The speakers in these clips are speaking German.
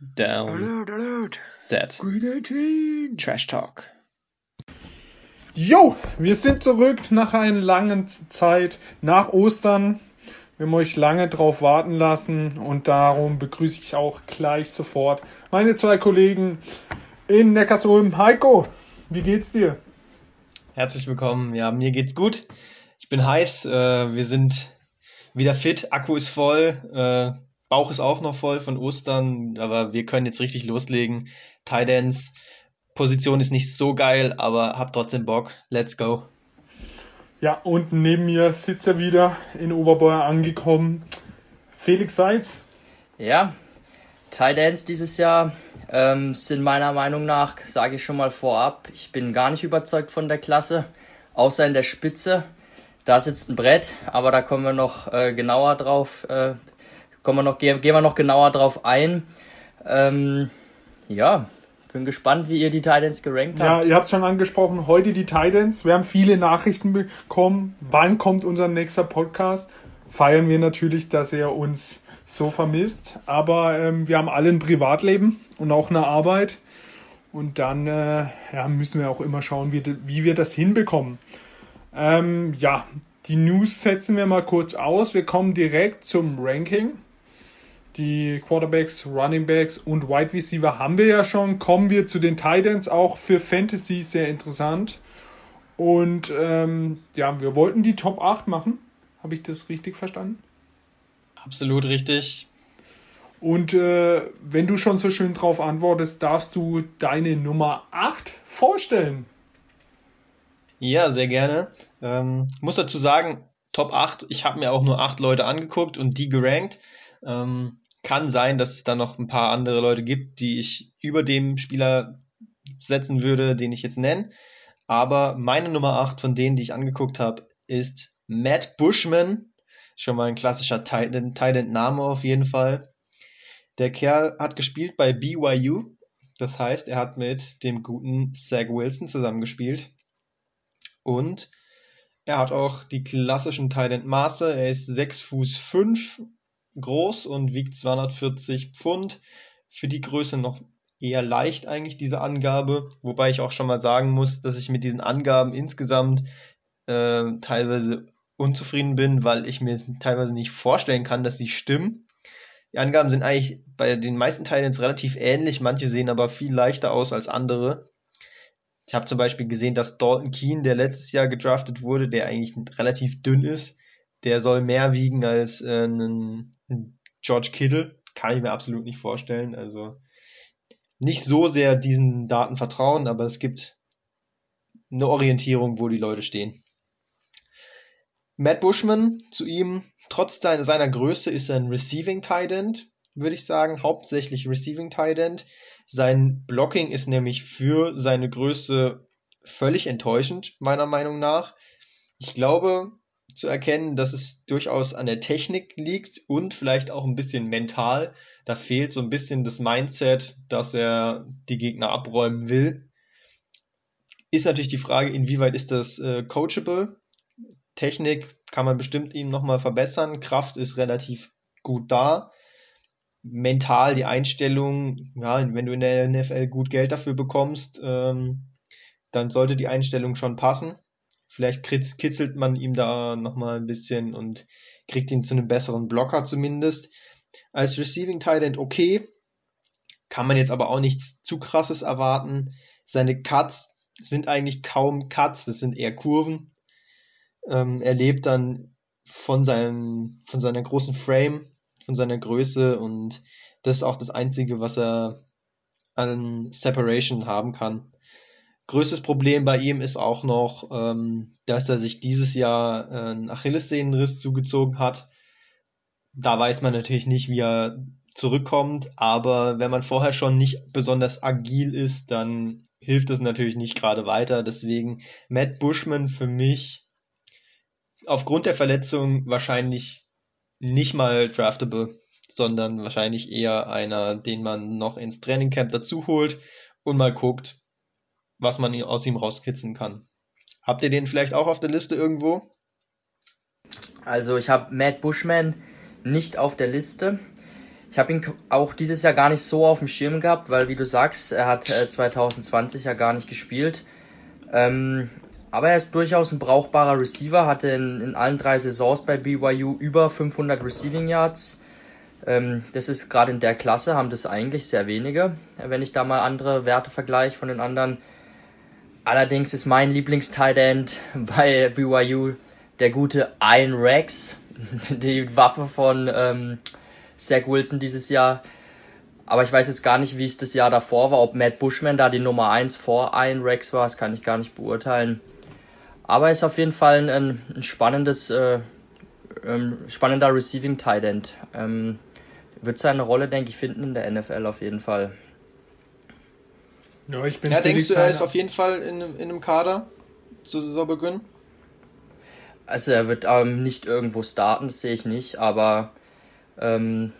Down. Alert, alert. Set. Green 18. Trash Talk. Jo, wir sind zurück nach einer langen Zeit, nach Ostern. Wir haben euch lange drauf warten lassen und darum begrüße ich auch gleich sofort meine zwei Kollegen in Neckarsulm. Heiko, wie geht's dir? Herzlich willkommen. Ja, mir geht's gut. Ich bin heiß. Äh, wir sind wieder fit. Akku ist voll. Bauch ist auch noch voll von Ostern. Aber wir können jetzt richtig loslegen. Tidance. Position ist nicht so geil, aber hab trotzdem Bock. Let's go. Ja, und neben mir sitzt er wieder in Oberbeuer angekommen. Felix Seitz. Ja, Tidance dieses Jahr ähm, sind meiner Meinung nach, sage ich schon mal vorab, ich bin gar nicht überzeugt von der Klasse, außer in der Spitze. Da sitzt ein Brett, aber da kommen wir noch äh, genauer drauf, äh, kommen wir noch, gehen, gehen wir noch genauer drauf ein. Ähm, ja, bin gespannt, wie ihr die Titans gerankt Ja, habt. ihr habt schon angesprochen, heute die Titans. Wir haben viele Nachrichten bekommen. Wann kommt unser nächster Podcast? Feiern wir natürlich, dass ihr uns so vermisst. Aber ähm, wir haben alle ein Privatleben und auch eine Arbeit. Und dann äh, ja, müssen wir auch immer schauen, wie, wie wir das hinbekommen. Ähm, ja, die News setzen wir mal kurz aus. Wir kommen direkt zum Ranking. Die Quarterbacks, Running Backs und Wide Receiver haben wir ja schon. Kommen wir zu den Titans, auch für Fantasy sehr interessant. Und ähm, ja, wir wollten die Top 8 machen. Habe ich das richtig verstanden? Absolut richtig. Und äh, wenn du schon so schön drauf antwortest, darfst du deine Nummer 8 vorstellen. Ja, sehr gerne. Ähm, muss dazu sagen, Top 8, ich habe mir auch nur 8 Leute angeguckt und die gerankt. Ähm, kann sein, dass es da noch ein paar andere Leute gibt, die ich über dem Spieler setzen würde, den ich jetzt nenne. Aber meine Nummer 8 von denen, die ich angeguckt habe, ist Matt Bushman. Schon mal ein klassischer Titan-Name auf jeden Fall. Der Kerl hat gespielt bei BYU. Das heißt, er hat mit dem guten Zach Wilson zusammengespielt. Und er hat auch die klassischen Titan-Maße. Er ist 6 Fuß 5 groß und wiegt 240 Pfund. Für die Größe noch eher leicht eigentlich diese Angabe, wobei ich auch schon mal sagen muss, dass ich mit diesen Angaben insgesamt äh, teilweise unzufrieden bin, weil ich mir teilweise nicht vorstellen kann, dass sie stimmen. Die Angaben sind eigentlich bei den meisten Teilen relativ ähnlich, manche sehen aber viel leichter aus als andere. Ich habe zum Beispiel gesehen, dass Dalton Keane, der letztes Jahr gedraftet wurde, der eigentlich relativ dünn ist, der soll mehr wiegen als äh, ein, George Kittle. Kann ich mir absolut nicht vorstellen. Also nicht so sehr diesen Daten vertrauen, aber es gibt eine Orientierung, wo die Leute stehen. Matt Bushman, zu ihm, trotz seiner Größe ist er ein Receiving Tight End, würde ich sagen, hauptsächlich Receiving Tight End. Sein Blocking ist nämlich für seine Größe völlig enttäuschend, meiner Meinung nach. Ich glaube zu erkennen, dass es durchaus an der Technik liegt und vielleicht auch ein bisschen mental. Da fehlt so ein bisschen das Mindset, dass er die Gegner abräumen will. Ist natürlich die Frage, inwieweit ist das äh, coachable? Technik kann man bestimmt ihm nochmal verbessern. Kraft ist relativ gut da. Mental die Einstellung, ja, wenn du in der NFL gut Geld dafür bekommst, ähm, dann sollte die Einstellung schon passen. Vielleicht kitzelt man ihm da nochmal ein bisschen und kriegt ihn zu einem besseren Blocker zumindest. Als Receiving End okay, kann man jetzt aber auch nichts zu krasses erwarten. Seine Cuts sind eigentlich kaum Cuts, das sind eher Kurven. Ähm, er lebt dann von, seinem, von seiner großen Frame, von seiner Größe und das ist auch das Einzige, was er an Separation haben kann. Größtes Problem bei ihm ist auch noch, ähm, dass er sich dieses Jahr äh, einen Achillessehnenriss zugezogen hat. Da weiß man natürlich nicht, wie er zurückkommt, aber wenn man vorher schon nicht besonders agil ist, dann hilft es natürlich nicht gerade weiter. Deswegen Matt Bushman für mich aufgrund der Verletzung wahrscheinlich nicht mal draftable, sondern wahrscheinlich eher einer, den man noch ins Trainingcamp dazu holt und mal guckt, was man aus ihm rauskitzeln kann. Habt ihr den vielleicht auch auf der Liste irgendwo? Also ich habe Matt Bushman nicht auf der Liste. ich habe ihn auch dieses Jahr gar nicht so auf dem Schirm gehabt, weil wie du sagst, er hat äh, 2020 ja gar nicht gespielt. Ähm, aber er ist durchaus ein brauchbarer Receiver, hatte in, in allen drei Saisons bei BYU über 500 Receiving Yards. Ähm, das ist gerade in der Klasse, haben das eigentlich sehr wenige, wenn ich da mal andere Werte vergleiche von den anderen. Allerdings ist mein Lieblings-Tight bei BYU der gute Ian Rex, die Waffe von ähm, Zach Wilson dieses Jahr. Aber ich weiß jetzt gar nicht, wie es das Jahr davor war, ob Matt Bushman da die Nummer 1 vor Ian Rex war, das kann ich gar nicht beurteilen. Aber er ist auf jeden Fall ein, ein spannendes, äh, ähm, spannender Receiving Tight End. Ähm, wird seine Rolle, denke ich, finden in der NFL auf jeden Fall. Ja, ich bin ja denkst du, er ist auf jeden Fall in, in einem Kader zu Saisonbeginn? Also er wird ähm, nicht irgendwo starten, das sehe ich nicht, aber ähm,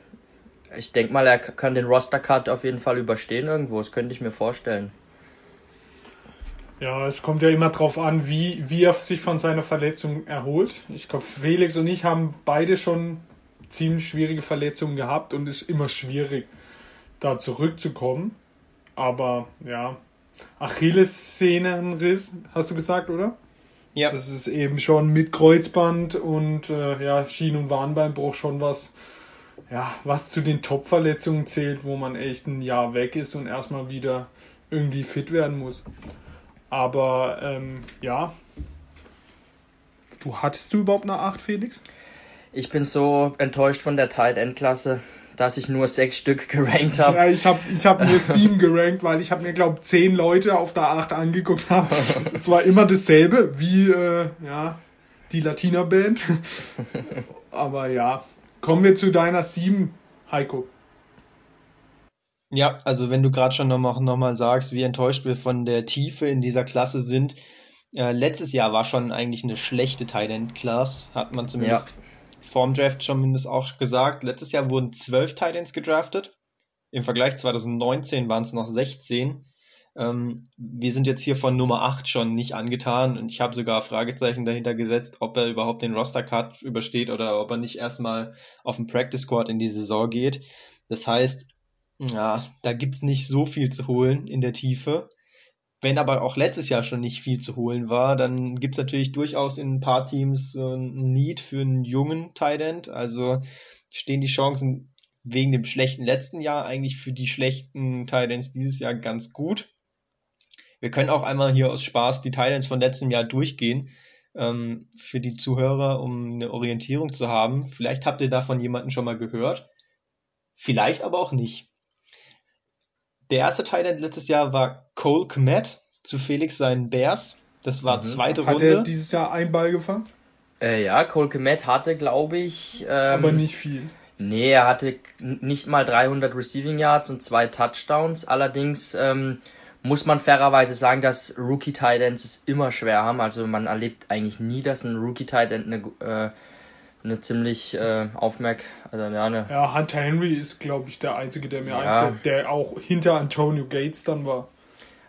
ich denke mal, er kann den Roster-Cut auf jeden Fall überstehen irgendwo, das könnte ich mir vorstellen. Ja, es kommt ja immer drauf an, wie, wie er sich von seiner Verletzung erholt. Ich glaube, Felix und ich haben beide schon ziemlich schwierige Verletzungen gehabt und es ist immer schwierig, da zurückzukommen. Aber ja, Achillessehnenriss, hast du gesagt, oder? Ja. Das ist eben schon mit Kreuzband und äh, ja, Schien- und Warnbeinbruch schon was, ja, was zu den Top-Verletzungen zählt, wo man echt ein Jahr weg ist und erstmal wieder irgendwie fit werden muss. Aber ähm, ja, du hattest du überhaupt eine 8, Felix? Ich bin so enttäuscht von der Tight End Klasse, dass ich nur sechs Stück gerankt habe. Ja, ich habe ich hab nur sieben gerankt, weil ich habe mir glaube zehn Leute auf der acht angeguckt habe. Es war immer dasselbe wie äh, ja die Latina Band. Aber ja, kommen wir zu deiner sieben, Heiko. Ja, also wenn du gerade schon nochmal noch mal sagst, wie enttäuscht wir von der Tiefe in dieser Klasse sind. Äh, letztes Jahr war schon eigentlich eine schlechte Tight End Class, hat man zumindest ja vorm Draft schon mindestens auch gesagt, letztes Jahr wurden zwölf Titans gedraftet. Im Vergleich 2019 waren es noch 16. Ähm, wir sind jetzt hier von Nummer 8 schon nicht angetan und ich habe sogar Fragezeichen dahinter gesetzt, ob er überhaupt den Roster-Cut übersteht oder ob er nicht erstmal auf den Practice Squad in die Saison geht. Das heißt, ja, da gibt's nicht so viel zu holen in der Tiefe. Wenn aber auch letztes Jahr schon nicht viel zu holen war, dann gibt es natürlich durchaus in ein paar Teams ein Need für einen jungen Tight. Also stehen die Chancen wegen dem schlechten letzten Jahr eigentlich für die schlechten Tight dieses Jahr ganz gut. Wir können auch einmal hier aus Spaß die Tight von letztem Jahr durchgehen ähm, für die Zuhörer, um eine Orientierung zu haben. Vielleicht habt ihr davon jemanden schon mal gehört, vielleicht aber auch nicht. Der erste Tight End letztes Jahr war Cole Kmet zu Felix seinen Bears. Das war mhm. zweite Hat Runde. Hat er dieses Jahr einen Ball gefangen? Äh, ja, Cole Kmet hatte, glaube ich. Ähm, Aber nicht viel. Nee, er hatte nicht mal 300 Receiving Yards und zwei Touchdowns. Allerdings ähm, muss man fairerweise sagen, dass Rookie Tight Ends es immer schwer haben. Also man erlebt eigentlich nie, dass ein Rookie Tight End eine, äh, eine ziemlich äh, aufmerk. Also, ja, eine ja, Hunter Henry ist, glaube ich, der einzige, der mir ja. einfällt, der auch hinter Antonio Gates dann war.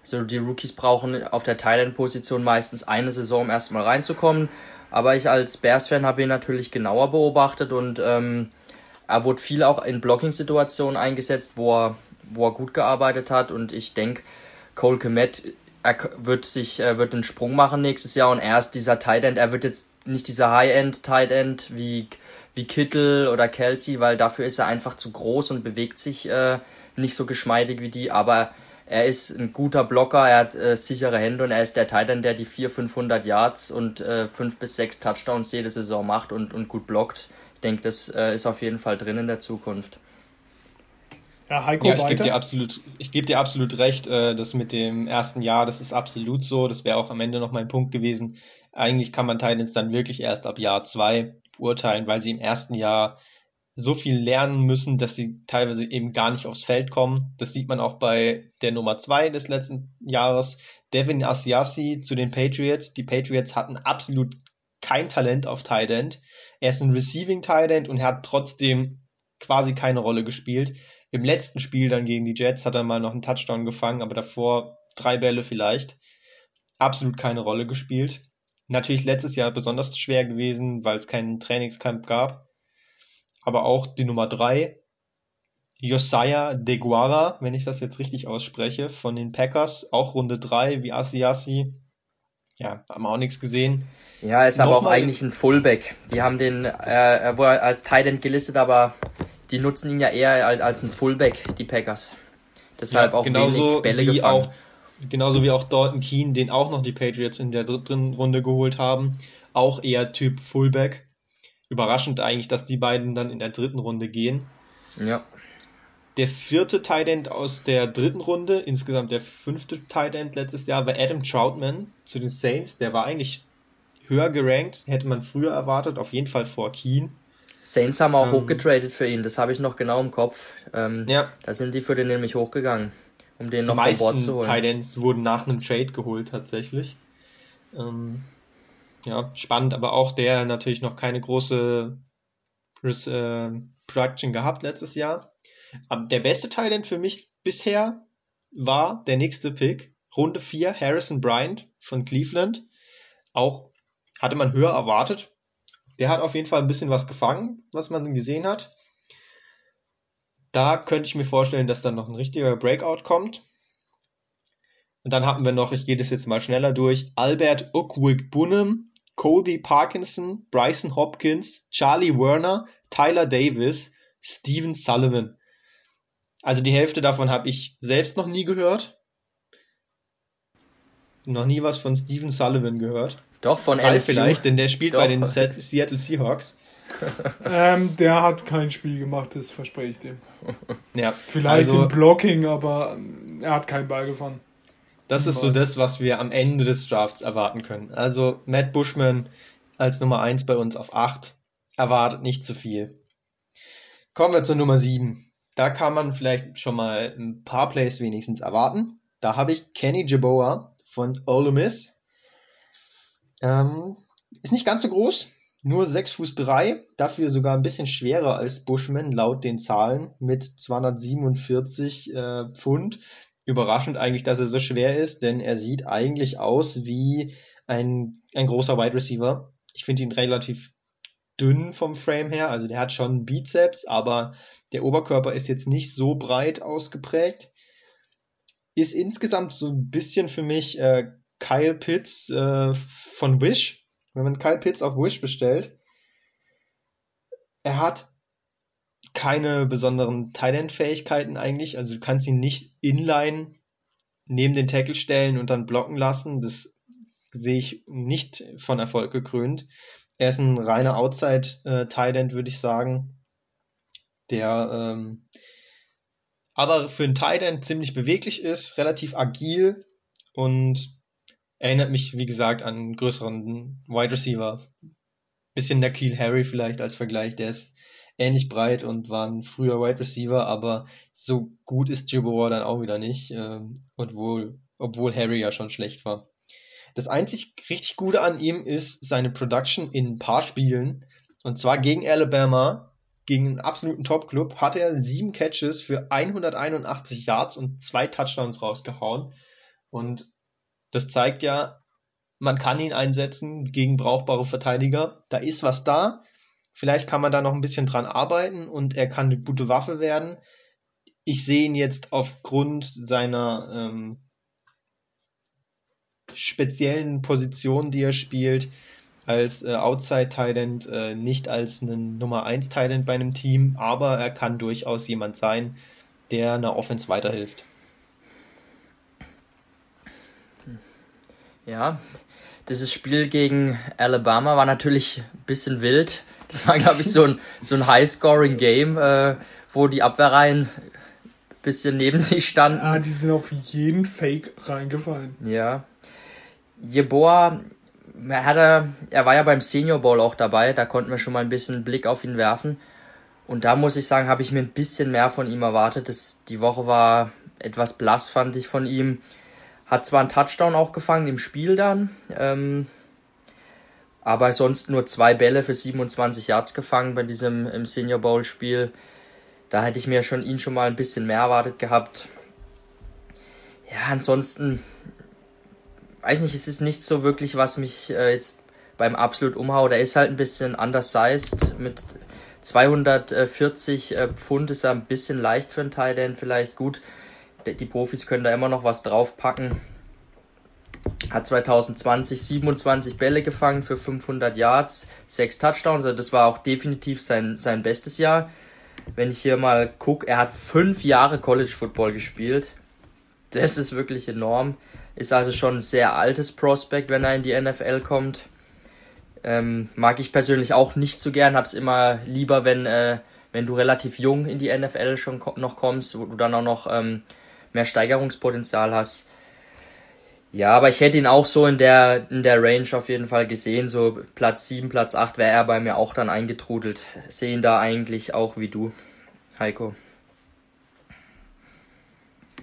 Also die Rookies brauchen auf der Thailand-Position meistens eine Saison, um erstmal reinzukommen. Aber ich als Bears-Fan habe ihn natürlich genauer beobachtet und ähm, er wurde viel auch in Blocking-Situationen eingesetzt, wo er, wo er gut gearbeitet hat. Und ich denke, Cole Kemet er wird sich er wird einen Sprung machen nächstes Jahr und er ist dieser Tight End. Er wird jetzt nicht dieser High-End Tight End wie wie Kittel oder Kelsey, weil dafür ist er einfach zu groß und bewegt sich äh, nicht so geschmeidig wie die. Aber er ist ein guter Blocker, er hat äh, sichere Hände und er ist der Tight End, der die 400, 500 Yards und äh, 5 bis 6 Touchdowns jede Saison macht und, und gut blockt. Ich denke, das äh, ist auf jeden Fall drin in der Zukunft. Ja, Heiko, ja ich gebe dir absolut, ich gebe dir absolut recht, äh, das mit dem ersten Jahr, das ist absolut so. Das wäre auch am Ende noch mein Punkt gewesen. Eigentlich kann man Titans dann wirklich erst ab Jahr zwei beurteilen, weil sie im ersten Jahr so viel lernen müssen, dass sie teilweise eben gar nicht aufs Feld kommen. Das sieht man auch bei der Nummer zwei des letzten Jahres, Devin Asiasi zu den Patriots. Die Patriots hatten absolut kein Talent auf Tight. Er ist ein Receiving Tight und er hat trotzdem quasi keine Rolle gespielt. Im letzten Spiel dann gegen die Jets hat er mal noch einen Touchdown gefangen, aber davor drei Bälle vielleicht. Absolut keine Rolle gespielt. Natürlich letztes Jahr besonders schwer gewesen, weil es keinen Trainingscamp gab. Aber auch die Nummer drei Josiah DeGuara, wenn ich das jetzt richtig ausspreche, von den Packers, auch Runde 3 wie Asiasi. Ja, haben wir auch nichts gesehen. Ja, ist aber auch eigentlich ein Fullback. Die haben den, äh, er wurde als Tight End gelistet, aber die nutzen ihn ja eher als, als ein Fullback, die Packers. Deshalb ja, auch genauso Bälle wie gefangen. auch genauso wie auch Dalton Keen, den auch noch die Patriots in der dritten Runde geholt haben, auch eher Typ Fullback. Überraschend eigentlich, dass die beiden dann in der dritten Runde gehen. Ja. Der vierte Tight End aus der dritten Runde, insgesamt der fünfte Tight End letztes Jahr, war Adam Troutman zu den Saints. Der war eigentlich höher gerankt, hätte man früher erwartet, auf jeden Fall vor Keen. Saints haben auch ähm, hochgetradet für ihn, das habe ich noch genau im Kopf. Ähm, ja. Da sind die für den nämlich hochgegangen, um den die noch von Bord zu holen. Meisten wurden nach einem Trade geholt tatsächlich. Ähm, ja, spannend, aber auch der natürlich noch keine große äh, Production gehabt letztes Jahr. Aber der beste Talent für mich bisher war der nächste Pick, Runde 4, Harrison Bryant von Cleveland. Auch hatte man höher erwartet, der hat auf jeden Fall ein bisschen was gefangen, was man gesehen hat. Da könnte ich mir vorstellen, dass dann noch ein richtiger Breakout kommt. Und dann hatten wir noch, ich gehe das jetzt mal schneller durch, Albert Uckwick Bunham, Colby Parkinson, Bryson Hopkins, Charlie Werner, Tyler Davis, Steven Sullivan. Also die Hälfte davon habe ich selbst noch nie gehört. Noch nie was von Steven Sullivan gehört. Doch, von Ralf vielleicht, denn der spielt Doch. bei den Seattle Seahawks. ähm, der hat kein Spiel gemacht, das verspreche ich dem. Ja, vielleicht also, im Blocking, aber er hat keinen Ball gefangen. Das ist so das, was wir am Ende des Drafts erwarten können. Also Matt Bushman als Nummer 1 bei uns auf 8 erwartet nicht zu viel. Kommen wir zur Nummer 7. Da kann man vielleicht schon mal ein paar Plays wenigstens erwarten. Da habe ich Kenny Jaboa von Ole Miss. Ähm, ist nicht ganz so groß, nur 6 Fuß 3, dafür sogar ein bisschen schwerer als Bushman laut den Zahlen mit 247 äh, Pfund. Überraschend eigentlich, dass er so schwer ist, denn er sieht eigentlich aus wie ein, ein großer Wide Receiver. Ich finde ihn relativ dünn vom Frame her, also der hat schon Bizeps, aber der Oberkörper ist jetzt nicht so breit ausgeprägt. Ist insgesamt so ein bisschen für mich äh, Kyle Pitts äh, von Wish, wenn man Kyle Pitts auf Wish bestellt. Er hat keine besonderen Thailand-Fähigkeiten eigentlich, also du kannst ihn nicht inline neben den Tackle stellen und dann blocken lassen. Das sehe ich nicht von Erfolg gekrönt. Er ist ein reiner Outside-Thailand, würde ich sagen, der ähm, aber für einen Tight ziemlich beweglich ist, relativ agil und Erinnert mich, wie gesagt, an einen größeren Wide Receiver. Bisschen Nakil Harry vielleicht als Vergleich. Der ist ähnlich breit und war ein früher Wide Receiver, aber so gut ist Gibor dann auch wieder nicht, ähm, obwohl, obwohl Harry ja schon schlecht war. Das einzig richtig Gute an ihm ist seine Production in ein paar Spielen. Und zwar gegen Alabama, gegen einen absoluten Top-Club, hatte er sieben Catches für 181 Yards und zwei Touchdowns rausgehauen. Und das zeigt ja, man kann ihn einsetzen gegen brauchbare Verteidiger. Da ist was da. Vielleicht kann man da noch ein bisschen dran arbeiten und er kann eine gute Waffe werden. Ich sehe ihn jetzt aufgrund seiner ähm, speziellen Position, die er spielt, als äh, Outside Talent, äh, nicht als ein Nummer 1 Talent bei einem Team, aber er kann durchaus jemand sein, der einer Offense weiterhilft. Ja, dieses Spiel gegen Alabama war natürlich ein bisschen wild. Das war, glaube ich, so ein, so ein High-Scoring-Game, äh, wo die Abwehrreihen ein bisschen neben sich standen. Ja, die sind auf jeden Fake reingefallen. Ja. Jeboa, er, hatte, er war ja beim Senior Bowl auch dabei, da konnten wir schon mal ein bisschen Blick auf ihn werfen. Und da muss ich sagen, habe ich mir ein bisschen mehr von ihm erwartet. Das, die Woche war etwas blass, fand ich von ihm. Hat zwar einen Touchdown auch gefangen im Spiel dann, ähm, aber sonst nur zwei Bälle für 27 Yards gefangen bei diesem im Senior Bowl Spiel. Da hätte ich mir schon ihn schon mal ein bisschen mehr erwartet gehabt. Ja, ansonsten weiß nicht, es ist nicht so wirklich, was mich äh, jetzt beim absolut umhaut. Er ist halt ein bisschen undersized mit 240 äh, Pfund ist ja ein bisschen leicht für einen Tight End vielleicht gut. Die Profis können da immer noch was draufpacken. Hat 2020 27 Bälle gefangen für 500 Yards, 6 Touchdowns. Also das war auch definitiv sein, sein bestes Jahr. Wenn ich hier mal gucke, er hat 5 Jahre College Football gespielt. Das ist wirklich enorm. Ist also schon ein sehr altes Prospect, wenn er in die NFL kommt. Ähm, mag ich persönlich auch nicht so gern. Hab's immer lieber, wenn, äh, wenn du relativ jung in die NFL schon noch kommst, wo du dann auch noch ähm, mehr Steigerungspotenzial hast. Ja, aber ich hätte ihn auch so in der, in der Range auf jeden Fall gesehen. So Platz 7, Platz 8 wäre er bei mir auch dann eingetrudelt. Sehe ihn da eigentlich auch wie du, Heiko.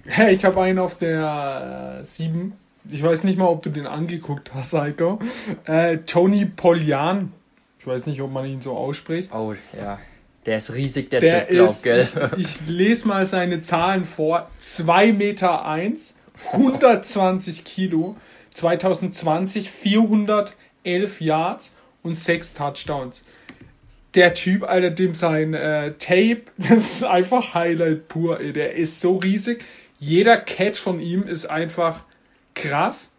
Hey, ich habe einen auf der äh, 7 ich weiß nicht mal, ob du den angeguckt hast, Heiko. Äh, Tony Polian. Ich weiß nicht, ob man ihn so ausspricht. Oh, ja. Der ist riesig, der, der Typ, glaub, gell? Ich, ich, lese mal seine Zahlen vor. 2 Meter 1, 120 Kilo, 2020 411 Yards und 6 Touchdowns. Der Typ, Alter, dem sein äh, Tape, das ist einfach Highlight pur, ey. Der ist so riesig. Jeder Catch von ihm ist einfach krass.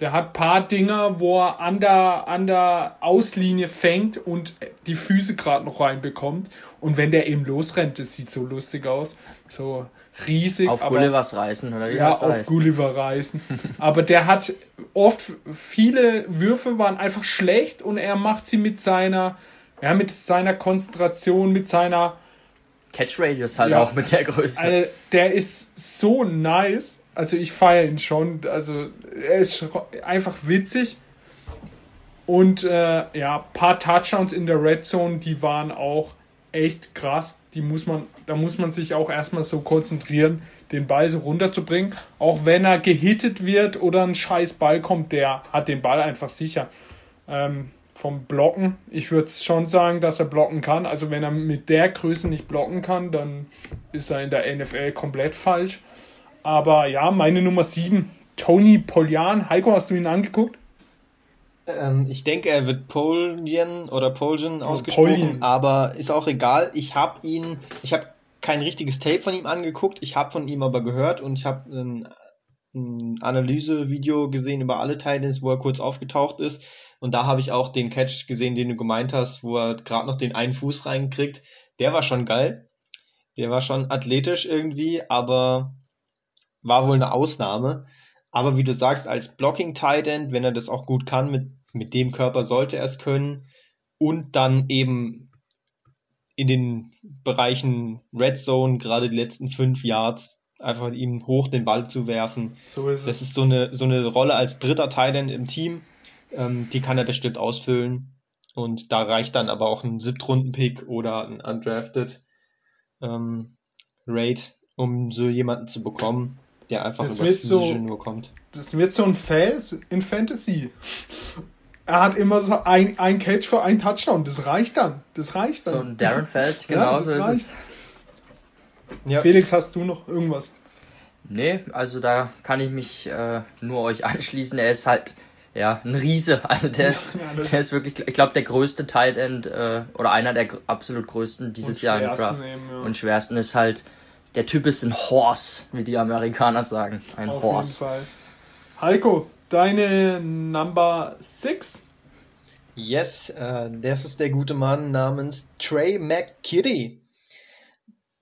Der hat paar Dinger, wo er an der, an der Auslinie fängt und die Füße gerade noch reinbekommt. Und wenn der eben losrennt, das sieht so lustig aus. So riesig. Auf Gullivers Reisen, oder wie Ja, auf heißt. Gulliver Reisen. aber der hat oft, viele Würfe waren einfach schlecht und er macht sie mit seiner, ja, mit seiner Konzentration, mit seiner Catch Radius halt ja, auch mit der Größe. Also, der ist so nice also ich feiere ihn schon. Also er ist einfach witzig. Und äh, ja, paar Touchdowns in der Red Zone, die waren auch echt krass. Die muss man, da muss man sich auch erstmal so konzentrieren, den Ball so runterzubringen. Auch wenn er gehittet wird oder ein scheiß Ball kommt, der hat den Ball einfach sicher. Ähm, vom Blocken, ich würde schon sagen, dass er blocken kann. Also wenn er mit der Größe nicht blocken kann, dann ist er in der NFL komplett falsch. Aber ja, meine Nummer 7, Tony Polian. Heiko, hast du ihn angeguckt? Ähm, ich denke, er wird Polian oder Poljan ausgesprochen, Polian. aber ist auch egal. Ich habe ihn, ich habe kein richtiges Tape von ihm angeguckt, ich habe von ihm aber gehört und ich habe ein, ein Analysevideo gesehen über alle Titans, wo er kurz aufgetaucht ist. Und da habe ich auch den Catch gesehen, den du gemeint hast, wo er gerade noch den einen Fuß reinkriegt. Der war schon geil. Der war schon athletisch irgendwie, aber war wohl eine Ausnahme. Aber wie du sagst, als Blocking Tight End, wenn er das auch gut kann, mit, mit dem Körper sollte er es können. Und dann eben in den Bereichen Red Zone, gerade die letzten fünf Yards, einfach ihm hoch den Ball zu werfen. So ist das ist so eine, so eine Rolle als dritter Tight End im Team. Ähm, die kann er bestimmt ausfüllen. Und da reicht dann aber auch ein Siebtrunden-Pick oder ein Undrafted ähm, Rate, um so jemanden zu bekommen der einfach das übers Physische so, nur kommt. Das wird so ein Fels in Fantasy. Er hat immer so ein, ein Catch für einen Touchdown. Das reicht dann. Das reicht dann. So ein Darren Fels, genau ja, so ist es. Ja. Felix, hast du noch irgendwas? Nee, also da kann ich mich äh, nur euch anschließen. Er ist halt ja ein Riese. Also der ist, der ist wirklich, ich glaube, der größte Tight End äh, oder einer der absolut größten dieses Jahr im Draft. Eben, ja. Und schwersten ist halt der Typ ist ein Horse, wie die Amerikaner sagen. Ein Auf Horse. Jeden Fall. Heiko, deine Number 6? Yes, äh, das ist der gute Mann namens Trey McKitty.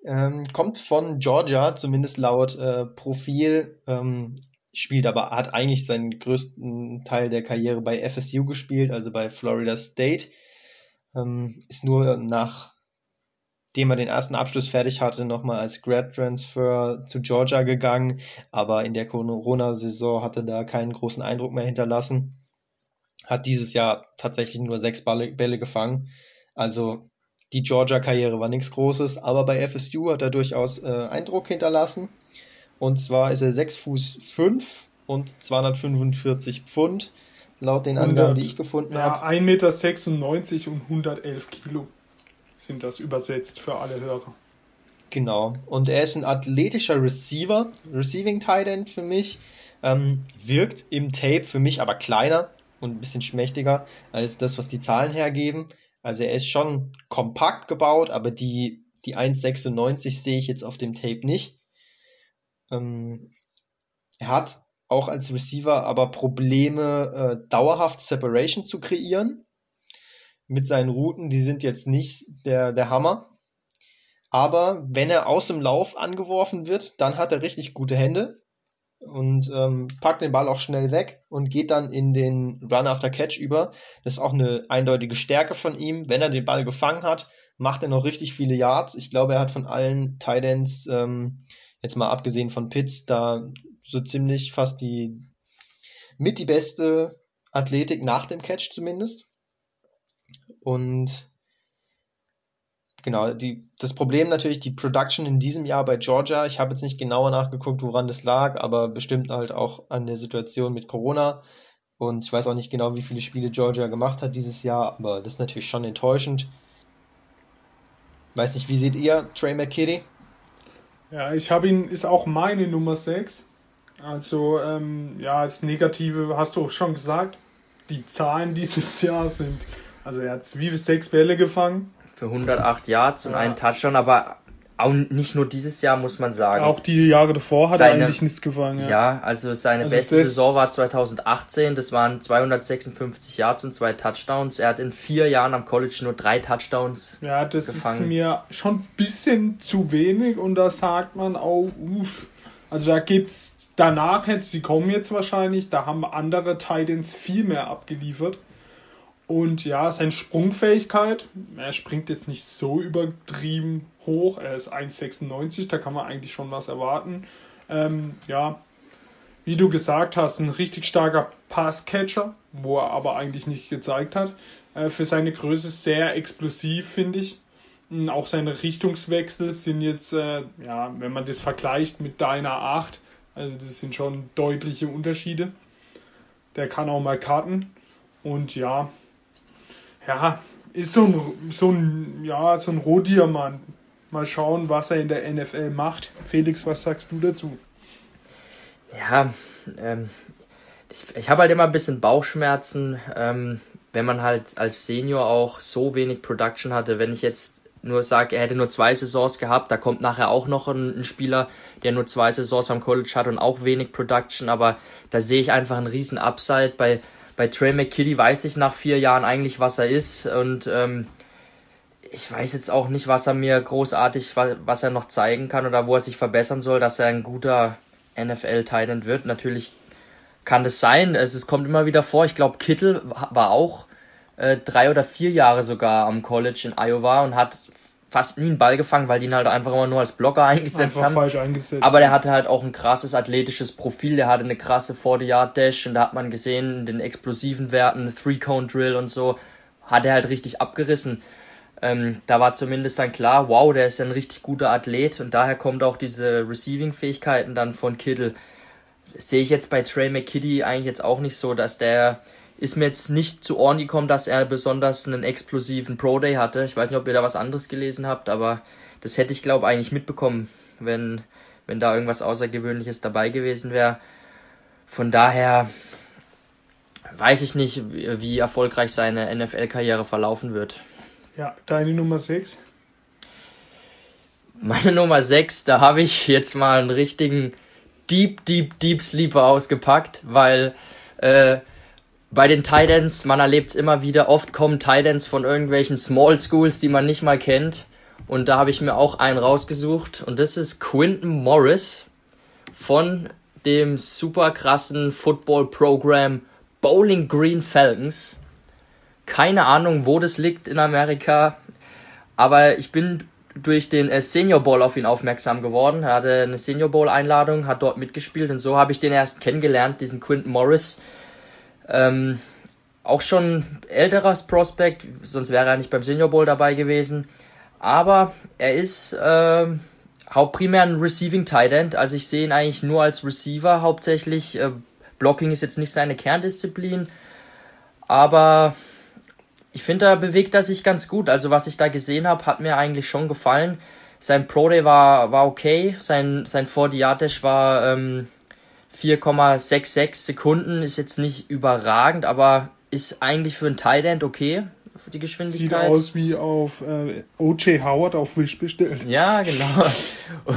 Ähm, kommt von Georgia, zumindest laut äh, Profil. Ähm, spielt aber, hat eigentlich seinen größten Teil der Karriere bei FSU gespielt, also bei Florida State. Ähm, ist nur nach nachdem er den ersten Abschluss fertig hatte, nochmal als Grad Transfer zu Georgia gegangen, aber in der Corona-Saison hatte da keinen großen Eindruck mehr hinterlassen. Hat dieses Jahr tatsächlich nur sechs Bälle gefangen. Also die Georgia-Karriere war nichts Großes, aber bei FSU hat er durchaus äh, Eindruck hinterlassen. Und zwar ist er 6 Fuß 5 und 245 Pfund, laut den Angaben, die ich gefunden ja, habe. 1,96 Meter und 111 Kilo sind das übersetzt für alle Hörer. Genau. Und er ist ein athletischer Receiver, Receiving Tight End für mich. Ähm, wirkt im Tape für mich aber kleiner und ein bisschen schmächtiger als das, was die Zahlen hergeben. Also er ist schon kompakt gebaut, aber die, die 1,96 sehe ich jetzt auf dem Tape nicht. Ähm, er hat auch als Receiver aber Probleme, äh, dauerhaft Separation zu kreieren. Mit seinen Routen, die sind jetzt nicht der, der Hammer. Aber wenn er aus dem Lauf angeworfen wird, dann hat er richtig gute Hände und ähm, packt den Ball auch schnell weg und geht dann in den Run after Catch über. Das ist auch eine eindeutige Stärke von ihm. Wenn er den Ball gefangen hat, macht er noch richtig viele Yards. Ich glaube, er hat von allen Titans, ähm, jetzt mal abgesehen von Pitts, da so ziemlich fast die mit die beste Athletik nach dem Catch zumindest. Und genau, die, das Problem natürlich, die Production in diesem Jahr bei Georgia. Ich habe jetzt nicht genauer nachgeguckt, woran das lag, aber bestimmt halt auch an der Situation mit Corona. Und ich weiß auch nicht genau, wie viele Spiele Georgia gemacht hat dieses Jahr, aber das ist natürlich schon enttäuschend. Weiß nicht, wie seht ihr Trey McKitty? Ja, ich habe ihn, ist auch meine Nummer 6. Also, ähm, ja, das Negative hast du auch schon gesagt. Die Zahlen dieses Jahr sind, also er hat wie sechs Bälle gefangen. Für 108 Yards und ja. einen Touchdown, aber auch nicht nur dieses Jahr, muss man sagen. Auch die Jahre davor hat seine, er eigentlich nichts gefangen. Ja, ja also seine also beste Saison war 2018, das waren 256 Yards und zwei Touchdowns. Er hat in vier Jahren am College nur drei Touchdowns Ja, das gefangen. ist mir schon ein bisschen zu wenig und da sagt man auch, uff, also da gibt's danach jetzt, sie kommen jetzt wahrscheinlich, da haben andere Titans viel mehr abgeliefert. Und ja, seine Sprungfähigkeit, er springt jetzt nicht so übertrieben hoch, er ist 1,96, da kann man eigentlich schon was erwarten. Ähm, ja, wie du gesagt hast, ein richtig starker Passcatcher, wo er aber eigentlich nicht gezeigt hat. Äh, für seine Größe sehr explosiv, finde ich. Und auch seine Richtungswechsel sind jetzt, äh, ja, wenn man das vergleicht mit deiner 8, also das sind schon deutliche Unterschiede. Der kann auch mal karten. Und ja, ja, ist so ein, so ein, ja, so ein Rohdiamant. Mal schauen, was er in der NFL macht. Felix, was sagst du dazu? Ja, ähm, ich, ich habe halt immer ein bisschen Bauchschmerzen, ähm, wenn man halt als Senior auch so wenig Production hatte. Wenn ich jetzt nur sage, er hätte nur zwei Saisons gehabt, da kommt nachher auch noch ein, ein, Spieler, der nur zwei Saisons am College hat und auch wenig Production, aber da sehe ich einfach einen riesen Upside bei bei Trey McKitty weiß ich nach vier Jahren eigentlich, was er ist und ähm, ich weiß jetzt auch nicht, was er mir großartig, was er noch zeigen kann oder wo er sich verbessern soll, dass er ein guter NFL-Titan wird. Natürlich kann das sein. Es, es kommt immer wieder vor. Ich glaube, Kittel war auch äh, drei oder vier Jahre sogar am College in Iowa und hat fast nie einen Ball gefangen, weil die ihn halt einfach immer nur als Blocker eingesetzt einfach haben. Falsch eingesetzt. Aber der hatte halt auch ein krasses athletisches Profil, der hatte eine krasse 40-Yard-Dash und da hat man gesehen, in den explosiven Werten, Three-Cone-Drill und so, hat er halt richtig abgerissen. Ähm, da war zumindest dann klar, wow, der ist ein richtig guter Athlet und daher kommt auch diese Receiving-Fähigkeiten dann von Kittel. Sehe ich jetzt bei Trey McKitty eigentlich jetzt auch nicht so, dass der ist mir jetzt nicht zu Ohren gekommen, dass er besonders einen explosiven Pro Day hatte. Ich weiß nicht, ob ihr da was anderes gelesen habt, aber das hätte ich glaube eigentlich mitbekommen, wenn, wenn da irgendwas Außergewöhnliches dabei gewesen wäre. Von daher weiß ich nicht, wie erfolgreich seine NFL-Karriere verlaufen wird. Ja, deine Nummer 6? Meine Nummer 6, da habe ich jetzt mal einen richtigen Deep, Deep, Deep Sleeper ausgepackt, weil äh, bei den Titans, man erlebt es immer wieder, oft kommen Titans von irgendwelchen Small Schools, die man nicht mal kennt. Und da habe ich mir auch einen rausgesucht. Und das ist Quinton Morris von dem super krassen Football-Programm Bowling Green Falcons. Keine Ahnung, wo das liegt in Amerika. Aber ich bin durch den äh, Senior Bowl auf ihn aufmerksam geworden. Er hatte eine Senior Bowl Einladung, hat dort mitgespielt und so habe ich den erst kennengelernt, diesen Quinton Morris ähm, auch schon älteres Prospect, sonst wäre er nicht beim Senior Bowl dabei gewesen. Aber er ist äh, hauptprimär ein Receiving Tight End, also ich sehe ihn eigentlich nur als Receiver hauptsächlich. Äh, Blocking ist jetzt nicht seine Kerndisziplin, aber ich finde, da bewegt er sich ganz gut. Also was ich da gesehen habe, hat mir eigentlich schon gefallen. Sein Pro Day war, war okay, sein, sein 40 Yard Dash war ähm, 4,66 Sekunden ist jetzt nicht überragend, aber ist eigentlich für ein Tight End okay. für die Geschwindigkeit. Sieht aus wie auf äh, O.J. Howard auf Wish bestellt. Ja, genau.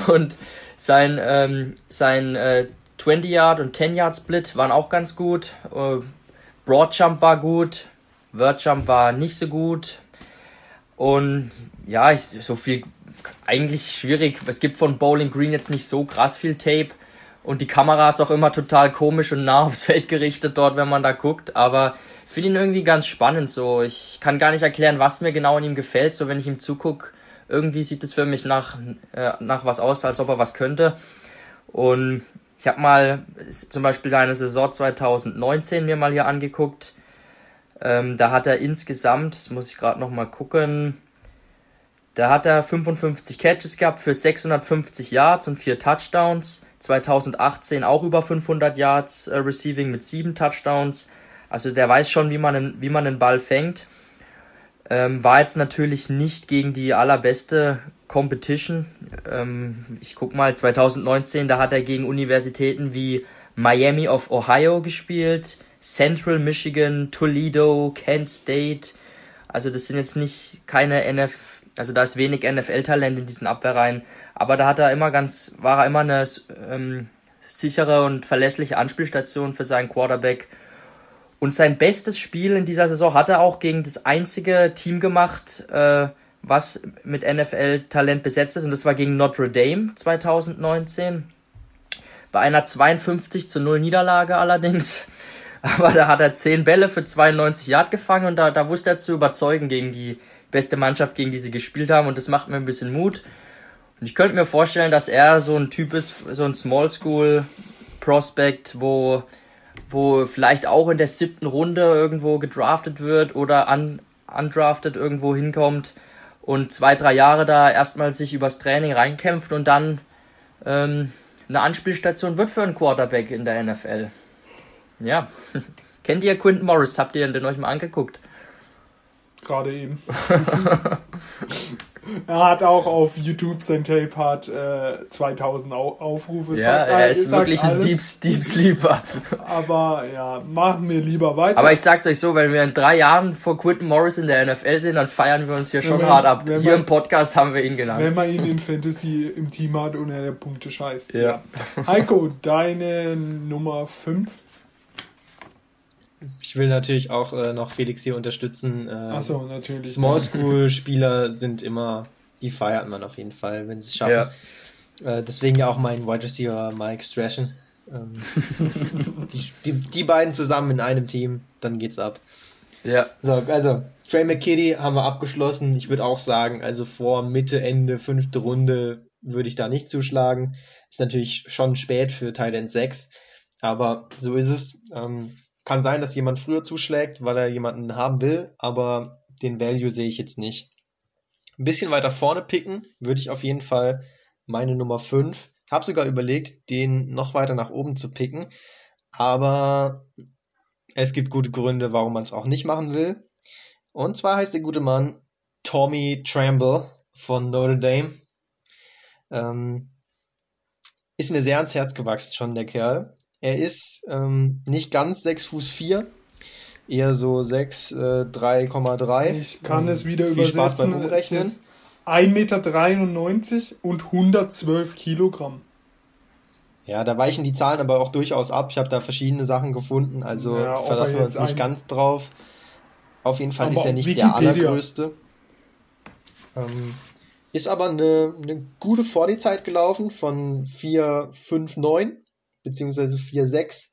Und sein, ähm, sein äh, 20 Yard und 10 Yard Split waren auch ganz gut. Äh, Broad Jump war gut. Word Jump war nicht so gut. Und ja, ich, so viel, eigentlich schwierig. Es gibt von Bowling Green jetzt nicht so krass viel Tape. Und die Kamera ist auch immer total komisch und nah aufs Feld gerichtet dort, wenn man da guckt. Aber ich finde ihn irgendwie ganz spannend. So, ich kann gar nicht erklären, was mir genau an ihm gefällt. So, wenn ich ihm zugucke, irgendwie sieht es für mich nach, äh, nach was aus, als ob er was könnte. Und ich habe mal zum Beispiel seine Saison 2019 mir mal hier angeguckt. Ähm, da hat er insgesamt, muss ich gerade noch mal gucken, da hat er 55 Catches gehabt für 650 Yards und 4 Touchdowns. 2018 auch über 500 Yards äh, Receiving mit 7 Touchdowns. Also der weiß schon, wie man, wie man einen Ball fängt. Ähm, war jetzt natürlich nicht gegen die allerbeste Competition. Ähm, ich guck mal, 2019, da hat er gegen Universitäten wie Miami of Ohio gespielt, Central Michigan, Toledo, Kent State. Also das sind jetzt nicht keine NF, also da ist wenig NFL-Talent in diesen Abwehrreihen. Aber da hat er immer ganz, war er immer eine ähm, sichere und verlässliche Anspielstation für seinen Quarterback. Und sein bestes Spiel in dieser Saison hat er auch gegen das einzige Team gemacht, äh, was mit NFL-Talent besetzt ist. Und das war gegen Notre Dame 2019. Bei einer 52 zu 0 Niederlage allerdings. Aber da hat er 10 Bälle für 92 Yard gefangen und da, da wusste er zu überzeugen gegen die beste Mannschaft, gegen die sie gespielt haben. Und das macht mir ein bisschen Mut. Und ich könnte mir vorstellen, dass er so ein Typ ist, so ein Small School Prospect, wo wo vielleicht auch in der siebten Runde irgendwo gedraftet wird oder un, undrafted irgendwo hinkommt und zwei, drei Jahre da erstmal sich übers Training reinkämpft und dann ähm, eine Anspielstation wird für einen Quarterback in der NFL. Ja. Kennt ihr Quinton Morris? Habt ihr den euch mal angeguckt? Gerade eben. er hat auch auf YouTube sein Tape hat äh, 2000 Aufrufe. Ja, sagt, er ist wirklich ein Deep, Deep Sleeper. Aber ja, machen wir lieber weiter. Aber ich sag's euch so, wenn wir in drei Jahren vor Quinton Morris in der NFL sind, dann feiern wir uns hier schon man, hart ab. Hier man, im Podcast haben wir ihn genannt. Wenn man ihn in Fantasy im Team hat und er der Punkte scheißt. Ja. Heiko, deine Nummer 5? Ich will natürlich auch äh, noch Felix hier unterstützen. Äh, Achso, natürlich. Small School Spieler sind immer, die feiert man auf jeden Fall, wenn sie es schaffen. Ja. Äh, deswegen ja auch mein Wide Receiver Mike Strashen. Ähm, die, die, die, beiden zusammen in einem Team, dann geht's ab. Ja. So, also Trey McKitty haben wir abgeschlossen. Ich würde auch sagen, also vor Mitte, Ende, fünfte Runde würde ich da nicht zuschlagen. Ist natürlich schon spät für Titan 6, aber so ist es. Ähm, kann sein, dass jemand früher zuschlägt, weil er jemanden haben will, aber den Value sehe ich jetzt nicht. Ein bisschen weiter vorne picken würde ich auf jeden Fall meine Nummer 5. Habe sogar überlegt, den noch weiter nach oben zu picken, aber es gibt gute Gründe, warum man es auch nicht machen will. Und zwar heißt der gute Mann Tommy Tremble von Notre Dame. Ähm, ist mir sehr ans Herz gewachsen schon, der Kerl. Er ist ähm, nicht ganz 6 Fuß 4, eher so 6, äh, 3,3. Ich kann ähm, es wieder viel übersetzen. Spaß beim Umrechnen. 1,93 Meter und 112 Kilogramm. Ja, da weichen die Zahlen aber auch durchaus ab. Ich habe da verschiedene Sachen gefunden, also Ja, er verlassen wir uns nicht ein- ganz drauf. Auf jeden Fall Aber ist er nicht Wikipedia. der allergrößte. Ähm, ist aber eine, eine gute vor die Zeit gelaufen von 4,59 beziehungsweise 4,6.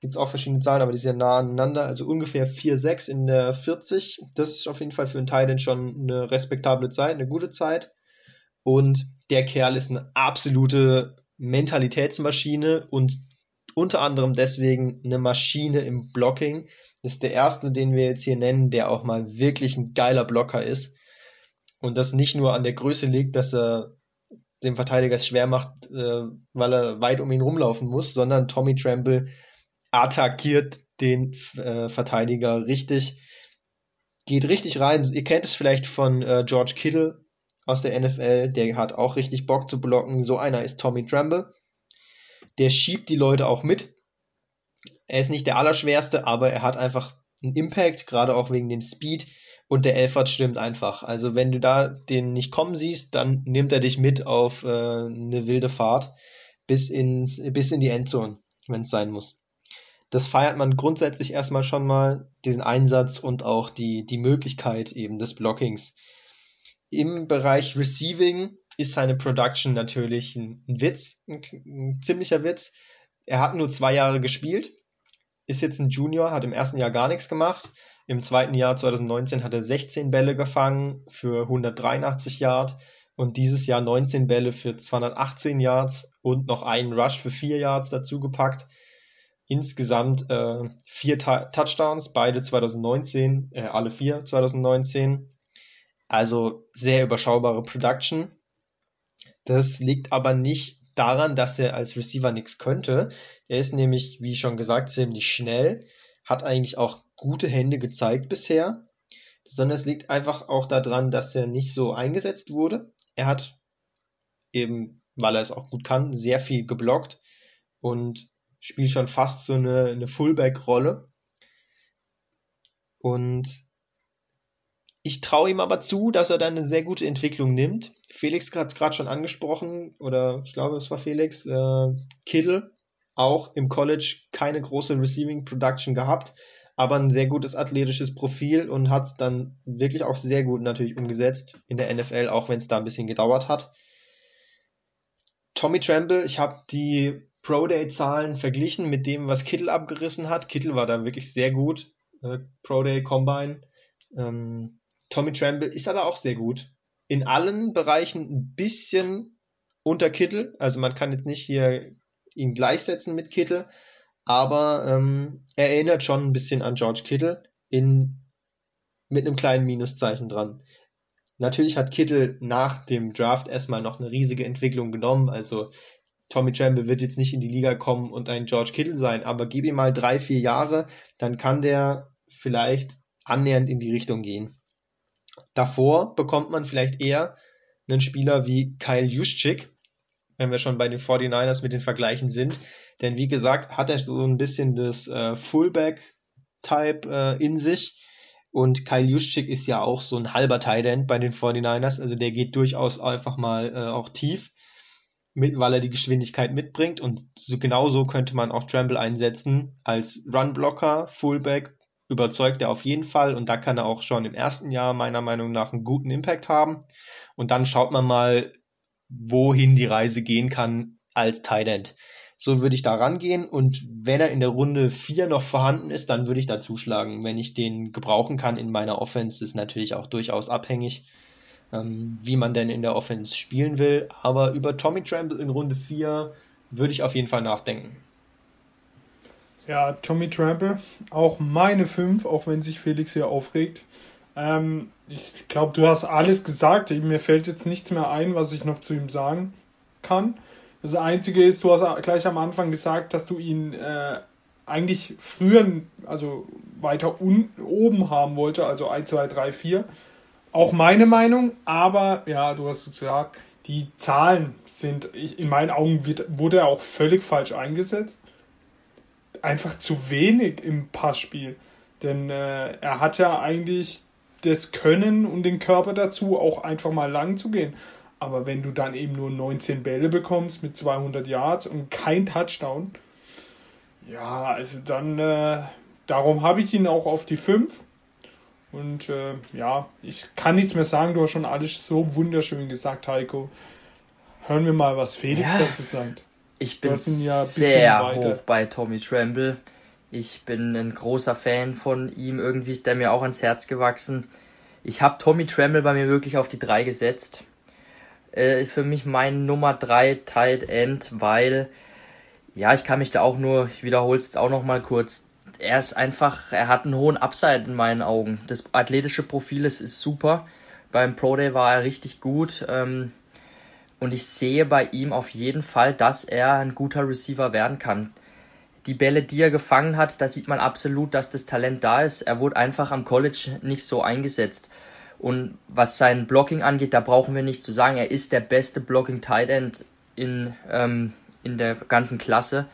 Gibt's auch verschiedene Zahlen, aber die sind ja nah aneinander. Also ungefähr 4,6 in der 40. Das ist auf jeden Fall für einen Titan schon eine respektable Zeit, eine gute Zeit. Und der Kerl ist eine absolute Mentalitätsmaschine und unter anderem deswegen eine Maschine im Blocking. Das ist der erste, den wir jetzt hier nennen, der auch mal wirklich ein geiler Blocker ist. Und das nicht nur an der Größe liegt, dass er dem Verteidiger es schwer macht, äh, weil er weit um ihn rumlaufen muss, sondern Tommy Trample attackiert den äh, Verteidiger richtig, geht richtig rein. Ihr kennt es vielleicht von äh, George Kittle aus der NFL, der hat auch richtig Bock zu blocken. So einer ist Tommy Trample. Der schiebt die Leute auch mit. Er ist nicht der Allerschwerste, aber er hat einfach einen Impact, gerade auch wegen dem Speed. Und der Elfert stimmt einfach. Also wenn du da den nicht kommen siehst, dann nimmt er dich mit auf äh, eine wilde Fahrt bis, ins, bis in die Endzone, wenn es sein muss. Das feiert man grundsätzlich erstmal schon mal, diesen Einsatz und auch die, die Möglichkeit eben des Blockings. Im Bereich Receiving ist seine Production natürlich ein, Witz, ein, ein ziemlicher Witz. Er hat nur zwei Jahre gespielt, ist jetzt ein Junior, hat im ersten Jahr gar nichts gemacht. Im zweiten Jahr 2019 hat er 16 Bälle gefangen für 183 Yards und dieses Jahr 19 Bälle für 218 Yards und noch einen Rush für 4 Yards dazu gepackt. Insgesamt äh, vier Ta Touchdowns, beide 2019, äh, alle vier 2019. Also sehr überschaubare Production. Das liegt aber nicht daran, dass er als Receiver nichts könnte. Er ist nämlich, wie schon gesagt, ziemlich schnell, hat eigentlich auch gute Hände gezeigt bisher, sondern es liegt einfach auch daran, dass er nicht so eingesetzt wurde. Er hat eben, weil er es auch gut kann, sehr viel geblockt und spielt schon fast so eine, eine Fullback-Rolle. Und ich traue ihm aber zu, dass er dann eine sehr gute Entwicklung nimmt. Felix hat es gerade schon angesprochen, oder ich glaube, es war Felix, äh, Kittel, auch im College keine große Receiving Production gehabt, aber ein sehr gutes athletisches Profil und hat es dann wirklich auch sehr gut natürlich umgesetzt in der NFL, auch wenn es da ein bisschen gedauert hat. Tommy Tremble, ich habe die Pro Day Zahlen verglichen mit dem, was Kittel abgerissen hat. Kittel war da wirklich sehr gut. Äh, Pro Day Combine. Ähm, Tommy Tremble ist aber auch sehr gut. In allen Bereichen ein bisschen unter Kittel. Also man kann jetzt nicht hier ihn gleichsetzen mit Kittel, aber ähm, er erinnert schon ein bisschen an George Kittle in, mit einem kleinen Minuszeichen dran. Natürlich hat Kittel nach dem Draft erstmal noch eine riesige Entwicklung genommen. Also Tommy Tremble wird jetzt nicht in die Liga kommen und ein George Kittle sein, aber gib ihm mal drei, vier Jahre, dann kann der vielleicht annähernd in die Richtung gehen. Davor bekommt man vielleicht eher einen Spieler wie Kyle Juszczyk, wenn wir schon bei den 49ers mit den Vergleichen sind. Denn wie gesagt, hat er so ein bisschen das äh, Fullback-Type äh, in sich. Und Kyle Juszczyk ist ja auch so ein halber Tight End bei den 49ers. Also der geht durchaus einfach mal äh, auch tief, mit, weil er die Geschwindigkeit mitbringt. Und so genau so könnte man auch Tremble einsetzen als Run-Blocker, Fullback überzeugt er auf jeden Fall und da kann er auch schon im ersten Jahr meiner Meinung nach einen guten Impact haben. Und dann schaut man mal, wohin die Reise gehen kann als Tight End. So würde ich da rangehen und wenn er in der Runde 4 noch vorhanden ist, dann würde ich da zuschlagen. Wenn ich den gebrauchen kann in meiner Offense, ist natürlich auch durchaus abhängig, ähm, wie man denn in der Offense spielen will. Aber über Tommy Tremble in Runde 4 würde ich auf jeden Fall nachdenken. Ja, Tommy Trample, auch meine 5, auch wenn sich Felix hier aufregt. Ähm, ich glaube, du hast alles gesagt. Mir fällt jetzt nichts mehr ein, was ich noch zu ihm sagen kann. Das Einzige ist, du hast gleich am Anfang gesagt, dass du ihn äh, eigentlich früher, also weiter un oben haben wollte, also 1, 2, 3, 4. Auch meine Meinung, aber ja, du hast gesagt, die Zahlen sind, in meinen Augen wird, wurde er auch völlig falsch eingesetzt einfach zu wenig im Passspiel. Denn äh, er hat ja eigentlich das Können und den Körper dazu, auch einfach mal lang zu gehen. Aber wenn du dann eben nur 19 Bälle bekommst mit 200 Yards und kein Touchdown, ja, also dann, äh, darum habe ich ihn auch auf die 5. Und äh, ja, ich kann nichts mehr sagen, du hast schon alles so wunderschön gesagt, Heiko. Hören wir mal, was Felix ja. dazu sagt. Ich bin ja sehr hoch bei Tommy Tremble. Ich bin ein großer Fan von ihm. Irgendwie ist der mir auch ans Herz gewachsen. Ich habe Tommy Tremble bei mir wirklich auf die 3 gesetzt. Er ist für mich mein Nummer 3 Tight End, weil, ja, ich kann mich da auch nur, ich wiederhole es auch nochmal kurz. Er ist einfach, er hat einen hohen Upside in meinen Augen. Das athletische Profil ist, ist super. Beim Pro Day war er richtig gut. Ähm, und ich sehe bei ihm auf jeden Fall, dass er ein guter Receiver werden kann. Die Bälle, die er gefangen hat, da sieht man absolut, dass das Talent da ist. Er wurde einfach am College nicht so eingesetzt. Und was sein Blocking angeht, da brauchen wir nicht zu sagen, er ist der beste Blocking Tight End in, ähm, in der ganzen Klasse.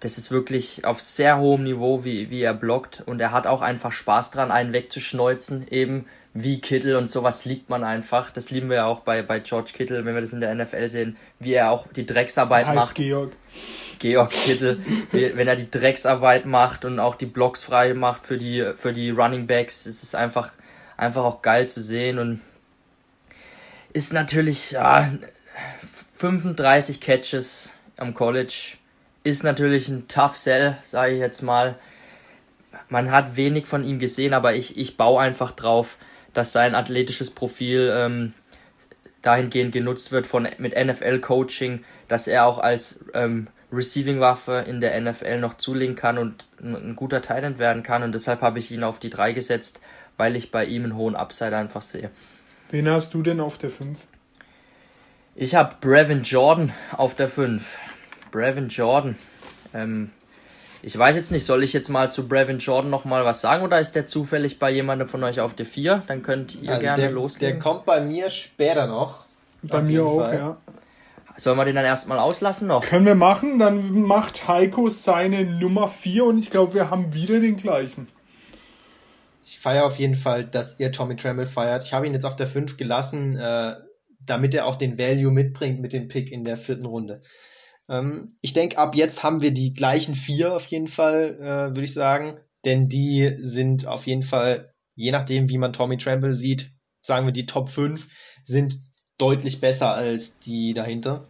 das ist wirklich auf sehr hohem Niveau, wie, wie er blockt. Und er hat auch einfach Spaß dran, einen wegzuschneuzen, eben wie Kittel und sowas liegt man einfach. Das lieben wir ja auch bei, bei George Kittel, wenn wir das in der NFL sehen, wie er auch die Drecksarbeit heißt macht. Georg. Georg Kittel, wenn er die Drecksarbeit macht und auch die Blocks frei macht für die, für die Running Backs, ist es einfach, einfach auch geil zu sehen und ist natürlich ja, 35 Catches am College ist natürlich ein Tough Sell, sage ich jetzt mal. Man hat wenig von ihm gesehen, aber ich, ich baue einfach drauf, dass sein athletisches Profil ähm, dahingehend genutzt wird von mit NFL-Coaching, dass er auch als ähm, Receiving-Waffe in der NFL noch zulegen kann und ein, guter Talent werden kann. Und deshalb habe ich ihn auf die 3 gesetzt, weil ich bei ihm einen hohen Upside einfach sehe. Wen hast du denn auf der 5? Ich habe Brevin Jordan auf der 5. Brevin Jordan. Ähm, ich weiß jetzt nicht, soll ich jetzt mal zu Brevin Jordan nochmal was sagen oder ist der zufällig bei jemandem von euch auf der 4? Dann könnt ihr Also gerne der, loslegen. der kommt bei mir später noch. Bei mir auch, Fall. ja. Sollen wir den dann erstmal auslassen noch? Können wir machen, dann macht Heiko seine Nummer 4 und ich glaube, wir haben wieder den gleichen. Ich feiere auf jeden Fall, dass ihr Tommy Tremble feiert. Ich habe ihn jetzt auf der 5 gelassen, äh, damit er auch den Value mitbringt mit dem Pick in der vierten Runde. Ähm, ich denke, ab jetzt haben wir die gleichen vier auf jeden Fall, äh, würde ich sagen. Denn die sind auf jeden Fall, je nachdem, wie man Tommy Tremble sieht, sagen wir, die Top 5 sind deutlich besser als die dahinter.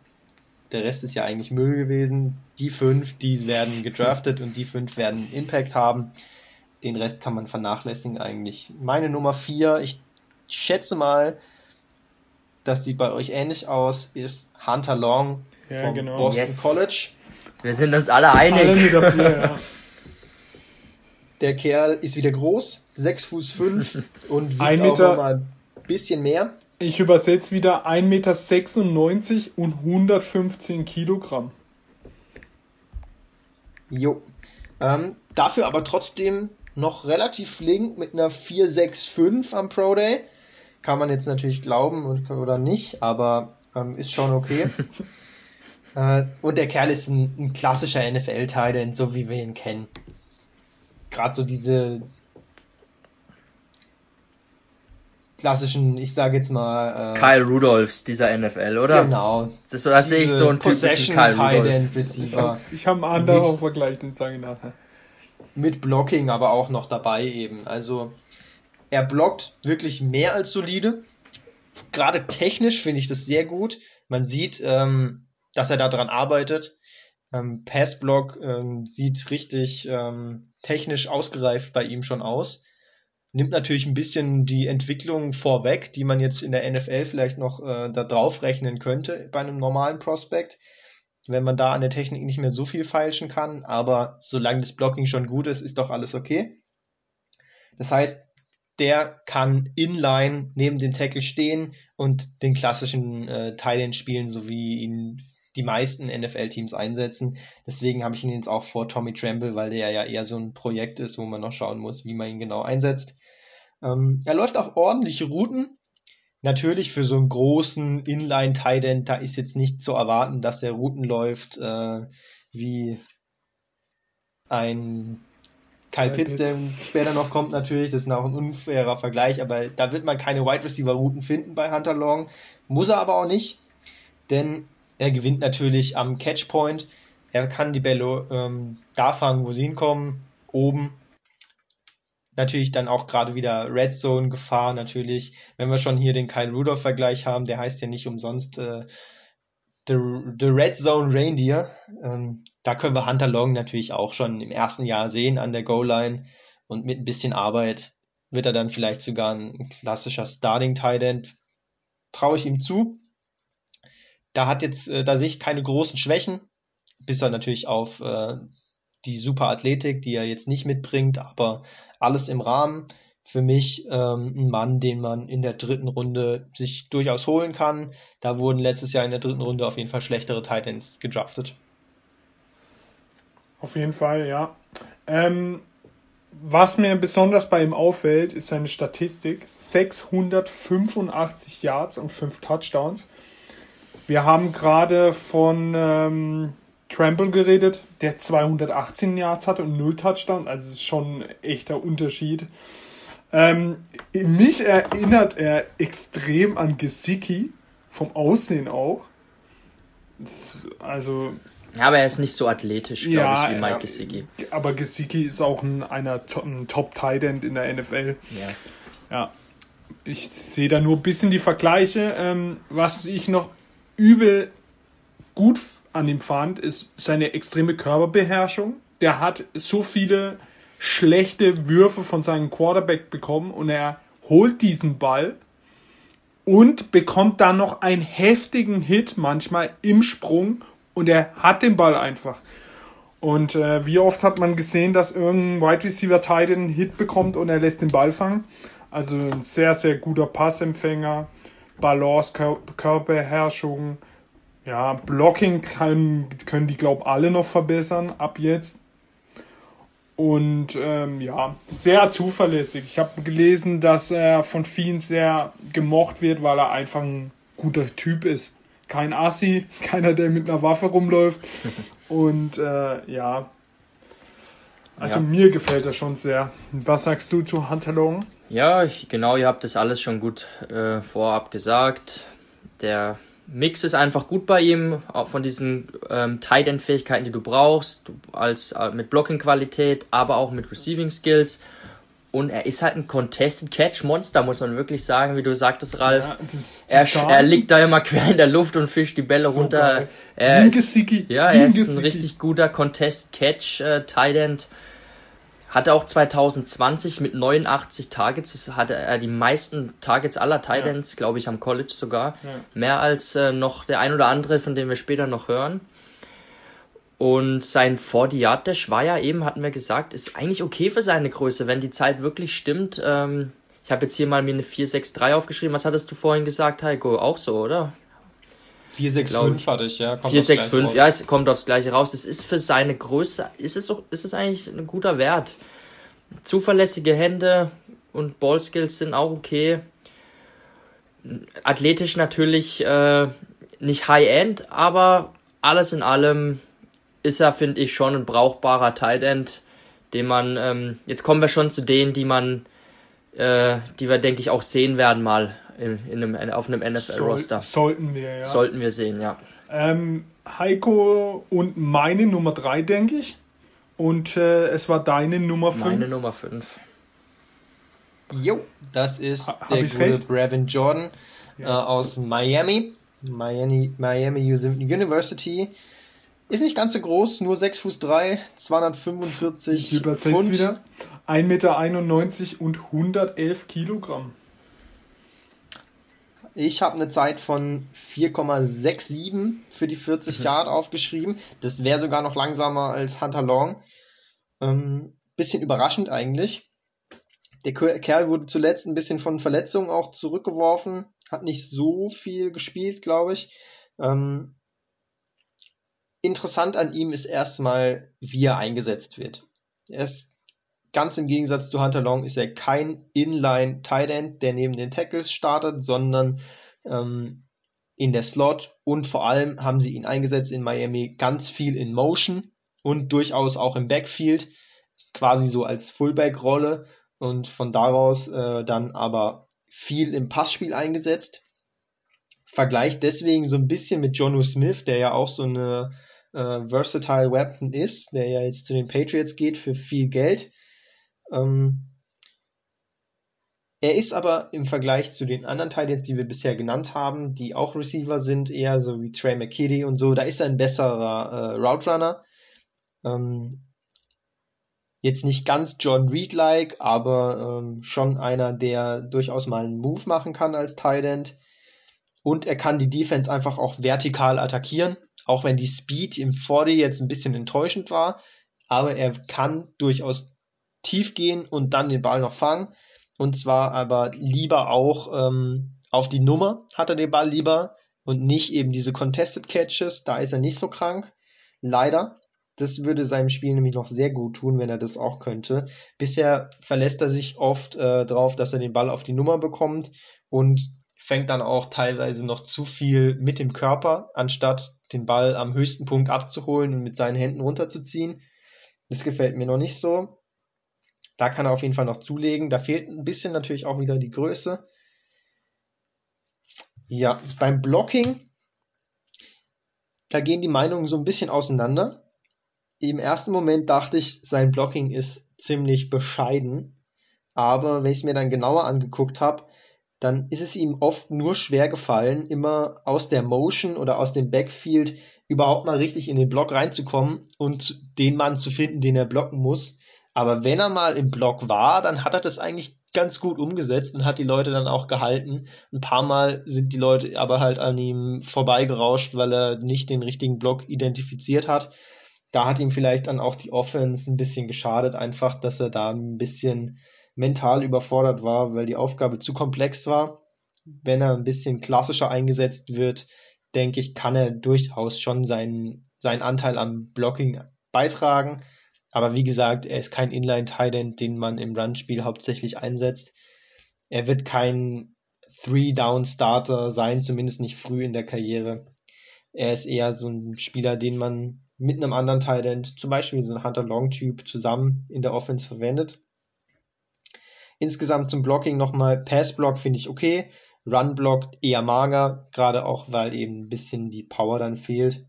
Der Rest ist ja eigentlich Müll gewesen. Die fünf, die werden gedraftet und die fünf werden Impact haben. Den Rest kann man vernachlässigen eigentlich. Meine Nummer vier, ich schätze mal, das sieht bei euch ähnlich aus, ist Hunter Long Ja, vom genau. Boston Yes. College. Wir sind uns alle einig. Alle 4, ja. Der Kerl ist wieder groß, 6 Fuß 5 und wiegt Ein auch Meter- noch mal ein bisschen mehr. Ich übersetze wieder 1,96 Meter und 115 Kilogramm. Jo. Ähm, dafür aber trotzdem noch relativ flink mit einer 4,65 am Pro Day. Kann man jetzt natürlich glauben und- oder nicht, aber ähm, ist schon okay. äh, und der Kerl ist ein, ein klassischer NFL-Teil, so wie wir ihn kennen. Gerade so diese klassischen, ich sage jetzt mal, äh, Kyle Rudolphs dieser NFL, oder? genau, Das, ist so- da sehe ich so einen typischen Possession Kyle Tight Rudolph. End Receiver. Ich habe einen anderen Nix. Vergleich, den sage ich nachher. mit Blocking aber auch noch dabei eben. Also er blockt wirklich mehr als solide. Gerade technisch finde ich das sehr gut. Man sieht, ähm, dass er daran arbeitet. Ähm, Passblock ähm, sieht richtig ähm, technisch ausgereift bei ihm schon aus. Nimmt natürlich ein bisschen die Entwicklung vorweg, die man jetzt in der NFL vielleicht noch äh, da drauf rechnen könnte bei einem normalen Prospect wenn man da an der Technik nicht mehr so viel feilschen kann, aber solange das Blocking schon gut ist, ist doch alles okay. Das heißt, der kann inline neben den Tackle stehen und den klassischen äh, Thailand spielen, so wie ihn die meisten NFL-Teams einsetzen. Deswegen habe ich ihn jetzt auch vor Tommy Tremble, weil der ja eher so ein Projekt ist, wo man noch schauen muss, wie man ihn genau einsetzt. Ähm, er läuft auch ordentliche Routen, Natürlich für so einen großen Inline-Tight da ist jetzt nicht zu erwarten, dass der Routen läuft äh, wie ein Kyle Pitts, der später noch kommt natürlich. Das ist auch ein unfairer Vergleich, aber da wird man keine Wide Receiver-Routen finden bei Hunter Long. Muss er aber auch nicht, denn er gewinnt natürlich am Catchpoint. Er kann die Bälle ähm, da fangen, wo sie hinkommen, oben natürlich dann auch gerade wieder Red Zone Gefahr natürlich. Wenn wir schon hier den Kyle Rudolph Vergleich haben, der heißt ja nicht umsonst äh, the, the Red Zone Reindeer. Ähm, da können wir Hunter Long natürlich auch schon im ersten Jahr sehen an der Goal Line und mit ein bisschen Arbeit wird er dann vielleicht sogar ein klassischer Starting Tight End. Traue ich ihm zu. Da hat jetzt, äh, da sehe ich keine großen Schwächen, bis er natürlich auf äh, die super Athletik, die er jetzt nicht mitbringt, aber alles im Rahmen. Für mich ähm, ein Mann, den man in der dritten Runde sich durchaus holen kann. Da wurden letztes Jahr in der dritten Runde auf jeden Fall schlechtere Titans gedraftet. Auf jeden Fall, ja. Ähm, was mir besonders bei ihm auffällt, ist seine Statistik. 685 Yards und 5 Touchdowns. Wir haben gerade von ähm, Trample geredet, der 218 Yards hatte und 0 Touchdown. Also es ist schon ein echter Unterschied. Ähm, mich erinnert er extrem an Gesicki, vom Aussehen auch. Also. Ja, aber er ist nicht so athletisch, glaube ja, ich, wie Mike ja, Gesicki. Aber Gesicki ist auch ein, einer, ein Top-Tight-End in der NFL. Ja. Ja. Ich sehe da nur ein bisschen die Vergleiche. Ähm, was ich noch übel gut an ihm fand, ist seine extreme Körperbeherrschung. Der hat so viele schlechte Würfe von seinem Quarterback bekommen und er holt diesen Ball und bekommt dann noch einen heftigen Hit manchmal im Sprung und er hat den Ball einfach. Und äh, wie oft hat man gesehen, dass irgendein Wide Receiver Titan einen Hit bekommt und er lässt den Ball fangen? Also ein sehr, sehr guter Passempfänger, Balance, Kör Körperbeherrschung, ja, Blocking kann, können die, glaube alle noch verbessern ab jetzt. Und ähm, ja, sehr zuverlässig. Ich habe gelesen, dass er von vielen sehr gemocht wird, weil er einfach ein guter Typ ist. Kein Assi, keiner, der mit einer Waffe rumläuft. Und äh, ja, also ja. mir gefällt er schon sehr. Was sagst du zu Hunter Long? Ja, ich, genau, ihr habt das alles schon gut äh, vorab gesagt. Der Mix ist einfach gut bei ihm, auch von diesen ähm, Tight End Fähigkeiten, die du brauchst, als äh, mit Blocking Qualität, aber auch mit Receiving Skills. Und er ist halt ein Contested Catch Monster, muss man wirklich sagen, wie du sagtest, Ralf. Ja, er, er, liegt da immer quer in der Luft und fischt die Bälle so runter. Er ist, ja, er ist ein richtig guter Contested Catch äh, Tight End. Hatte auch 2020 mit 89 Targets, hatte er die meisten Targets aller Titans, ja. glaube ich, am College sogar. Ja. Mehr als äh, noch der ein oder andere, von dem wir später noch hören. Und sein 40 Yard Dash war ja eben, hatten wir gesagt, ist eigentlich okay für seine Größe, wenn die Zeit wirklich stimmt. Ähm, ich habe jetzt hier mal mir eine 463 aufgeschrieben. Was hattest du vorhin gesagt, Heiko? Auch so, oder? 465 hatte ich, ja. 465, ja, es kommt aufs gleiche raus. Das ist für seine Größe, ist es, ist es eigentlich ein guter Wert. Zuverlässige Hände und Ballskills sind auch okay. Athletisch natürlich äh, nicht High-End, aber alles in allem ist er, finde ich, schon ein brauchbarer Tight End, den man, ähm, jetzt kommen wir schon zu denen, die man, äh, die wir, denke ich, auch sehen werden mal in, in einem, auf einem NFL-Roster. Soll, sollten wir, ja. Sollten wir sehen, ja. Ähm, Heiko und meine Nummer 3, denke ich. Und äh, es war deine Nummer 5. Meine Nummer 5. Jo, das ist ha, der gute recht? Brevin Jordan ja. äh, aus Miami. Miami. Miami University. Ist nicht ganz so groß, nur 6 Fuß 3, 245 ich Pfund. wieder. 1,91 Meter und 111 Kilogramm. Ich habe eine Zeit von 4,67 für die 40 mhm. Yard aufgeschrieben. Das wäre sogar noch langsamer als Hunter Long. Ähm, bisschen überraschend eigentlich. Der Kerl wurde zuletzt ein bisschen von Verletzungen auch zurückgeworfen. Hat nicht so viel gespielt, glaube ich. Ähm, interessant an ihm ist erstmal, wie er eingesetzt wird. Er ist Ganz im Gegensatz zu Hunter Long ist er kein Inline Tight End, der neben den Tackles startet, sondern ähm, in der Slot und vor allem haben sie ihn eingesetzt in Miami ganz viel in Motion und durchaus auch im Backfield, quasi so als Fullback-Rolle und von daraus äh, dann aber viel im Passspiel eingesetzt. Vergleicht deswegen so ein bisschen mit Jonu Smith, der ja auch so eine äh, versatile Weapon ist, der ja jetzt zu den Patriots geht für viel Geld. Ähm, er ist aber im Vergleich zu den anderen Titans, die wir bisher genannt haben, die auch Receiver sind, eher so wie Trey McKitty und so, da ist er ein besserer äh, Route Runner. Ähm, jetzt nicht ganz John Reed-like, aber ähm, schon einer, der durchaus mal einen Move machen kann als Tight Und er kann die Defense einfach auch vertikal attackieren, auch wenn die Speed im 40 jetzt ein bisschen enttäuschend war. Aber er kann durchaus tief gehen und dann den Ball noch fangen. Und zwar aber lieber auch ähm, auf die Nummer hat er den Ball lieber und nicht eben diese Contested Catches. Da ist er nicht so krank. Leider. Das würde seinem Spiel nämlich noch sehr gut tun, wenn er das auch könnte. Bisher verlässt er sich oft äh, darauf, dass er den Ball auf die Nummer bekommt und fängt dann auch teilweise noch zu viel mit dem Körper, anstatt den Ball am höchsten Punkt abzuholen und mit seinen Händen runterzuziehen. Das gefällt mir noch nicht so. Da kann er auf jeden Fall noch zulegen. Da fehlt ein bisschen natürlich auch wieder die Größe. Ja, beim Blocking, da gehen die Meinungen so ein bisschen auseinander. Im ersten Moment dachte ich, sein Blocking ist ziemlich bescheiden. Aber wenn ich es mir dann genauer angeguckt habe, dann ist es ihm oft nur schwer gefallen, immer aus der Motion oder aus dem Backfield überhaupt mal richtig in den Block reinzukommen und den Mann zu finden, den er blocken muss. Aber wenn er mal im Block war, dann hat er das eigentlich ganz gut umgesetzt und hat die Leute dann auch gehalten. Ein paar Mal sind die Leute aber halt an ihm vorbeigerauscht, weil er nicht den richtigen Block identifiziert hat. Da hat ihm vielleicht dann auch die Offense ein bisschen geschadet, einfach, dass er da ein bisschen mental überfordert war, weil die Aufgabe zu komplex war. Wenn er ein bisschen klassischer eingesetzt wird, denke ich, kann er durchaus schon seinen, seinen Anteil am Blocking beitragen. Aber wie gesagt, er ist kein Inline-Tight End, den man im Run-Spiel hauptsächlich einsetzt. Er wird kein Three-Down-Starter sein, zumindest nicht früh in der Karriere. Er ist eher so ein Spieler, den man mit einem anderen Tight End, zum Beispiel so ein Hunter Long-Typ, zusammen in der Offense verwendet. Insgesamt zum Blocking nochmal, Pass-Block finde ich okay, Run-Block eher mager, gerade auch, weil eben ein bisschen die Power dann fehlt.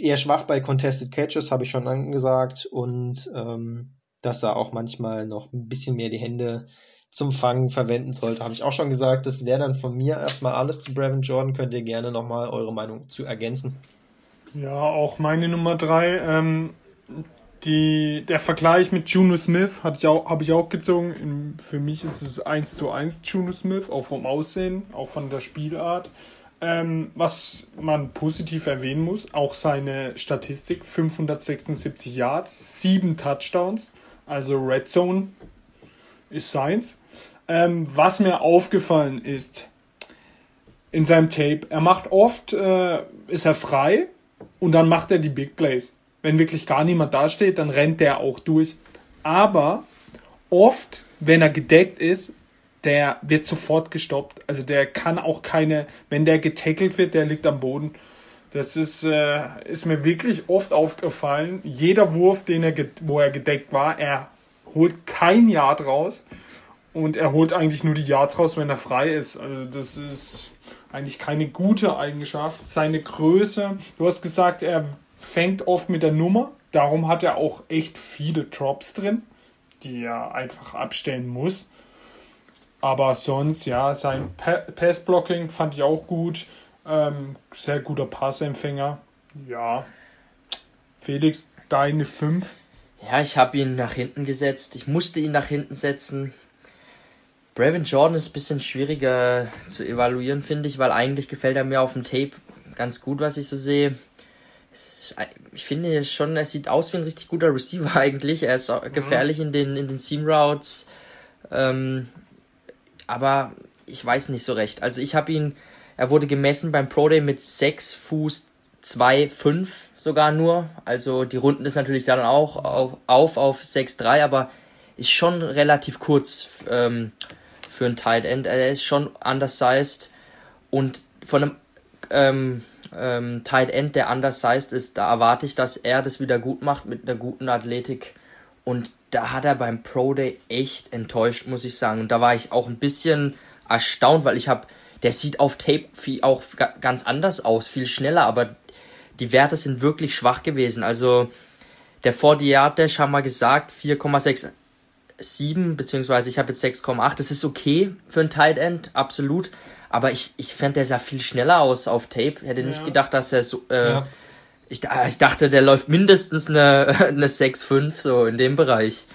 Eher schwach bei Contested Catches, habe ich schon angesagt, und ähm, dass er auch manchmal noch ein bisschen mehr die Hände zum Fangen verwenden sollte, habe ich auch schon gesagt. Das wäre dann von mir erstmal alles zu Brevin Jordan. Könnt ihr gerne nochmal eure Meinung zu ergänzen. Ja, auch meine Nummer drei. Ähm, die, der Vergleich mit Juno Smith habe ich, auch, hab ich auch gezogen. Für mich ist es 1 zu 1 Juno Smith, auch vom Aussehen, auch von der Spielart. Ähm, was man positiv erwähnen muss, auch seine Statistik, 576 Yards, 7 Touchdowns, also Red Zone ist seins. Ähm, was mir aufgefallen ist in seinem Tape, er macht oft, äh, ist er frei und dann macht er die Big Plays wenn wirklich gar niemand dasteht, dann rennt der auch durch. Aber oft, wenn er gedeckt ist, der wird sofort gestoppt. Also der kann auch keine, wenn der getackelt wird, der liegt am Boden. Das ist, äh, ist mir wirklich oft aufgefallen. Jeder Wurf, den er, wo er gedeckt war, er holt kein Yard raus. Und er holt eigentlich nur die Yards raus, wenn er frei ist. Also das ist eigentlich keine gute Eigenschaft. Seine Größe, du hast gesagt, er fängt oft mit der Nummer. Darum hat er auch echt viele Drops drin, die er einfach abstellen muss. Aber sonst, ja, sein Passblocking fand ich auch gut. Ähm, sehr guter Passempfänger. Ja. Felix, deine 5. Ja, ich habe ihn nach hinten gesetzt. Ich musste ihn nach hinten setzen. Brevin Jordan ist ein bisschen schwieriger zu evaluieren, finde ich, weil eigentlich gefällt er mir auf dem Tape ganz gut, was ich so sehe ich finde schon, er sieht aus wie ein richtig guter Receiver eigentlich. Er ist gefährlich in den, in den Seam Routes. Ähm, aber ich weiß nicht so recht. Also ich habe ihn, er wurde gemessen beim Pro Day mit 6 Fuß 2, 5 sogar nur. Also die Runden ist natürlich dann auch auf, auf, auf 6,3, aber ist schon relativ kurz ähm, für ein Tight End. Er ist schon undersized und von einem ähm, ähm, Tight End, der undersized ist, da erwarte ich, dass er das wieder gut macht mit einer guten Athletik. Und da hat er beim Pro Day echt enttäuscht, muss ich sagen. Und da war ich auch ein bisschen erstaunt, weil ich habe, der sieht auf Tape viel, auch ganz anders aus, viel schneller, aber die Werte sind wirklich schwach gewesen. Also der 40 Yard Dash haben wir gesagt, 4,67, beziehungsweise ich habe jetzt 6,8. Das ist okay für ein Tight End, absolut. Aber ich, ich fände, der sah viel schneller aus auf Tape. Hätte nicht gedacht, dass er so. Äh, ja. Ich, ich dachte, der läuft mindestens eine, eine 6-5, so in dem Bereich.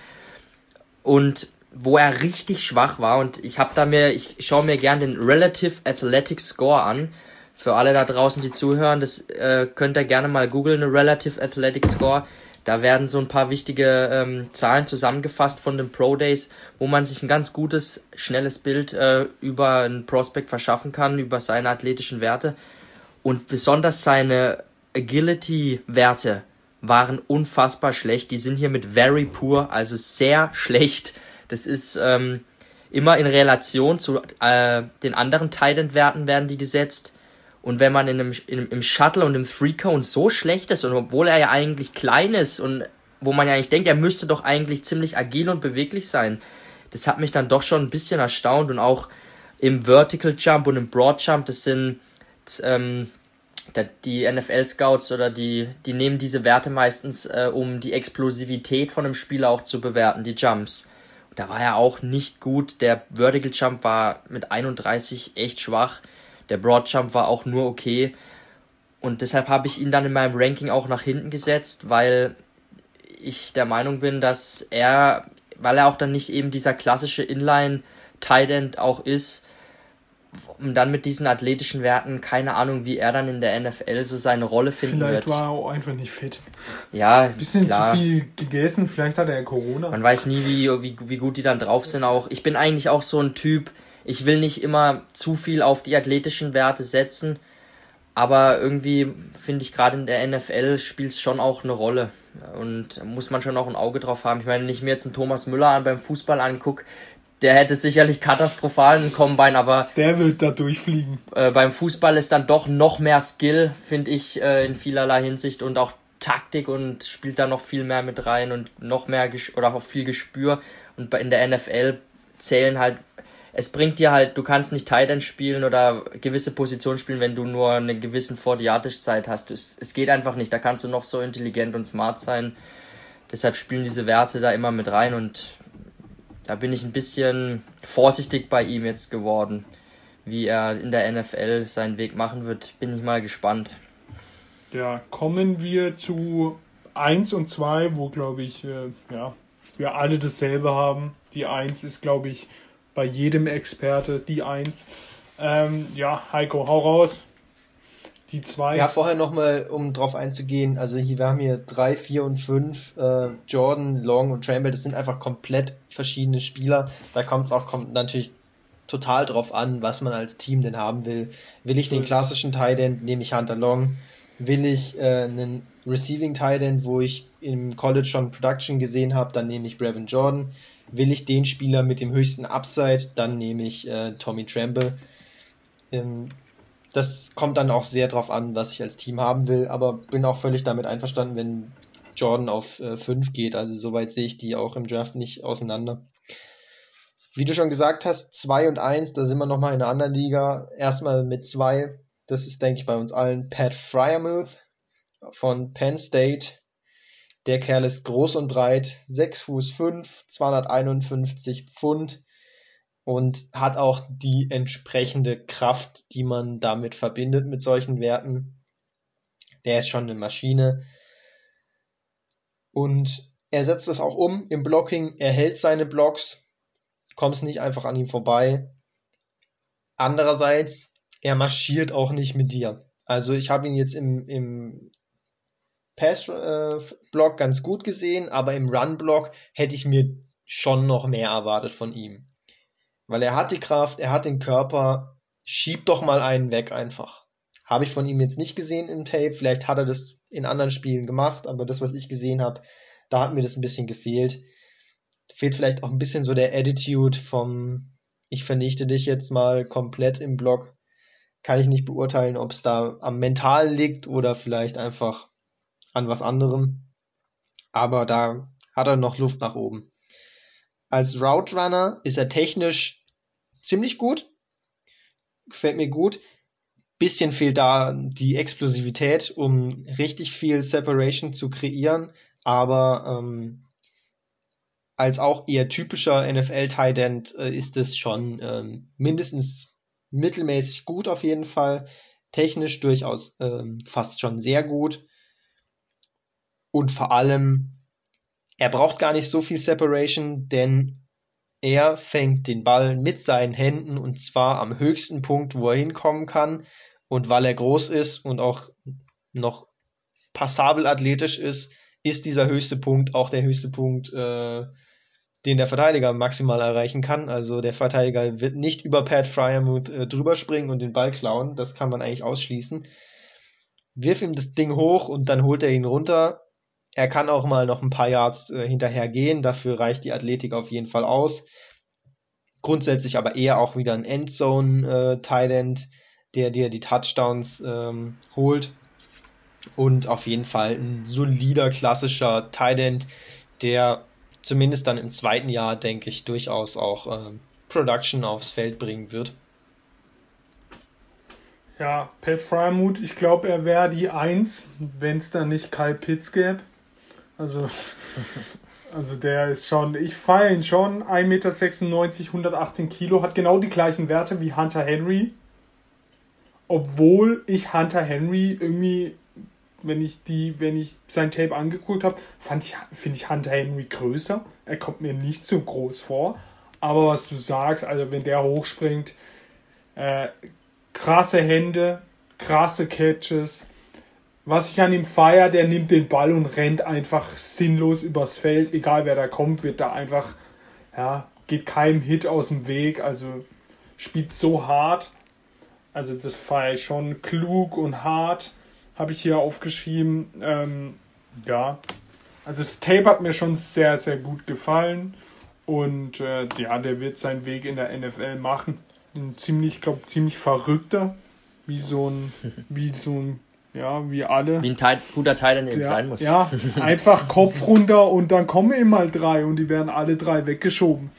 Und wo er richtig schwach war, und ich habe da mir, ich schaue mir gern den Relative Athletic Score an. Für alle da draußen, die zuhören, das äh, könnt ihr gerne mal googeln, Relative Athletic Score. Da werden so ein paar wichtige ähm, Zahlen zusammengefasst von den Pro Days, wo man sich ein ganz gutes, schnelles Bild äh, über einen Prospect verschaffen kann, über seine athletischen Werte. Und besonders seine Agility-Werte waren unfassbar schlecht. Die sind hier mit very poor, also sehr schlecht. Das ist ähm, immer in Relation zu äh, den anderen Titan-Werten werden die gesetzt. Und wenn man in einem, in, im Shuttle und im Three Cone so schlecht ist und obwohl er ja eigentlich klein ist und wo man ja eigentlich denkt, er müsste doch eigentlich ziemlich agil und beweglich sein, das hat mich dann doch schon ein bisschen erstaunt und auch im Vertical Jump und im Broad Jump, das sind ähm, die NFL-Scouts oder die, die nehmen diese Werte meistens, äh, um die Explosivität von einem Spieler auch zu bewerten, die Jumps. Und da war er auch nicht gut. Der Vertical Jump war mit 31 echt schwach. Der Broad Jump war auch nur okay. Und deshalb habe ich ihn dann in meinem Ranking auch nach hinten gesetzt, weil ich der Meinung bin, dass er, weil er auch dann nicht eben dieser klassische Inline Tight End auch ist, und dann mit diesen athletischen Werten, keine Ahnung, wie er dann in der NFL so seine Rolle finden vielleicht wird. Vielleicht war er auch einfach nicht fit. Ja, bisschen klar. zu viel gegessen, vielleicht hat er Corona. Man weiß nie, wie, wie, wie gut die dann drauf sind auch. Ich bin eigentlich auch so ein Typ, ich will nicht immer zu viel auf die athletischen Werte setzen, aber irgendwie finde ich gerade in der NFL spielt es schon auch eine Rolle und muss man schon auch ein Auge drauf haben. Ich meine, wenn ich mir jetzt einen Thomas Müller beim Fußball angucke, der hätte sicherlich katastrophalen Combine, aber der wird da durchfliegen. Äh, beim Fußball ist dann doch noch mehr Skill, finde ich, äh, in vielerlei Hinsicht und auch Taktik und spielt da noch viel mehr mit rein und noch mehr oder auch viel Gespür. Und in der NFL zählen halt, es bringt dir halt, du kannst nicht Tight End spielen oder gewisse Positionen spielen, wenn du nur eine gewissen 40 Zeit hast. Es, es geht einfach nicht, da kannst du noch so intelligent und smart sein. Deshalb spielen diese Werte da immer mit rein und da bin ich ein bisschen vorsichtig bei ihm jetzt geworden. Wie er in der NFL seinen Weg machen wird, bin ich mal gespannt. Ja, kommen wir zu 1 und 2, wo glaube ich, äh, ja, wir alle dasselbe haben. Die 1 ist, glaube ich, bei jedem Experte die 1. Ähm, ja, Heiko, hau raus die zwei. Ja, vorher nochmal, um drauf einzugehen, also hier, wir haben hier drei, vier und fünf, äh, Jordan, Long und Trammell, das sind einfach komplett verschiedene Spieler. Da kommt es auch kommt natürlich total drauf an, was man als Team denn haben will. Will ich den klassischen Tight End, nehme ich Hunter Long. Will ich äh, einen Receiving Tight End, wo ich im College schon Production gesehen habe, dann nehme ich Brevin Jordan. Will ich den Spieler mit dem höchsten Upside, dann nehme ich äh, Tommy Tremble. Ähm, das kommt dann auch sehr drauf an, was ich als Team haben will, aber bin auch völlig damit einverstanden, wenn Jordan auf 5 äh, geht. Also soweit sehe ich die auch im Draft nicht auseinander. Wie du schon gesagt hast, 2 und 1, da sind wir nochmal in einer anderen Liga. Erstmal mit 2, das ist, denke ich, bei uns allen Pat Fryermuth von Penn State. Der Kerl ist groß und breit, 6 Fuß 5, 251 Pfund, und hat auch die entsprechende Kraft, die man damit verbindet mit solchen Werten. Der ist schon eine Maschine. Und er setzt es auch um im Blocking, er hält seine Blocks, kommst nicht einfach an ihm vorbei. Andererseits, er marschiert auch nicht mit dir. Also ich habe ihn jetzt im, im Pass-Block ganz gut gesehen, aber im Run-Block hätte ich mir schon noch mehr erwartet von ihm. Weil er hat die Kraft, er hat den Körper, schiebt doch mal einen weg einfach. Habe ich von ihm jetzt nicht gesehen im Tape, vielleicht hat er das in anderen Spielen gemacht, aber das, was ich gesehen habe, da hat mir das ein bisschen gefehlt. Fehlt vielleicht auch ein bisschen so der Attitude vom ich vernichte dich jetzt mal komplett im Block. Kann ich nicht beurteilen, ob es da am Mental liegt oder vielleicht einfach an was anderem. Aber da hat er noch Luft nach oben. Als Route Runner ist er technisch ziemlich gut. Gefällt mir gut. Bisschen fehlt da die Explosivität, um richtig viel Separation zu kreieren. Aber ähm, als auch eher typischer NFL-Tight End äh, ist es schon ähm, mindestens mittelmäßig gut auf jeden Fall. Technisch durchaus ähm, fast schon sehr gut. Und vor allem er braucht gar nicht so viel Separation, denn er fängt den Ball mit seinen Händen und zwar am höchsten Punkt, wo er hinkommen kann. Und weil er groß ist und auch noch passabel athletisch ist, ist dieser höchste Punkt auch der höchste Punkt, äh, den der Verteidiger maximal erreichen kann. Also der Verteidiger wird nicht über Pat Fryermuth äh, drüber springen und den Ball klauen. Das kann man eigentlich ausschließen. Wirf ihm das Ding hoch und dann holt er ihn runter. Er kann auch mal noch ein paar Yards äh, hinterher gehen, dafür reicht die Athletik auf jeden Fall aus. Grundsätzlich aber eher auch wieder ein Endzone äh, der dir die Touchdowns ähm, holt. Und auf jeden Fall ein solider, klassischer End, der zumindest dann im zweiten Jahr, denke ich, durchaus auch ähm, Production aufs Feld bringen wird. Ja, Pat Fryermuth, ich glaube, er wäre die Eins, wenn es da nicht Kyle Pitts gäbe. Also, also der ist schon, ich feiere ihn schon. 1,96 Meter, 118 Kilo, hat genau die gleichen Werte wie Hunter Henry. Obwohl ich Hunter Henry irgendwie, wenn ich die, wenn ich sein Tape angeguckt habe, ich, finde ich Hunter Henry größer. Er kommt mir nicht so groß vor. Aber was du sagst, also wenn der hochspringt, äh, krasse Hände, krasse Catches. Was ich an ihm feier, der nimmt den Ball und rennt einfach sinnlos übers Feld. Egal wer da kommt, wird da einfach, ja, geht keinem Hit aus dem Weg. Also spielt so hart. Also das feiere ich schon. Klug und hart habe ich hier aufgeschrieben. Ähm, ja, also das Tape hat mir schon sehr, sehr gut gefallen. Und äh, ja, der wird seinen Weg in der NFL machen ein ziemlich, glaube ziemlich verrückter, wie so ein, wie so ein, ja, wie alle. Wie ein Teil, guter Teil, der ja, sein muss. Ja, einfach Kopf runter und dann kommen eben mal drei und die werden alle drei weggeschoben.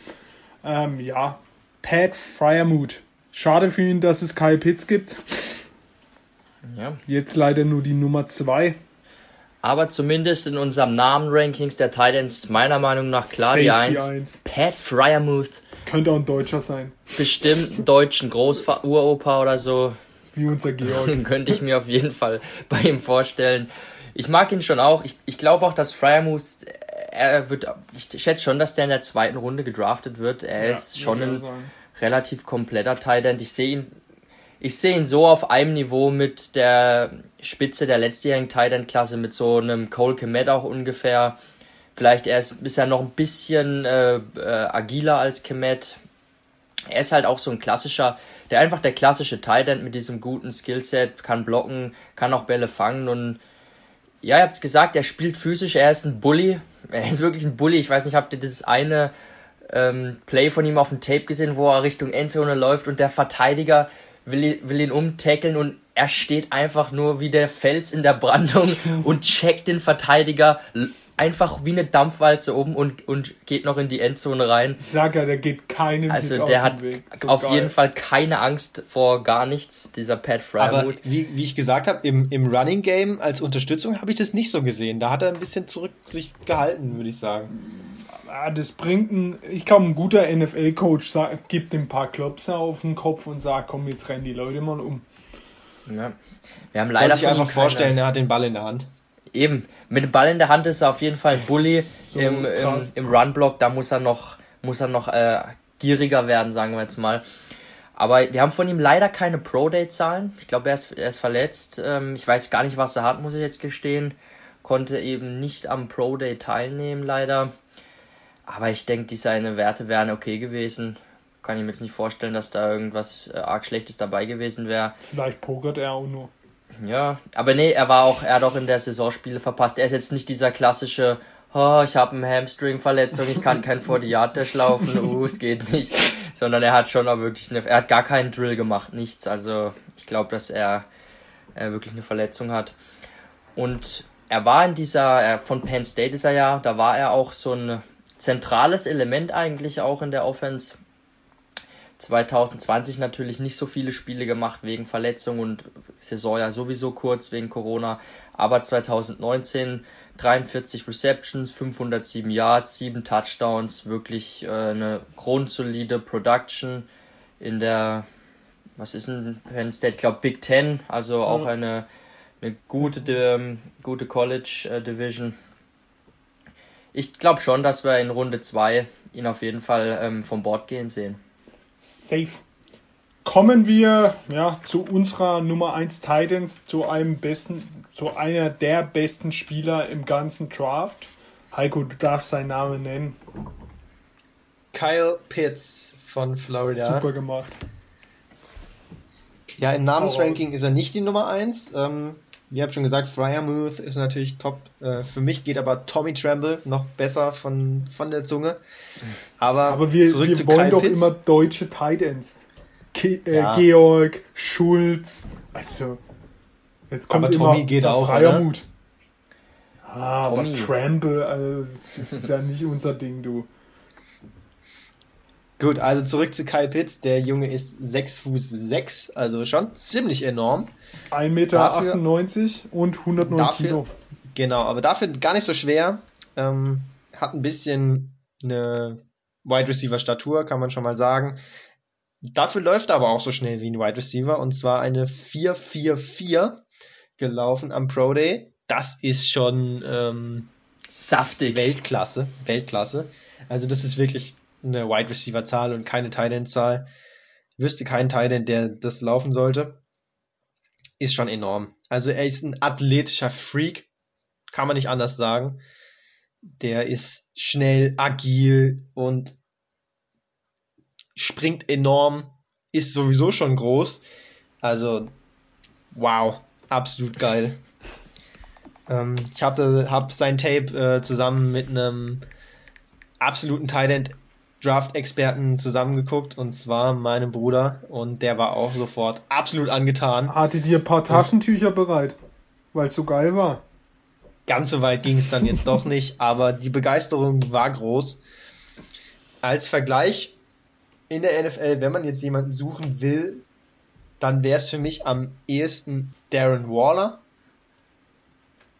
Ähm, ja, Pat Fryermuth. Schade für ihn, dass es Kyle Pitts gibt. Ja. Jetzt leider nur die Nummer zwei. Aber zumindest in unserem Namen-Rankings der Titans meiner Meinung nach klar die 1. Pat Fryermuth könnte auch ein Deutscher sein. Bestimmt einen deutschen Großuropa oder so. Wie unser Georg. könnte ich mir auf jeden Fall bei ihm vorstellen. Ich mag ihn schon auch. Ich, ich glaube auch, dass Fryermuth, er wird, ich schätze schon, dass der in der zweiten Runde gedraftet wird. Er ja, ist schon ein sagen. relativ kompletter Tight Ich sehe ihn, ich sehe ihn so auf einem Niveau mit der Spitze der letztjährigen Tight Klasse, mit so einem Cole Kemet auch ungefähr. Vielleicht er ist, ist er noch ein bisschen äh, äh, agiler als Kemet. Er ist halt auch so ein klassischer, der einfach der klassische Tight End mit diesem guten Skillset, kann blocken, kann auch Bälle fangen und ja, ihr habt es gesagt, er spielt physisch, er ist ein Bully. Er ist wirklich ein Bully. Ich weiß nicht, habt ihr dieses eine ähm, Play von ihm auf dem Tape gesehen, wo er Richtung Endzone läuft und der Verteidiger will, will ihn umtackeln und er steht einfach nur wie der Fels in der Brandung und checkt den Verteidiger einfach wie eine Dampfwalze oben und, und geht noch in die Endzone rein. Ich sag ja, der geht keinem Also der hat so auf geil. jeden Fall keine Angst vor gar nichts, dieser Pat Fryermuth. Aber wie, wie ich gesagt habe, im, im Running Game als Unterstützung habe ich das nicht so gesehen. Da hat er ein bisschen zurück sich gehalten, würde ich sagen. Das bringt ein, ich glaube, ein guter NFL-Coach gibt ihm ein paar Klopse auf den Kopf und sagt, komm, jetzt rennen die Leute mal um. Ja. Wir haben leider Soll sich einfach vorstellen, er hat den Ball in der Hand eben, mit dem Ball in der Hand ist er auf jeden Fall ein Bully so im, im, im Run-Block, da muss er noch, muss er noch äh, gieriger werden, sagen wir jetzt mal. Aber wir haben von ihm leider keine Pro-Day-Zahlen. Ich glaube, er ist, er ist verletzt. Ähm, ich weiß gar nicht, was er hat, muss ich jetzt gestehen. Konnte eben nicht am Pro-Day teilnehmen, leider. Aber ich denke, die seine Werte wären okay gewesen. Kann ich mir jetzt nicht vorstellen, dass da irgendwas äh, arg Schlechtes dabei gewesen wäre. Vielleicht pokert er auch nur. Ja, aber nee, er war auch, er hat auch in der Saison Spiele verpasst. Er ist jetzt nicht dieser klassische, oh, ich habe eine Hamstring-Verletzung, ich kann kein 40 Yard Dash laufen, uh, es geht nicht. Sondern er hat schon auch wirklich eine, er hat gar keinen Drill gemacht, nichts. Also ich glaube, dass er, er wirklich eine Verletzung hat. Und er war in dieser, er, von Penn State ist er ja, da war er auch so ein zentrales Element eigentlich auch in der Offense 2020 natürlich nicht so viele Spiele gemacht wegen Verletzung und Saison ja sowieso kurz wegen Corona. Aber 2019 43 Receptions, 507 Yards, 7 Touchdowns, wirklich äh, eine grundsolide Production in der, was ist denn Penn State? Ich glaube Big Ten, also auch eine, eine gute, ähm, gute College äh, Division. Ich glaube schon, dass wir in Runde 2 ihn auf jeden Fall ähm, vom Bord gehen sehen safe. Kommen wir ja, zu unserer Nummer 1 Titans, zu einem besten, zu einer der besten Spieler im ganzen Draft. Heiko, du darfst seinen Namen nennen. Kyle Pitts von Florida. Super gemacht. Ja, im Namensranking ist er nicht die Nummer 1. Ähm, wie habe schon gesagt, Fryermuth ist natürlich top. Äh, für mich geht aber Tommy Tremble noch besser von, von der Zunge. Aber, aber wir, wir wollen doch Pitts. immer deutsche Titans. Ke äh, ja. Georg, Schulz. Also, jetzt kommt aber Tommy geht auch, freier Mut. Ah, Tommy. aber Trample, also, das ist ja nicht unser Ding, du. Gut, also zurück zu Kyle Pitts. Der Junge ist 6 Fuß 6, also schon ziemlich enorm. 1,98 Meter dafür, und 109 dafür, Kilo. Genau, aber dafür gar nicht so schwer. Ähm, hat ein bisschen eine Wide Receiver Statur, kann man schon mal sagen. Dafür läuft er aber auch so schnell wie ein Wide Receiver und zwar eine 4-4-4 gelaufen am Pro Day. Das ist schon ähm, saftig. Weltklasse, Weltklasse. Also das ist wirklich eine Wide Receiver Zahl und keine Tight End Zahl. Ich wüsste keinen Tight End, der das laufen sollte. Ist schon enorm. Also er ist ein athletischer Freak, kann man nicht anders sagen. Der ist schnell, agil und springt enorm, ist sowieso schon groß. Also, wow, absolut geil. Ähm, ich habe hab sein Tape äh, zusammen mit einem absoluten Thailand Draft-Experten zusammengeguckt und zwar meinem Bruder und der war auch sofort absolut angetan. Hatte dir ein paar Taschentücher und bereit, weil es so geil war. Ganz so weit ging es dann jetzt doch nicht, aber die Begeisterung war groß. Als Vergleich in der NFL, wenn man jetzt jemanden suchen will, dann wäre es für mich am ehesten Darren Waller,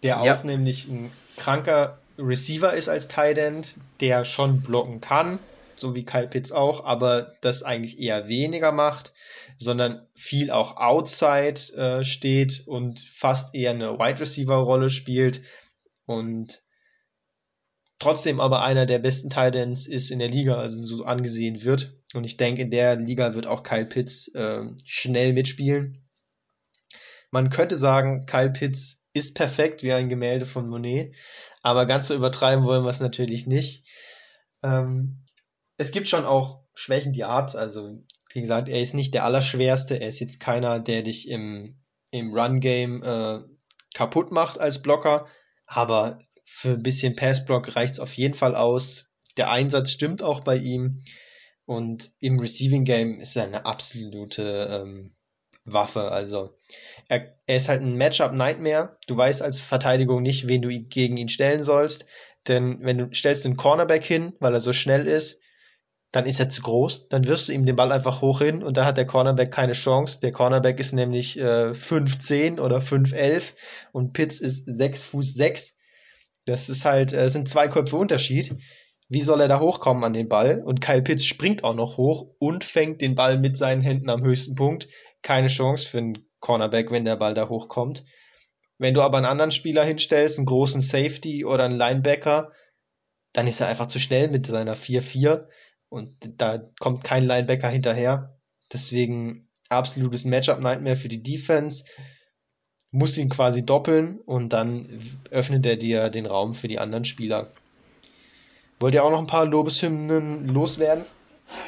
der auch ja. nämlich ein kranker Receiver ist als Tight End, der schon blocken kann, so wie Kyle Pitts auch, aber das eigentlich eher weniger macht, sondern viel auch outside äh, steht und fast eher eine Wide Receiver Rolle spielt und trotzdem aber einer der besten Titans ist in der Liga, also so angesehen wird. Und ich denke, in der Liga wird auch Kyle Pitts äh, schnell mitspielen. Man könnte sagen, Kyle Pitts ist perfekt wie ein Gemälde von Monet, aber ganz so übertreiben wollen wir es natürlich nicht. Ähm, es gibt schon auch Schwächen, die Art. Also, wie gesagt, er ist nicht der Allerschwerste. Er ist jetzt keiner, der dich im, im Run-Game äh, kaputt macht als Blocker. Aber für ein bisschen Passblock reicht es auf jeden Fall aus. Der Einsatz stimmt auch bei ihm. Und im Receiving Game ist er eine absolute ähm, Waffe. Also er, er ist halt ein Matchup-Nightmare. Du weißt als Verteidigung nicht, wen du gegen ihn stellen sollst. Denn wenn du stellst den Cornerback hin, weil er so schnell ist, dann ist er zu groß, dann wirst du ihm den Ball einfach hoch hin und da hat der Cornerback keine Chance. Der Cornerback ist nämlich äh, 5'10 oder 5'11 und Pitts ist 6 Fuß 6. Das ist halt, äh, sind zwei Köpfe Unterschied. Wie soll er da hochkommen an den Ball? Und Kyle Pitts springt auch noch hoch und fängt den Ball mit seinen Händen am höchsten Punkt. Keine Chance für einen Cornerback, wenn der Ball da hochkommt. Wenn du aber einen anderen Spieler hinstellst, einen großen Safety oder einen Linebacker, dann ist er einfach zu schnell mit seiner 4-4 und da kommt kein Linebacker hinterher. Deswegen absolutes Matchup-Nightmare für die Defense. Muss ihn quasi doppeln und dann öffnet er dir den Raum für die anderen Spieler. Wollt ihr auch noch ein paar Lobeshymnen loswerden?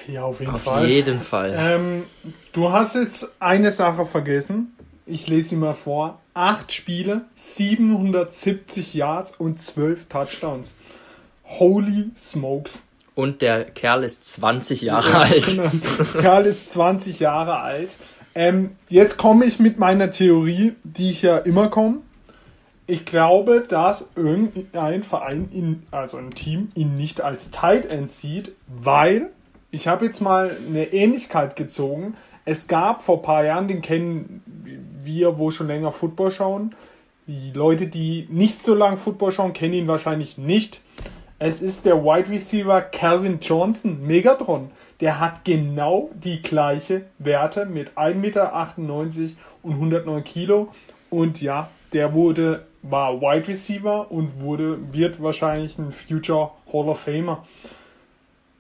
Ja, auf jeden auf Fall. Auf jeden Fall. Ähm, du hast jetzt eine Sache vergessen. Ich lese sie mal vor. Acht Spiele, 770 Yards und 12 Touchdowns. Holy smokes. Und der Kerl ist 20 Jahre ja, alt. Genau. Kerl ist 20 Jahre alt. Ähm, jetzt komme ich mit meiner Theorie, die ich ja immer komme. Ich glaube, dass irgendein Verein, ihn, also ein Team, ihn nicht als Tight End sieht, weil ich habe jetzt mal eine Ähnlichkeit gezogen. Es gab vor ein paar Jahren, den kennen wir, wo schon länger Football schauen. Die Leute, die nicht so lange Football schauen, kennen ihn wahrscheinlich nicht. Es ist der Wide Receiver Calvin Johnson, Megatron. Der hat genau die gleiche Werte mit 1,98 Meter und 109 Kilo. Und ja, der wurde, war Wide Receiver und wurde, wird wahrscheinlich ein Future Hall of Famer.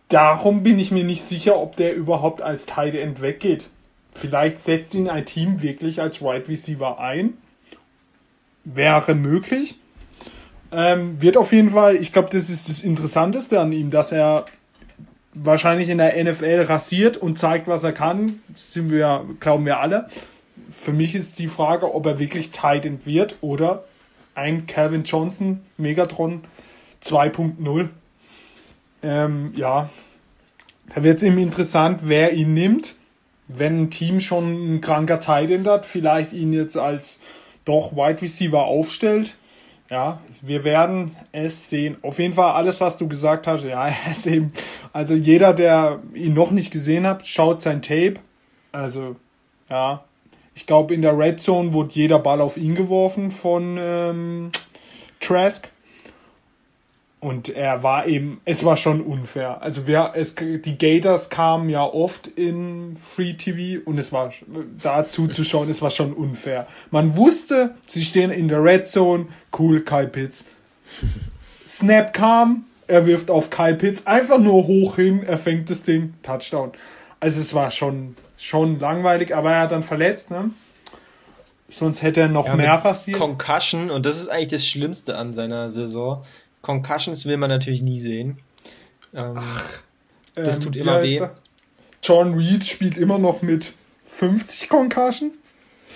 Darum bin ich mir nicht sicher, ob der überhaupt als Tight End weggeht. Vielleicht setzt ihn ein Team wirklich als Wide Receiver ein. Wäre möglich. Ähm, wird auf jeden Fall, ich glaube, das ist das Interessanteste an ihm, dass er wahrscheinlich in der NFL rasiert und zeigt, was er kann. Das sind wir, glauben wir alle. Für mich ist die Frage, ob er wirklich Titan wird oder ein Calvin Johnson Megatron 2.0. Ähm, ja, da wird es eben interessant, wer ihn nimmt. wenn ein Team schon ein kranker Tight End hat, vielleicht ihn jetzt als doch Wide Receiver aufstellt. Ja, wir werden es sehen. Auf jeden Fall alles, was du gesagt hast, ja, ist eben, also jeder, der ihn noch nicht gesehen hat, schaut sein Tape. Also, ja, ich glaube, in der Red Zone wurde jeder Ball auf ihn geworfen von ähm, Trask. Und er war eben, es war schon unfair. Also wir, es, die Gators kamen ja oft in Free TV und es war da zuzuschauen, es war schon unfair. Man wusste, sie stehen in der Red Zone, cool, Kyle Pitts. Snap kam, er wirft auf Kyle Pitts, einfach nur hoch hin, er fängt das Ding, Touchdown. Also es war schon, schon langweilig, aber er hat dann verletzt, ne? Sonst hätte er noch ja, mehr passiert. Concussion, und das ist eigentlich das Schlimmste an seiner Saison. Concussions will man natürlich nie sehen. Ähm, Ach, das ähm, tut immer weh. John Reed spielt immer noch mit 50 Concussions.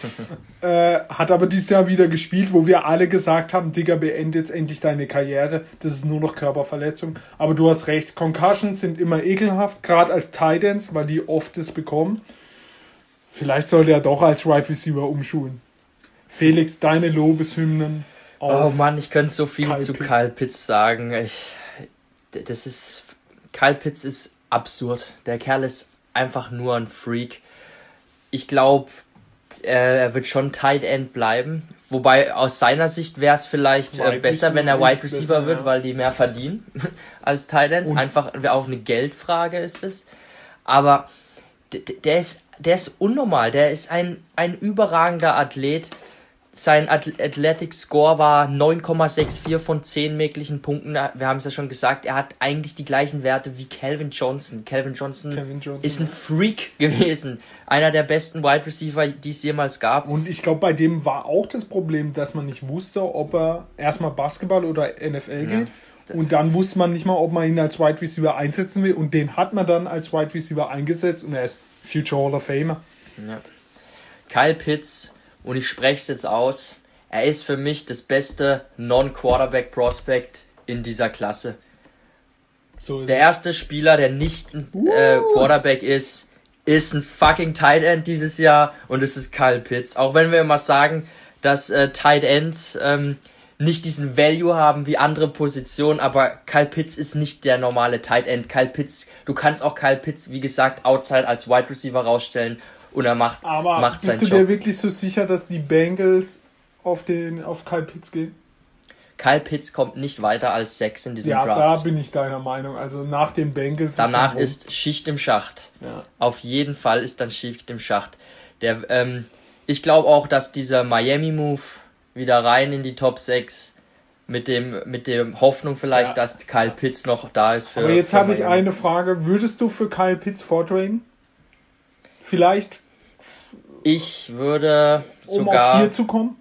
äh, hat aber dieses Jahr wieder gespielt, wo wir alle gesagt haben, Digga, beende jetzt endlich deine Karriere. Das ist nur noch Körperverletzung. Aber du hast recht, Concussions sind immer ekelhaft, gerade als Titans, weil die oft es bekommen. Vielleicht sollte er doch als Right Receiver umschulen. Felix, deine Lobeshymnen. Oh Mann, ich könnte so viel Kyle zu Pitts. Kyle Pitts sagen. Ich, das ist. Kyle Pitts ist absurd. Der Kerl ist einfach nur ein Freak. Ich glaube, er, wird schon Tight End bleiben. Wobei aus seiner Sicht wäre es vielleicht äh, besser, wenn er Wide Receiver besser, wird, ja. weil die mehr verdienen als Tight Ends. Und Einfach auch eine Geldfrage ist es. Aber der ist, der ist unnormal. Der ist ein, ein überragender Athlet sein Athletic Score war 9,64 von 10 möglichen Punkten. Wir haben es ja schon gesagt, er hat eigentlich die gleichen Werte wie Calvin Johnson. Calvin Johnson, Calvin Johnson ist ein Freak gewesen. Einer der besten Wide Receiver, die es jemals gab. Und ich glaube, bei dem war auch das Problem, dass man nicht wusste, ob er erstmal Basketball oder NFL geht. Ja, und dann wusste man nicht mal, ob man ihn als Wide Receiver einsetzen will. Und den hat man dann als Wide Receiver eingesetzt und er ist Future Hall of Famer. Ja. Kyle Pitts und ich spreche es jetzt aus, er ist für mich das beste Non-Quarterback-Prospect in dieser Klasse. So der erste Spieler, der nicht ein uh. äh, Quarterback ist, ist ein fucking Tight End dieses Jahr und es ist Kyle Pitts. Auch wenn wir immer sagen, dass äh, Tight Ends ähm, nicht diesen Value haben wie andere Positionen, aber Kyle Pitts ist nicht der normale Tight End. Kyle Pitts, du kannst auch Kyle Pitts, wie gesagt, outside als Wide Receiver rausstellen und er macht, Aber macht bist du Job. dir wirklich so sicher, dass die Bengals auf den auf Kyle Pitts gehen? Kyle Pitts kommt nicht weiter als 6 in diesem ja, Draft. Ja, da bin ich deiner Meinung. Also nach den Bengals. Danach ist, ist Schicht im Schacht. Ja. Auf jeden Fall ist dann Schicht im Schacht. Der, ähm, ich glaube auch, dass dieser Miami-Move wieder rein in die Top 6 mit dem mit dem Hoffnung vielleicht, ja. dass Kyle Pitts noch da ist für. Aber jetzt habe ich eine Frage: Würdest du für Kyle Pitts vortrainen? Vielleicht. Ich würde um sogar. auf 4 zu kommen?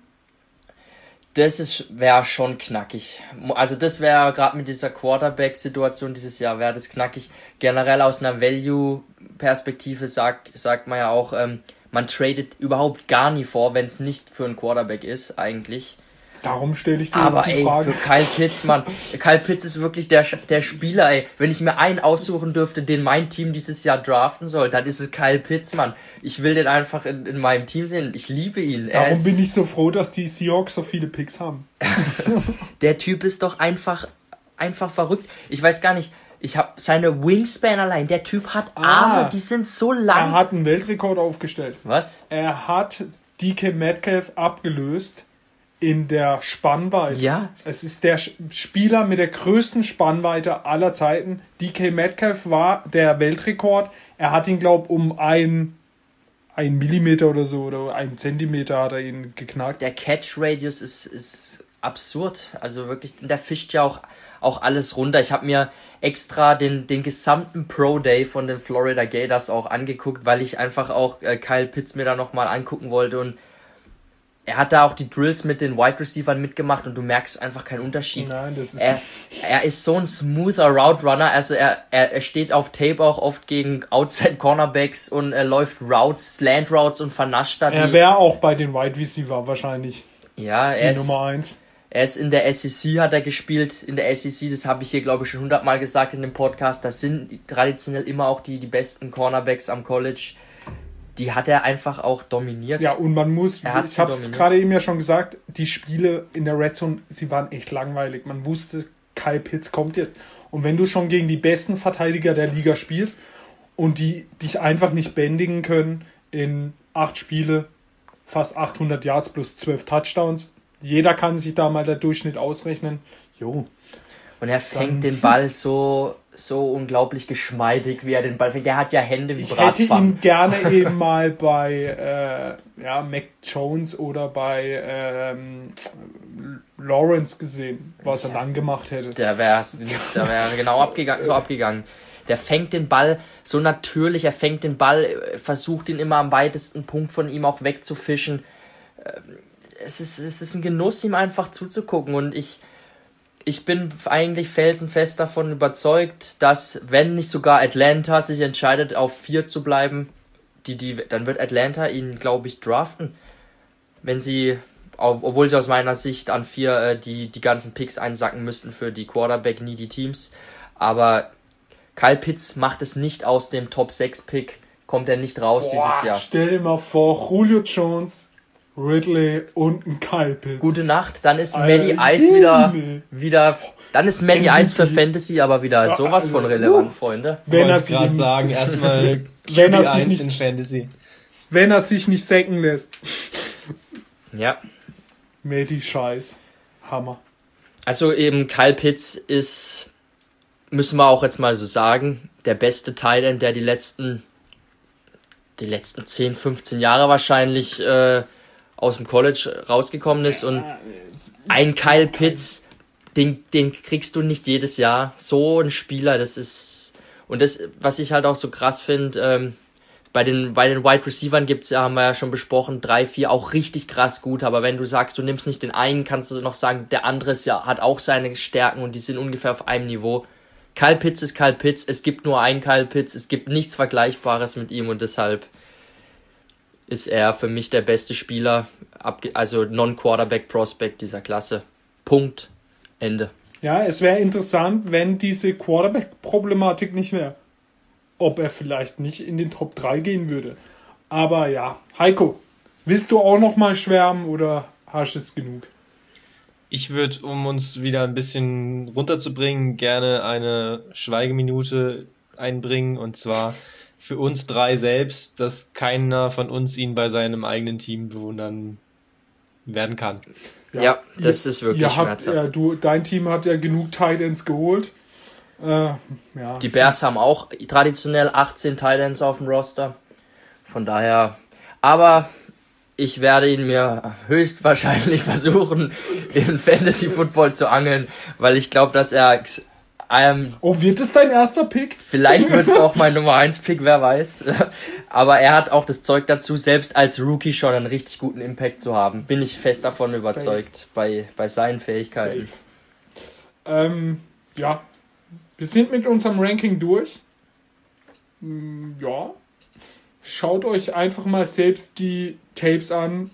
Das wäre schon knackig. Also das wäre gerade mit dieser Quarterback-Situation dieses Jahr wäre das knackig. Generell aus einer Value-Perspektive sagt sagt man ja auch, ähm, man tradet überhaupt gar nie vor, wenn es nicht für einen Quarterback ist eigentlich. Darum stelle ich dir Aber die ey, Frage. für Kyle Pitts, Mann. Kyle Pitts ist wirklich der, der Spieler, ey. Wenn ich mir einen aussuchen dürfte, den mein Team dieses Jahr draften soll, dann ist es Kyle Pitts, Mann. Ich will den einfach in, in meinem Team sehen. Ich liebe ihn. Darum ist, bin ich so froh, dass die Seahawks so viele Picks haben. der Typ ist doch einfach, einfach verrückt. Ich weiß gar nicht, ich habe seine Wingspan allein. Der Typ hat ah. Arme, ah, die sind so lang. Er hat einen Weltrekord aufgestellt. Was? Er hat DK Metcalf abgelöst in der Spannweite. Ja. Es ist der Spieler mit der größten Spannweite aller Zeiten. DK Metcalf war der Weltrekord. Er hat ihn, glaube ich, um ein, ein Millimeter oder so oder einen Zentimeter hat er ihn geknackt. Der Catch Radius ist, ist absurd. Also wirklich, der fischt ja auch, auch alles runter. Ich habe mir extra den, den gesamten Pro Day von den Florida Gators auch angeguckt, weil ich einfach auch äh, Kyle Pitts mir da nochmal angucken wollte und er hat da auch die Drills mit den Wide Receivers mitgemacht und du merkst einfach keinen Unterschied. Nein, das ist er, er ist so ein smoother Route Runner, also er, er, er steht auf Tape auch oft gegen Outside Cornerbacks und er läuft Routes, Slant Routes und vernascht da Er wäre auch bei den Wide Receiver wahrscheinlich. Ja, er die ist, Nummer 1. Er ist in der SEC, hat er gespielt, in der SEC, das habe ich hier glaube ich schon hundertmal gesagt in dem Podcast, das sind traditionell immer auch die, die besten Cornerbacks am College die hat er einfach auch dominiert. Ja, und man muss, Er ich habe es gerade eben ja schon gesagt, die Spiele in der Red Zone, sie waren echt langweilig. Man wusste, Kyle Pitts kommt jetzt. Und wenn du schon gegen die besten Verteidiger der Liga spielst und die dich einfach nicht bändigen können in acht Spiele, fast 800 Yards plus 12 Touchdowns, jeder kann sich da mal der Durchschnitt ausrechnen. Jo, Und er fängt Dann- den Ball so, so unglaublich geschmeidig, wie er den Ball fängt. Der hat ja Hände wie ich hätte Bratpfannen. ihn gerne eben mal bei äh, ja, Mac Jones oder bei ähm, Lawrence gesehen, was er dann gemacht hätte. Der wäre der wär genau abgegangen, so abgegangen. Der fängt den Ball so natürlich, er fängt den Ball, versucht ihn immer am weitesten Punkt von ihm auch wegzufischen. Ähm, Es ist, es ist ein Genuss, ihm einfach zuzugucken und ich, ich bin eigentlich felsenfest davon überzeugt, dass wenn nicht sogar Atlanta sich entscheidet, auf 4 zu bleiben, die, die, dann wird Atlanta ihn, glaube ich, draften. Wenn sie, ob- obwohl sie aus meiner Sicht an 4 äh, die, die ganzen Picks einsacken müssten für die Quarterback-needy Teams. Aber Kyle Pitts macht es nicht aus dem Top 6 Pick, kommt er nicht raus dieses Boah, Jahr. Stell dir mal vor, Julio Jones, Ridley und ein Kyle Pitts. Gute Nacht, dann ist Melly Ice wieder, wieder, dann ist Melly. Ice für Fantasy aber wieder sowas von relevant. Freunde. Wenn er gerade nicht- sagen, erstmal Wenn er sich QB1 nicht- in Fantasy. Wenn er sich nicht sacken lässt. Ja. Medi Scheiß. Hammer. Also eben Kyle Pitts ist, müssen wir auch jetzt mal so sagen, der beste Tight der die letzten, die letzten 10, 15 Jahre wahrscheinlich äh, aus dem College rausgekommen ist und ein Kyle Pitts, den, den kriegst du nicht jedes Jahr. So ein Spieler, das ist, und das, was ich halt auch so krass finde, ähm, bei den, bei den Wide Receivern gibt's ja, haben wir ja schon besprochen, drei, vier auch richtig krass gut, aber wenn du sagst, du nimmst nicht den einen, kannst du noch sagen, der andere ist ja, hat auch seine Stärken und die sind ungefähr auf einem Niveau. Kyle Pitts ist Kyle Pitts, es gibt nur einen Kyle Pitts, es gibt nichts Vergleichbares mit ihm und deshalb ist er für mich der beste Spieler, also Non-Quarterback Prospect dieser Klasse. Punkt. Ende. Ja, es wäre interessant, wenn diese Quarterback-Problematik nicht wäre. Ob er vielleicht nicht in den Top 3 gehen würde. Aber ja, Heiko, willst du auch noch mal schwärmen oder hast du jetzt genug? Ich würde, um uns wieder ein bisschen runterzubringen, gerne eine Schweigeminute einbringen und zwar für uns drei selbst, dass keiner von uns ihn bei seinem eigenen Team bewundern werden kann. Ja, das ihr, ist wirklich ihr habt, schmerzhaft. ja, du, Dein Team hat ja genug Titans geholt. Äh, ja. Die Bears haben auch traditionell 18 Titans auf dem Roster. Von daher, aber ich werde ihn mir höchstwahrscheinlich versuchen, in Fantasy Football zu angeln, weil ich glaube, dass er ähm, Oh, wird es dein erster Pick? Vielleicht wird es auch mein Nummer 1 Pick, wer weiß. Aber er hat auch das Zeug dazu, selbst als Rookie schon einen richtig guten Impact zu haben. Bin ich fest davon Safe. überzeugt, bei, bei seinen Fähigkeiten. Ähm, ja, wir sind mit unserem Ranking durch. Hm, Ja, schaut euch einfach mal selbst die Tapes an.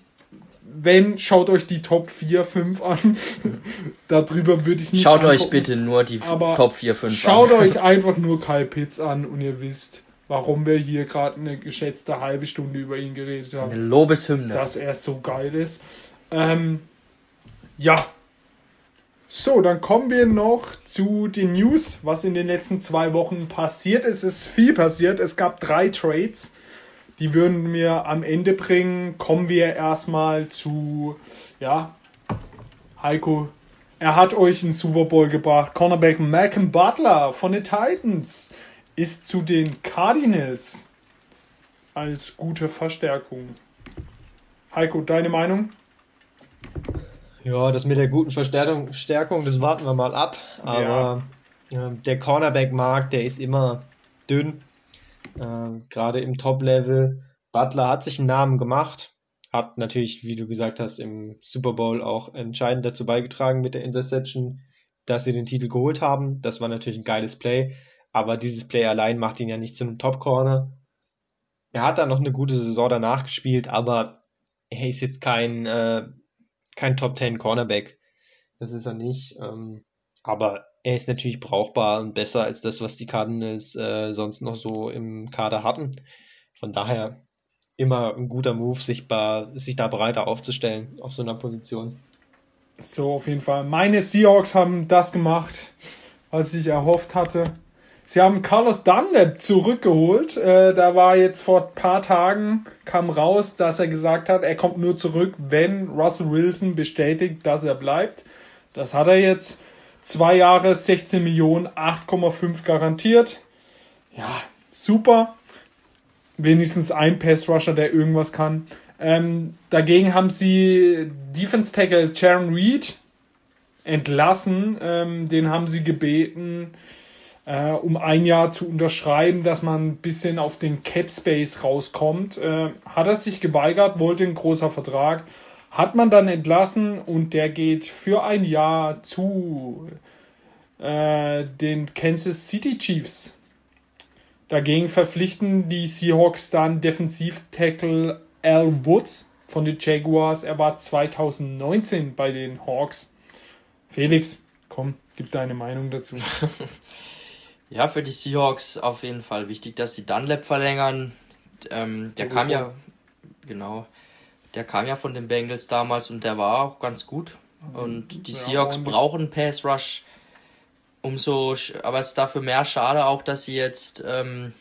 Wenn, schaut euch die Top 4, 5 an. Darüber würde ich nicht Schaut euch angucken. bitte nur die Aber Top 4, 5 Schaut an. euch einfach nur Kyle Pitts an und ihr wisst, warum wir hier gerade eine geschätzte halbe Stunde über ihn geredet haben Eine Lobeshymne. dass er so geil ist. Ähm, ja. So, dann kommen wir noch zu den News, was in den letzten zwei Wochen passiert ist. Es ist viel passiert. Es gab drei Trades. Die würden wir am Ende bringen. Kommen wir erstmal zu, ja, Heiko. Er hat euch einen Super Bowl gebracht. Cornerback Malcolm Butler von den Titans ist zu den Cardinals als gute Verstärkung. Heiko, deine Meinung? Ja, das mit der guten Verstärkung, Stärkung, das warten wir mal ab. Aber ähm, der Cornerback-Markt, der ist immer dünn. Ähm, Gerade im Top-Level. Butler hat sich einen Namen gemacht. Hat natürlich, wie du gesagt hast, im Super Bowl auch entscheidend dazu beigetragen mit der Interception, dass sie den Titel geholt haben. Das war natürlich ein geiles Play. Aber dieses Play allein macht ihn ja nicht zu einem Top-Corner. Er hat da noch eine gute Saison danach gespielt, aber er ist jetzt kein, äh, kein Top 10 Cornerback. Das ist er nicht. Ähm, aber er ist natürlich brauchbar und besser als das, was die Cardinals äh, sonst noch so im Kader hatten. Von daher immer ein guter Move, sich, sich da breiter aufzustellen auf so einer Position. So, auf jeden Fall. Meine Seahawks haben das gemacht, was ich erhofft hatte. Sie haben Carlos Dunlap zurückgeholt. Äh, da war jetzt vor ein paar Tagen, kam raus, dass er gesagt hat, er kommt nur zurück, wenn Russell Wilson bestätigt, dass er bleibt. Das hat er jetzt. Zwei Jahre, 16 Millionen, 8,5 garantiert. Ja, super. Wenigstens ein Pass-Rusher, der irgendwas kann. Ähm, dagegen haben sie Defense Tackle Sharon Reed entlassen. Ähm, den haben sie gebeten, äh, um ein Jahr zu unterschreiben, dass man ein bisschen auf den Cap Space rauskommt. Äh, hat er sich geweigert, wollte ein großer Vertrag. Hat man dann entlassen und der geht für ein Jahr zu äh, den Kansas City Chiefs. Dagegen verpflichten die Seahawks dann Defensiv-Tackle Al Woods von den Jaguars. Er war 2019 bei den Hawks. Felix, komm, gib deine Meinung dazu. ja, für die Seahawks auf jeden Fall wichtig, dass sie Dunlap verlängern. Ähm, der kam ja, genau, der kam ja von den Bengals damals und der war auch ganz gut. Und die ja, Seahawks brauchen Pass Rush. Umso, aber es ist dafür mehr schade auch, dass sie jetzt ähm,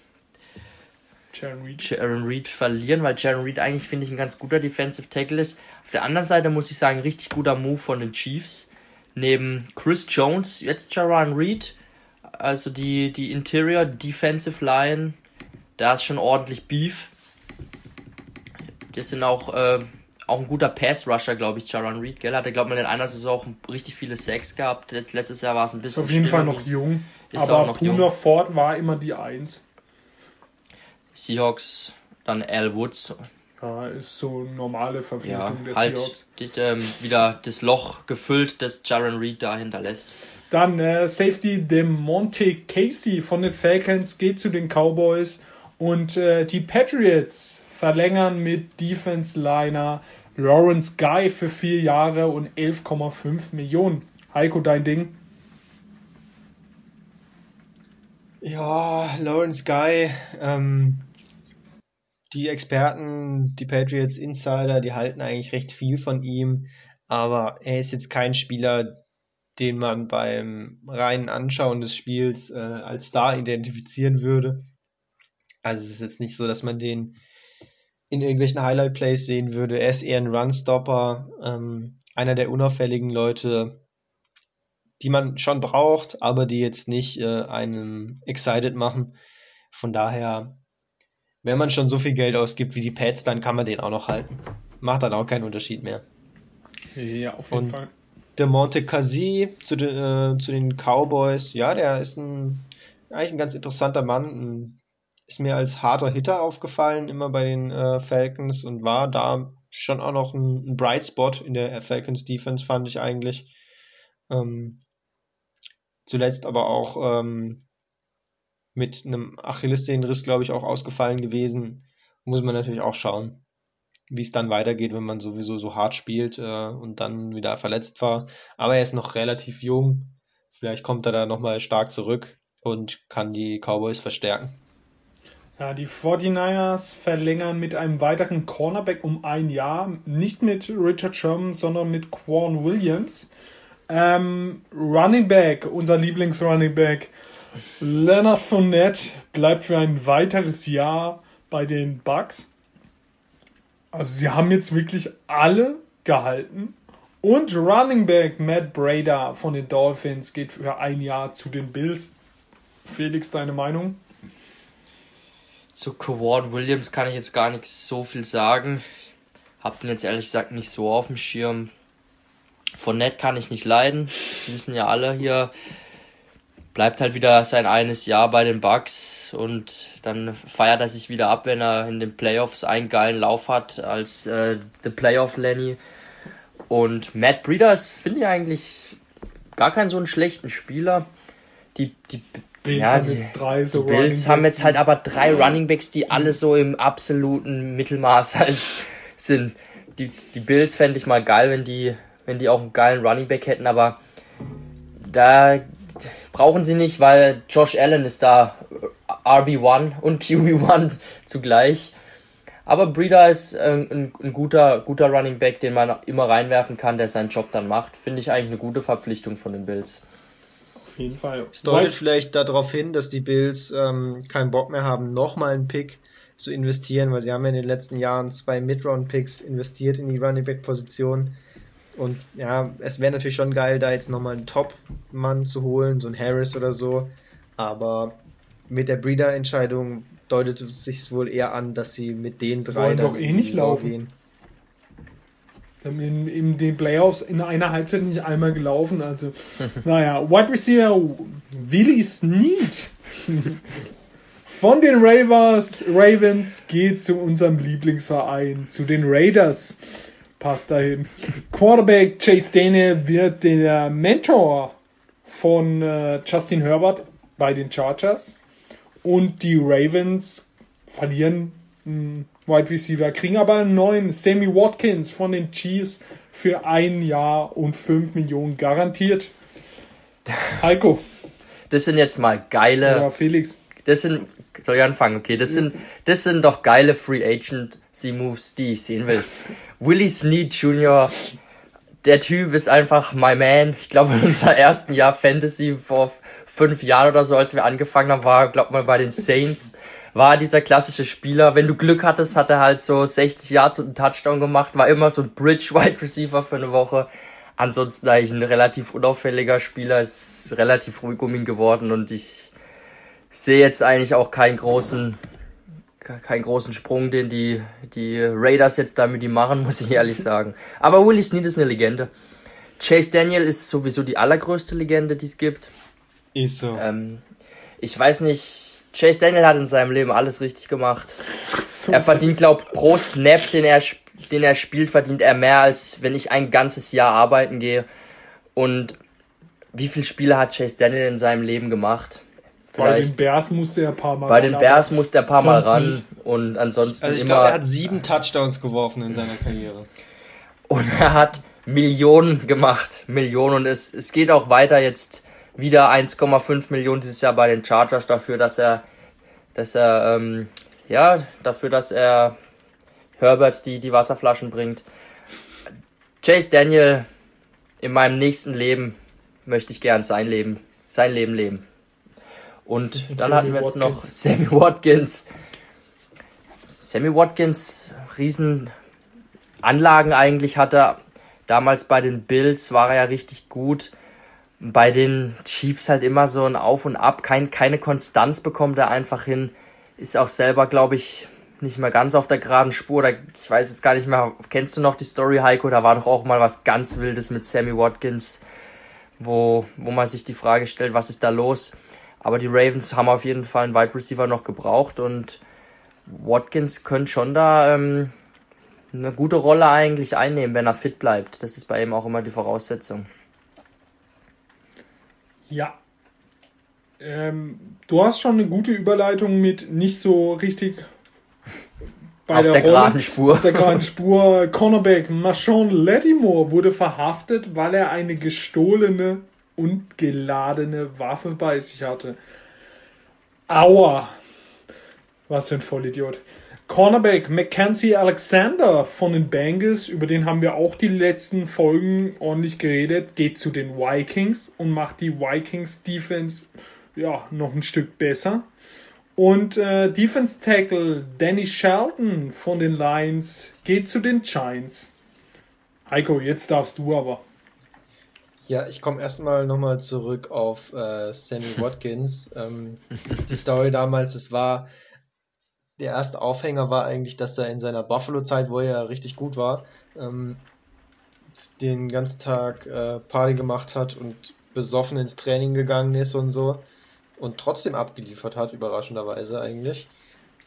Jaron Reed. Jaron Reed verlieren, weil Jaron Reed eigentlich, finde ich, ein ganz guter Defensive Tackle ist. Auf der anderen Seite muss ich sagen, richtig guter Move von den Chiefs. Neben Chris Jones, jetzt Jaron Reed, also die, die Interior Defensive Line, da ist schon ordentlich Beef. Das sind auch, äh, auch ein guter Pass-Rusher, glaube ich, Jaron Reed, gell? Hat er, glaube ich, in einer Saison richtig viele Sacks gehabt. letztes Jahr war es ein bisschen. Ist auf jeden Fall noch jung. Ist aber Puna Ford war immer die Eins. Seahawks, dann Al Woods. Ja, ist so normale Verpflichtung ja, der halt Seahawks. Die, ähm, wieder das Loch gefüllt, das Jaron Reed da hinterlässt. Dann äh, Safety Monte Casey von den Falcons geht zu den Cowboys und äh, die Patriots verlängern mit Defense Liner Lawrence Guy für vier Jahre und 11,5 Millionen. Heiko, dein Ding? Ja, Lawrence Guy, ähm, die Experten, die Patriots Insider, die halten eigentlich recht viel von ihm, aber er ist jetzt kein Spieler, den man beim reinen Anschauen des Spiels äh, als Star identifizieren würde. Also es ist jetzt nicht so, dass man den in irgendwelchen Highlight-Plays sehen würde. Er ist eher ein Runstopper, ähm, einer der unauffälligen Leute, die man schon braucht, aber die jetzt nicht äh, einen excited machen. Von daher, wenn man schon so viel Geld ausgibt wie die Pets, dann kann man den auch noch halten. Macht dann auch keinen Unterschied mehr. Ja, auf jeden Und Fall. Der Monte Casi zu, den, äh, zu den Cowboys, ja, der ist ein, eigentlich ein ganz interessanter Mann. Ist mir als harter Hitter aufgefallen, immer bei den äh, Falcons und war da schon auch noch ein, ein Bright Spot in der Falcons Defense, fand ich eigentlich. Ähm, Zuletzt aber auch ähm, mit einem Achillessehnenriss, glaube ich, auch ausgefallen gewesen. Muss man natürlich auch schauen, wie es dann weitergeht, wenn man sowieso so hart spielt äh, und dann wieder verletzt war. Aber er ist noch relativ jung. Vielleicht kommt er da nochmal stark zurück und kann die Cowboys verstärken. Ja, die 49ers verlängern mit einem weiteren Cornerback um ein Jahr. Nicht mit Richard Sherman, sondern mit Quan Williams. Ähm, Running Back, unser Lieblings-Running Back, Leonard Fournette bleibt für ein weiteres Jahr bei den Bucks. Also sie haben jetzt wirklich alle gehalten. Und Running Back Matt Breda von den Dolphins geht für ein Jahr zu den Bills. Felix, deine Meinung? Zu Kawad Williams kann ich jetzt gar nicht so viel sagen. Hab den jetzt ehrlich gesagt nicht so auf dem Schirm. Von Nett kann ich nicht leiden. Das wissen ja alle hier. Bleibt halt wieder sein eines Jahr bei den Bucks und dann feiert er sich wieder ab, wenn er in den Playoffs einen geilen Lauf hat als äh, The Playoff Lenny. Und Matt Breeder ist, finde ich eigentlich gar keinen so einen schlechten Spieler. Die, die Bills ja, haben jetzt drei so die Bills haben jetzt halt aber drei Running Backs, die alle so im absoluten Mittelmaß halt sind. Die, die Bills fände ich mal geil, wenn die wenn die auch einen geilen Running Back hätten, aber da brauchen sie nicht, weil Josh Allen ist da RB1 und QB1 zugleich. Aber Breeder ist ein, ein, ein, guter, guter Running Back, den man immer reinwerfen kann, der seinen Job dann macht. Finde ich eigentlich eine gute Verpflichtung von den Bills. Auf jeden Fall. Es deutet White. vielleicht darauf hin, dass die Bills ähm, keinen Bock mehr haben, nochmal einen Pick zu investieren, weil sie haben ja in den letzten Jahren zwei Mid-Round-Picks investiert in die Running Back-Position. Und ja, es wäre natürlich schon geil, da jetzt nochmal einen Top-Mann zu holen, so ein Harris oder so. Aber mit der Breeder-Entscheidung deutet es sich wohl eher an, dass sie mit den drei Wollen dann doch eh nicht laufen. gehen. In, in den Playoffs in einer Halbzeit nicht einmal gelaufen. Also, naja, Wide Receiver Willie Snead von den Ravens, Ravens geht zu unserem Lieblingsverein, zu den Raiders. Passt dahin. Quarterback Chase Daniel wird der Mentor von äh, Justin Herbert bei den Chargers. Und die Ravens verlieren Wide Receiver, kriegen aber einen neuen Sammy Watkins von den Chiefs für ein Jahr und 5 Millionen garantiert. Heiko. Das sind jetzt mal geile. Ja, Felix. Das sind, soll ich anfangen? Okay, das sind, das sind doch geile Free Agency Moves, die ich sehen will. Willie Snead Jr., der Typ ist einfach my man. Ich glaube, in unser ersten Jahr Fantasy vor fünf Jahren oder so, als wir angefangen haben, war, glaub mal, bei den Saints, war dieser klassische Spieler. Wenn du Glück hattest, hat er halt so 60 Yards und einen Touchdown gemacht, war immer so ein Bridge Wide Receiver für eine Woche. Ansonsten eigentlich ein relativ unauffälliger Spieler, ist relativ ruhig um ihn geworden und ich sehe jetzt eigentlich auch keinen großen, keinen großen Sprung, den die, die Raiders jetzt damit die machen, muss ich ehrlich sagen. Aber Willie Snead ist eine Legende. Chase Daniel ist sowieso die allergrößte Legende, die es gibt. Ist so. Ähm, ich weiß nicht, Chase Daniel hat in seinem Leben alles richtig gemacht. er verdient, glaub, pro Snap, den er, den er spielt, verdient er mehr, als wenn ich ein ganzes Jahr arbeiten gehe. Und wie viele Spiele hat Chase Daniel in seinem Leben gemacht? Vielleicht. Bei den Bears musste er ein paar Mal Bei den Bears musste er ein paar Mal ran nicht. und ansonsten also ich immer. Glaube, er hat sieben Touchdowns geworfen in seiner Karriere. Und er hat Millionen gemacht, Millionen und es, es geht auch weiter jetzt wieder 1,5 Millionen dieses Jahr bei den Chargers dafür, dass er, dass er, ähm, ja, dafür, dass er Herbert die, die Wasserflaschen bringt. Chase Daniel, in meinem nächsten Leben möchte ich gern sein Leben, sein Leben leben. Und dann Sammy hatten wir jetzt Watkins. noch Sammy Watkins. Sammy Watkins, riesen Anlagen eigentlich hatte. Damals bei den Bills war er ja richtig gut. Bei den Chiefs halt immer so ein Auf und Ab, kein, keine Konstanz bekommt er einfach hin. Ist auch selber, glaube ich, nicht mehr ganz auf der geraden Spur. Oder ich weiß jetzt gar nicht mehr, kennst du noch die Story, Heiko? Da war doch auch mal was ganz Wildes mit Sammy Watkins, wo, wo man sich die Frage stellt, was ist da los? Aber die Ravens haben auf jeden Fall einen Wide Receiver noch gebraucht und Watkins könnte schon da ähm, eine gute Rolle eigentlich einnehmen, wenn er fit bleibt. Das ist bei ihm auch immer die Voraussetzung. Ja. Ähm, du hast schon eine gute Überleitung mit nicht so richtig bei auf der, der geraden Spur. Auf der geraden Spur. Cornerback Marshawn Lattimore wurde verhaftet, weil er eine gestohlene und geladene Waffe bei sich hatte. Aua! Was für ein Vollidiot. Cornerback Mackenzie Alexander von den Bengals, über den haben wir auch die letzten Folgen ordentlich geredet, geht zu den Vikings und macht die Vikings Defense ja noch ein Stück besser. Und äh, Defense Tackle Danny Shelton von den Lions geht zu den Giants. Heiko, jetzt darfst du aber. Ja, ich komme erstmal nochmal zurück auf äh, Sammy Watkins. ähm, die Story damals, es war, der erste Aufhänger war eigentlich, dass er in seiner Buffalo-Zeit, wo er ja richtig gut war, ähm, den ganzen Tag äh, Party gemacht hat und besoffen ins Training gegangen ist und so und trotzdem abgeliefert hat, überraschenderweise eigentlich.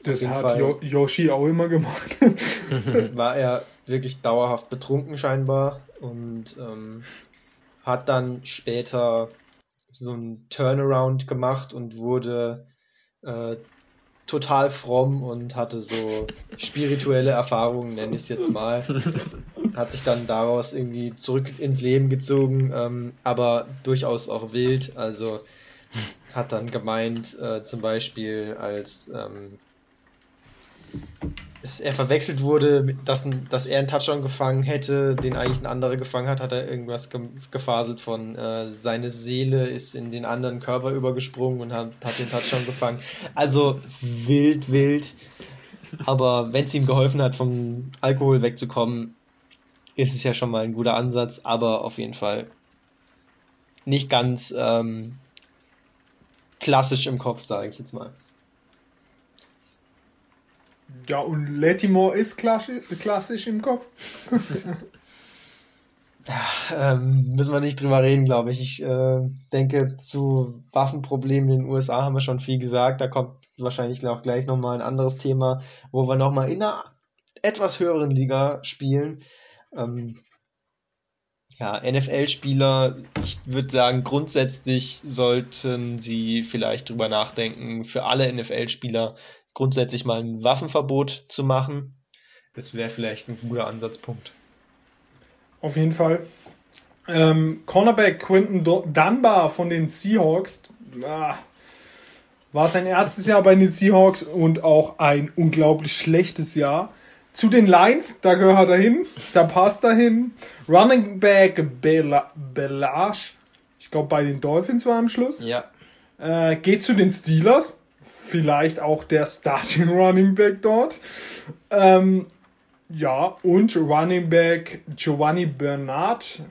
Das hat Fall Yoshi auch immer gemacht. war er wirklich dauerhaft betrunken scheinbar und ähm, hat dann später so ein Turnaround gemacht und wurde äh, total fromm und hatte so spirituelle Erfahrungen, nenne ich es jetzt mal. Hat sich dann daraus irgendwie zurück ins Leben gezogen, ähm, aber durchaus auch wild. Also hat dann gemeint, äh, zum Beispiel als ähm, er verwechselt wurde, dass, dass er einen Touchdown gefangen hätte, den eigentlich ein anderer gefangen hat, hat er irgendwas ge gefaselt von äh, seine Seele ist in den anderen Körper übergesprungen und hat, hat den Touchdown gefangen. Also wild, wild. Aber wenn es ihm geholfen hat, vom Alkohol wegzukommen, ist es ja schon mal ein guter Ansatz, aber auf jeden Fall nicht ganz ähm, klassisch im Kopf, sage ich jetzt mal. Ja, und Latimore ist klassisch, klassisch im Kopf. ähm, müssen wir nicht drüber reden, glaube ich. Ich äh, denke, zu Waffenproblemen in den USA haben wir schon viel gesagt. Da kommt wahrscheinlich auch gleich nochmal ein anderes Thema, wo wir nochmal in einer etwas höheren Liga spielen. Ähm, ja, NFL-Spieler, ich würde sagen, grundsätzlich sollten sie vielleicht drüber nachdenken, für alle NFL-Spieler grundsätzlich mal ein Waffenverbot zu machen. Das wäre vielleicht ein guter Ansatzpunkt. Auf jeden Fall. Ähm, Cornerback Quinton Dunbar von den Seahawks ah, war sein erstes Jahr bei den Seahawks und auch ein unglaublich schlechtes Jahr. Zu den Lions, da gehört er hin, da passt er hin. Running Back Belage, ich glaube bei den Dolphins war am Schluss. Ja. Äh, geht zu den Steelers, vielleicht auch der Starting Running Back dort. Ähm, ja, und Running Back Giovanni Bernard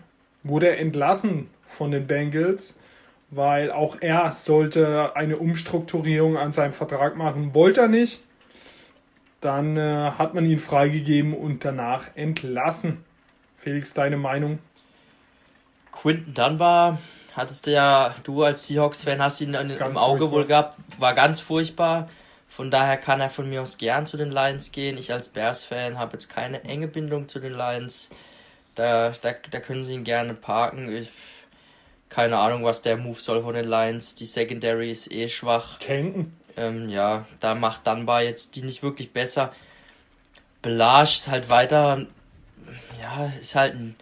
wurde entlassen von den Bengals, weil auch er sollte eine Umstrukturierung an seinem Vertrag machen, wollte er nicht. Dann äh, hat man ihn freigegeben und danach entlassen. Felix, deine Meinung? Quinton Dunbar hattest du ja, du als Seahawks-Fan hast ihn in, im Auge furchtbar. wohl gehabt, war ganz furchtbar. Von daher kann er von mir aus gern zu den Lions gehen. Ich als Bears-Fan habe jetzt keine enge Bindung zu den Lions. Da, da, da können sie ihn gerne parken. Ich, keine Ahnung, was der Move soll von den Lions. Die Secondary ist eh schwach. Tanken. Ähm, ja, da macht Dunbar jetzt die nicht wirklich besser. Belage ist halt weiter, ja, ist halt ein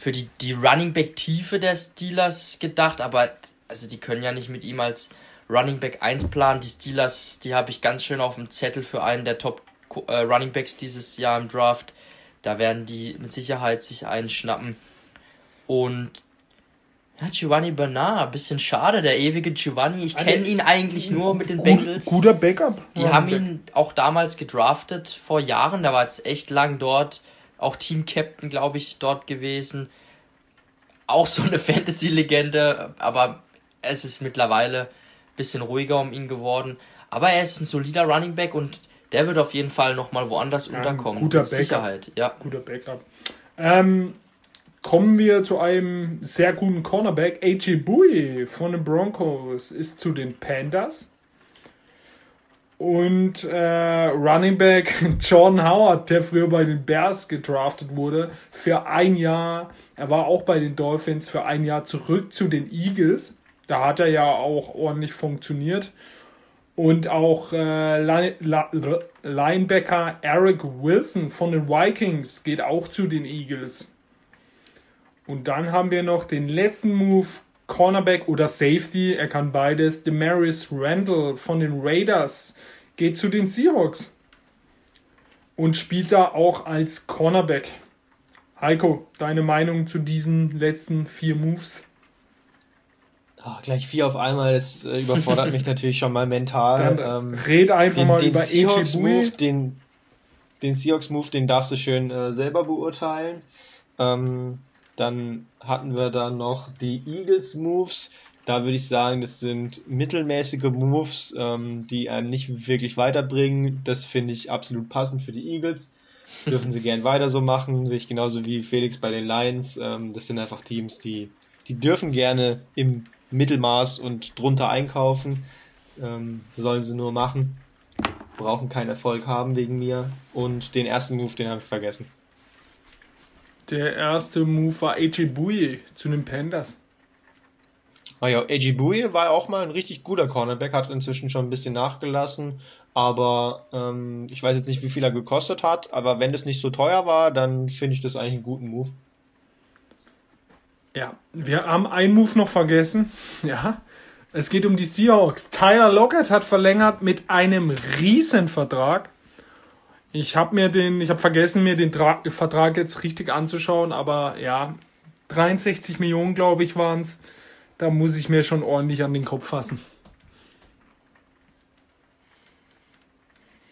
für die, die Running Back Tiefe der Steelers gedacht, aber also die können ja nicht mit ihm als Running Back 1 planen. Die Steelers, die habe ich ganz schön auf dem Zettel für einen der Top äh, Running Backs dieses Jahr im Draft. Da werden die mit Sicherheit sich einen schnappen. Und ja, Giovanni Bernard, bisschen schade, der ewige Giovanni. Ich kenne ihn eigentlich nur mit den gut, Bengals. Guter Backup. Die haben ihn auch damals gedraftet vor Jahren. Der war jetzt echt lang dort auch Team-Captain, glaube ich, dort gewesen. Auch so eine Fantasy-Legende, aber es ist mittlerweile ein bisschen ruhiger um ihn geworden. Aber er ist ein solider Running Back und der wird auf jeden Fall nochmal woanders ja, unterkommen. Guter Backup. Sicherheit, ja. Guter Backup. Ähm, kommen wir zu einem sehr guten Cornerback. AJ Bowie von den Broncos ist zu den Pandas. Und äh, Running Back John Howard, der früher bei den Bears gedraftet wurde, für ein Jahr, er war auch bei den Dolphins für ein Jahr zurück zu den Eagles. Da hat er ja auch ordentlich funktioniert. Und auch äh, Linebacker Eric Wilson von den Vikings geht auch zu den Eagles. Und dann haben wir noch den letzten Move, Cornerback oder Safety, er kann beides. Demaris Randall von den Raiders geht zu den Seahawks und spielt da auch als Cornerback. Heiko, deine Meinung zu diesen letzten vier Moves? Oh, gleich vier auf einmal, das äh, überfordert mich natürlich schon mal mental. Dann ähm, red einfach den, mal den über Seahawks Move, den, den Seahawks Move, den darfst du schön äh, selber beurteilen. Ähm, dann hatten wir da noch die Eagles Moves. Da würde ich sagen, das sind mittelmäßige Moves, ähm, die einem nicht wirklich weiterbringen. Das finde ich absolut passend für die Eagles. Dürfen sie gern weiter so machen, sehe ich genauso wie Felix bei den Lions. Ähm, das sind einfach Teams, die, die dürfen gerne im Mittelmaß und drunter einkaufen. Ähm, sollen sie nur machen. Brauchen keinen Erfolg haben wegen mir. Und den ersten Move, den habe ich vergessen. Der erste Move war Bouye zu den Pandas. Ah ja, Ejibue war auch mal ein richtig guter Cornerback, hat inzwischen schon ein bisschen nachgelassen, aber ähm, ich weiß jetzt nicht, wie viel er gekostet hat, aber wenn das nicht so teuer war, dann finde ich das eigentlich einen guten Move. Ja, wir haben einen Move noch vergessen. Ja, es geht um die Seahawks. Tyler Lockett hat verlängert mit einem Riesenvertrag. Ich habe mir den, ich habe vergessen, mir den Tra Vertrag jetzt richtig anzuschauen, aber ja, 63 Millionen, glaube ich, waren es. Da muss ich mir schon ordentlich an den Kopf fassen.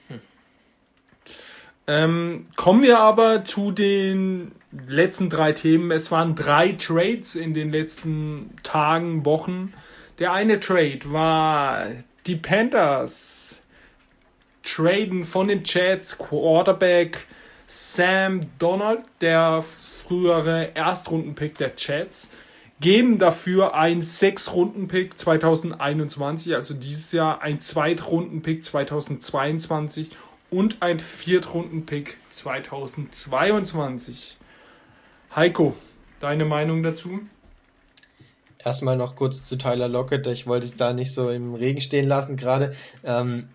Hm. Ähm, kommen wir aber zu den letzten drei Themen. Es waren drei Trades in den letzten Tagen, Wochen. Der eine Trade war die Panthers traden von den Jets Quarterback Sam Donald, der frühere Erstrundenpick der Jets, geben dafür ein Sechs-Runden-Pick 2021, also dieses Jahr ein Zweitrunden-Pick 2022 und ein Viertrunden-Pick 2022. Heiko, deine Meinung dazu? Erstmal noch kurz zu Tyler Lockett. Ich wollte dich da nicht so im Regen stehen lassen gerade. Ähm,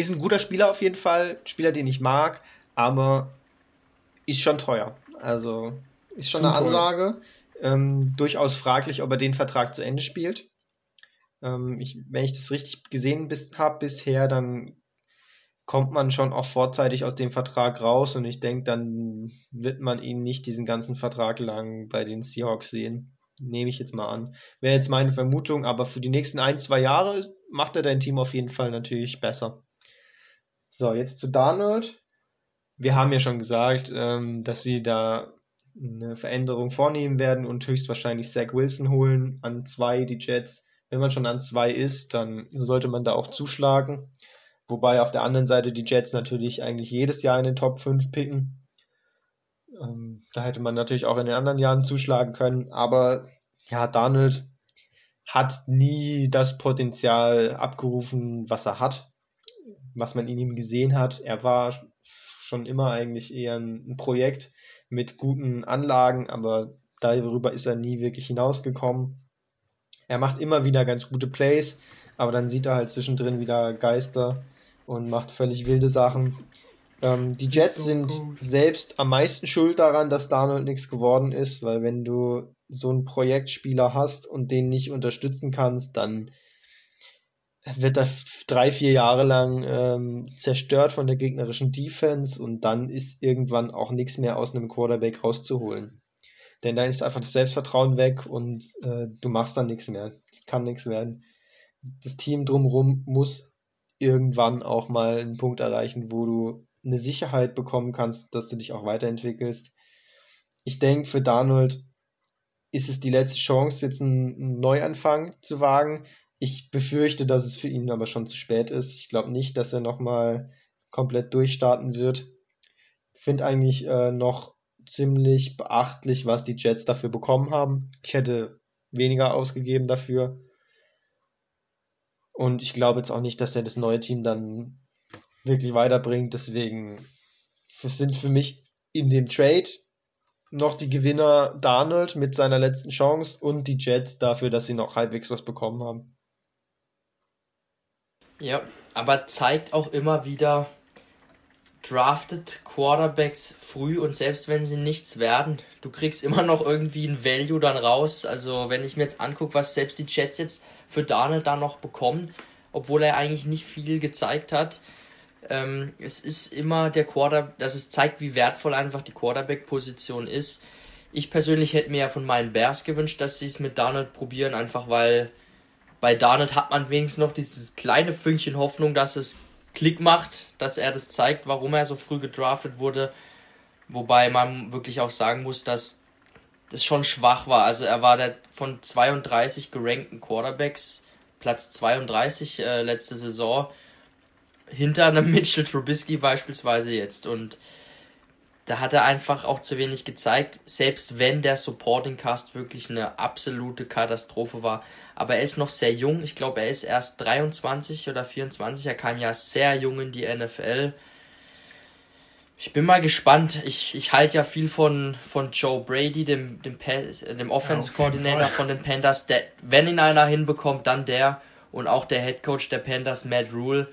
ist ein guter Spieler auf jeden Fall. Spieler, den ich mag, aber ist schon teuer. Also ist schon Zu eine Ansage. Ähm, durchaus fraglich, ob er den Vertrag zu Ende spielt. Ähm, ich, wenn ich das richtig gesehen bis, habe bisher, dann kommt man schon auch vorzeitig aus dem Vertrag raus und ich denke, dann wird man ihn nicht diesen ganzen Vertrag lang bei den Seahawks sehen. Nehme ich jetzt mal an. Wäre jetzt meine Vermutung, aber für die nächsten ein, zwei Jahre macht er dein Team auf jeden Fall natürlich besser. So, jetzt zu Darnold. Wir haben ja schon gesagt, ähm, dass sie da eine Veränderung vornehmen werden und höchstwahrscheinlich Zach Wilson holen an zwei, die Jets. Wenn man schon an zwei ist, dann sollte man da auch zuschlagen. Wobei auf der anderen Seite die Jets natürlich eigentlich jedes Jahr in den Top 5 picken. Ähm, da hätte man natürlich auch in den anderen Jahren zuschlagen können, aber ja, Donald hat nie das Potenzial abgerufen, was er hat, was man in ihm gesehen hat. Er war schon immer eigentlich eher ein, Projekt mit guten Anlagen, aber darüber ist er nie wirklich hinausgekommen. Er macht immer wieder ganz gute Plays, aber dann sieht er halt zwischendrin wieder Geister und macht völlig wilde Sachen. Ähm, die Jets so sind cool. selbst am meisten schuld daran, dass Darnold nichts geworden ist, weil wenn du so einen Projektspieler hast und den nicht unterstützen kannst, dann wird er drei, vier Jahre lang ähm, zerstört von der gegnerischen Defense und dann ist irgendwann auch nichts mehr aus einem Quarterback rauszuholen. Denn dann ist einfach das Selbstvertrauen weg und äh, du machst dann nichts mehr. Das kann nichts werden. Das Team drumherum muss irgendwann auch mal einen Punkt erreichen, wo du eine Sicherheit bekommen kannst, dass du dich auch weiterentwickelst. Ich denke, für Darnold ist es die letzte Chance, jetzt einen Neuanfang zu wagen. Ich befürchte, dass es für ihn aber schon zu spät ist. Ich glaube nicht, dass er nochmal komplett durchstarten wird. Ich finde eigentlich äh, noch ziemlich beachtlich, was die Jets dafür bekommen haben. Ich hätte weniger ausgegeben dafür. Und ich glaube jetzt auch nicht, dass er das neue Team dann wirklich weiterbringt. Deswegen sind für mich in dem Trade noch die Gewinner Darnold mit seiner letzten Chance und die Jets dafür, dass sie noch halbwegs was bekommen haben. Ja, aber zeigt auch immer wieder, drafted Quarterbacks früh und selbst wenn sie nichts werden, du kriegst immer noch irgendwie ein Value dann raus. Also wenn ich mir jetzt angucke, was selbst die Jets jetzt für Darnold da noch bekommen, obwohl er eigentlich nicht viel gezeigt hat, ähm, es ist immer der Quarter, dass es zeigt, wie wertvoll einfach die Quarterback-Position ist. Ich persönlich hätte mir ja von meinen Bears gewünscht, dass sie es mit Darnold probieren, einfach weil bei Darnold hat man wenigstens noch dieses kleine Fünkchen Hoffnung, dass es Klick macht, dass er das zeigt, warum er so früh gedraftet wurde. Wobei man wirklich auch sagen muss, dass das schon schwach war. Also er war der von 32 gerankten Quarterbacks Platz 32 äh, letzte Saison hinter einem Mitchell Trubisky beispielsweise jetzt. Und da hat er einfach auch zu wenig gezeigt, selbst wenn der Supporting Cast wirklich eine absolute Katastrophe war. Aber er ist noch sehr jung. Ich glaube, er ist erst 23 oder 24. Er kam ja sehr jung in die NFL. Ich bin mal gespannt. Ich, ich halte ja viel von, von Joe Brady, dem, dem, dem Offense Coordinator ja, von den Panthers. Der, wenn ihn einer hinbekommt, dann der. Und auch der Head Coach der Panthers, Matt Rule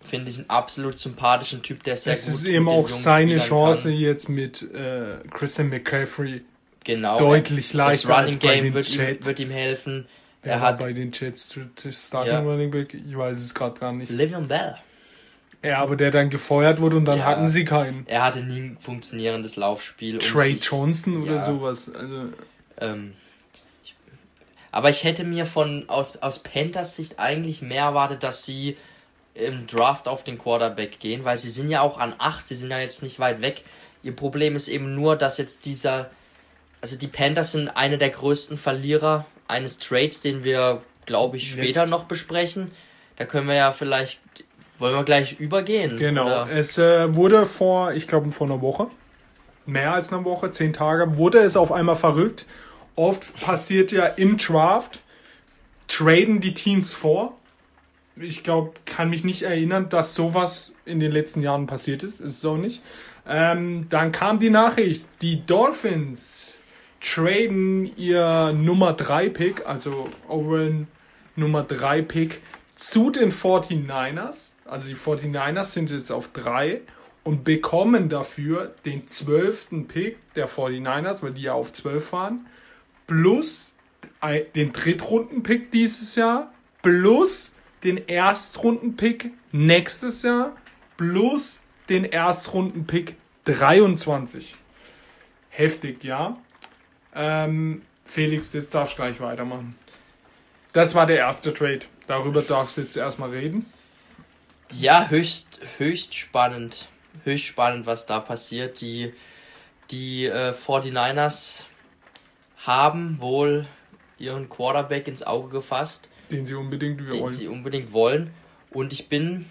finde ich einen absolut sympathischen Typ, der sehr es gut ist eben auch seine Chance kann. jetzt mit äh, Christian McCaffrey genau, deutlich leichter das Running Game wird ihm, wird ihm helfen. Er, er hat bei den Jets Starting ja. Running Back, ich weiß es gerade gar nicht. Livion Bell. Ja, aber der dann gefeuert wurde und dann Ja. hatten sie keinen. Er hatte nie ein funktionierendes Laufspiel. Trey sich- Johnson oder ja. sowas. Also, Ähm, ich, aber ich hätte mir von aus, aus Panthers Sicht eigentlich mehr erwartet, dass sie im Draft auf den Quarterback gehen, weil sie sind ja auch an 8, sie sind ja jetzt nicht weit weg. Ihr Problem ist eben nur, dass jetzt dieser, also die Panthers sind eine der größten Verlierer eines Trades, den wir, glaube ich, später Jetzt. noch besprechen. Da können wir ja vielleicht, wollen wir gleich übergehen? genau. Oder? Es äh, wurde vor, ich glaube, vor einer Woche, mehr als einer Woche, zehn Tage, wurde es auf einmal verrückt. Oft passiert ja im Draft, traden die Teams vor. Ich glaube, kann mich nicht erinnern, dass sowas in den letzten Jahren passiert ist. Ist es auch nicht. Ähm, dann kam die Nachricht, die Dolphins traden ihr Nummer 3 Pick, also overall Nummer 3 Pick zu den 49ers. Also die 49ers sind jetzt auf 3 und bekommen dafür den 12. Pick der 49ers, weil die ja auf 12 waren, plus den Drittrunden-Pick dieses Jahr, plus den Erstrunden-Pick nächstes Jahr, plus den Erstrunden-Pick 23. Heftig, ja. Ähm, Felix, jetzt darfst du gleich weitermachen. Das war der erste Trade. Darüber darfst du jetzt erstmal reden. Ja, höchst, höchst spannend. Höchst spannend, was da passiert. Die, die äh, 49ers haben wohl ihren Quarterback ins Auge gefasst, Den sie unbedingt den wollen. sie unbedingt wollen. Und ich bin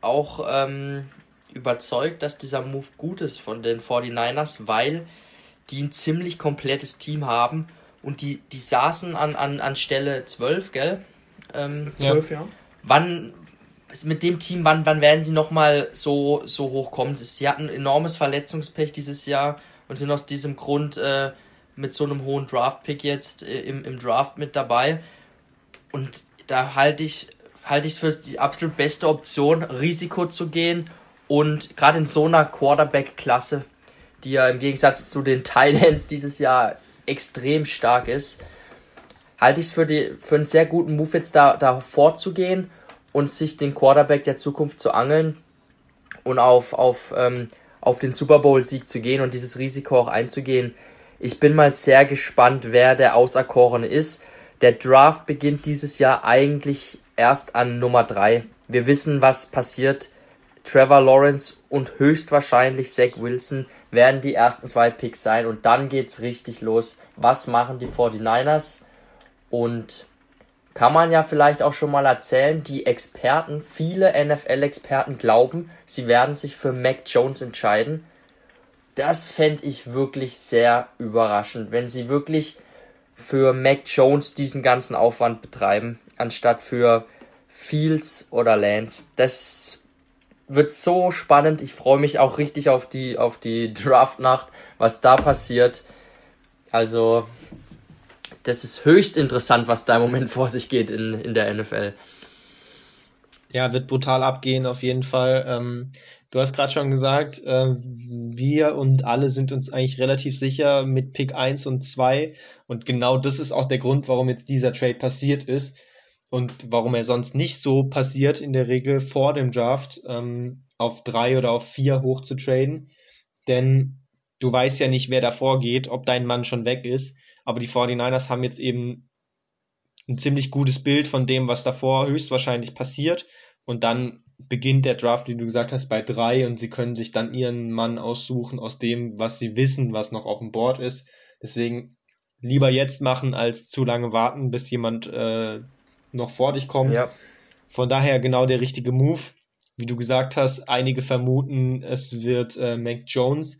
auch ähm, überzeugt, dass dieser Move gut ist von den 49ers, weil die ein ziemlich komplettes Team haben. Und die, die saßen an, an, an Stelle 12, gell? Ähm, Ja. 12, ja. wann mit dem Team, wann, wann werden sie nochmal so, so hoch kommen? Sie hatten enormes Verletzungspech dieses Jahr und sind aus diesem Grund äh, mit so einem hohen Draft-Pick jetzt äh, im, im Draft mit dabei. Und da halte ich halte ich es für die absolut beste Option, Risiko zu gehen und gerade in so einer Quarterback-Klasse, die ja im Gegensatz zu den Titans dieses Jahr extrem stark ist, halte ich es für, für einen sehr guten Move jetzt da, da vorzugehen und sich den Quarterback der Zukunft zu angeln und auf, auf, ähm, auf den Super Bowl-Sieg zu gehen und dieses Risiko auch einzugehen. Ich bin mal sehr gespannt, wer der Auserkorene ist. Der Draft beginnt dieses Jahr eigentlich erst an Nummer 3. Wir wissen, was passiert. Trevor Lawrence und höchstwahrscheinlich Zach Wilson werden die ersten zwei Picks sein und dann geht's richtig los. Was machen die 49ers? Und kann man ja vielleicht auch schon mal erzählen, die Experten, viele NFL-Experten glauben, sie werden sich für Mac Jones entscheiden. Das fände ich wirklich sehr überraschend, wenn sie wirklich für Mac Jones diesen ganzen Aufwand betreiben, anstatt für Fields oder Lance. Das wird so spannend. Ich freue mich auch richtig auf die, auf die Draftnacht, was da passiert. Also, das ist höchst interessant, was da im Moment vor sich geht in, in der NFL. Ja, wird brutal abgehen auf jeden Fall. Ähm, du hast gerade schon gesagt, äh, wir und alle sind uns eigentlich relativ sicher mit Pick 1 und 2 und genau das ist auch der Grund, warum jetzt dieser Trade passiert ist und warum er sonst nicht so passiert in der Regel vor dem Draft ähm, auf 3 oder auf 4 hoch zu traden, denn du weißt ja nicht, wer davor geht, ob dein Mann schon weg ist, aber die 49ers haben jetzt eben ein ziemlich gutes Bild von dem, was davor höchstwahrscheinlich passiert. Und dann beginnt der Draft, wie du gesagt hast, bei drei und sie können sich dann ihren Mann aussuchen aus dem, was sie wissen, was noch auf dem Board ist. Deswegen lieber jetzt machen, als zu lange warten, bis jemand äh, noch vor dich kommt. Ja. Von daher genau der richtige Move. Wie du gesagt hast, einige vermuten, es wird äh, Mac Jones.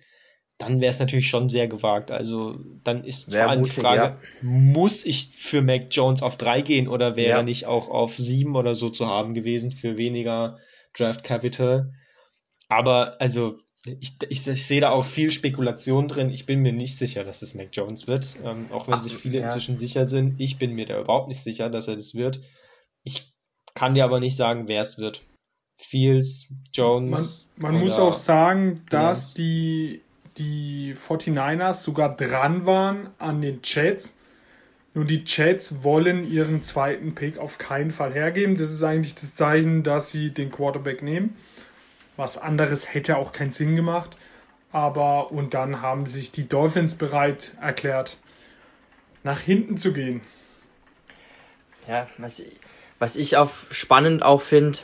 Dann wäre es natürlich schon sehr gewagt. Also dann ist Wär vor allem mutig, die Frage, ja. muss ich für Mac Jones auf drei gehen oder wäre Ja. er nicht auch auf sieben oder so zu haben gewesen für weniger Draft Capital? Aber also ich, ich, ich sehe da auch viel Spekulation drin. Ich bin mir nicht sicher, dass es Mac Jones wird. Ähm, auch wenn Ach, sich viele ja. inzwischen sicher sind. Ich bin mir da überhaupt nicht sicher, dass er das wird. Ich kann dir aber nicht sagen, wer es wird. Fields, Man, Jones. man muss oder- auch sagen, dass die, die 49ers sogar dran waren an den Jets. Nur die Jets wollen ihren zweiten Pick auf keinen Fall hergeben. Das ist eigentlich das Zeichen, dass sie den Quarterback nehmen. Was anderes hätte auch keinen Sinn gemacht. Aber und dann haben sich die Dolphins bereit erklärt, nach hinten zu gehen. Ja, was, was ich auch spannend auch finde,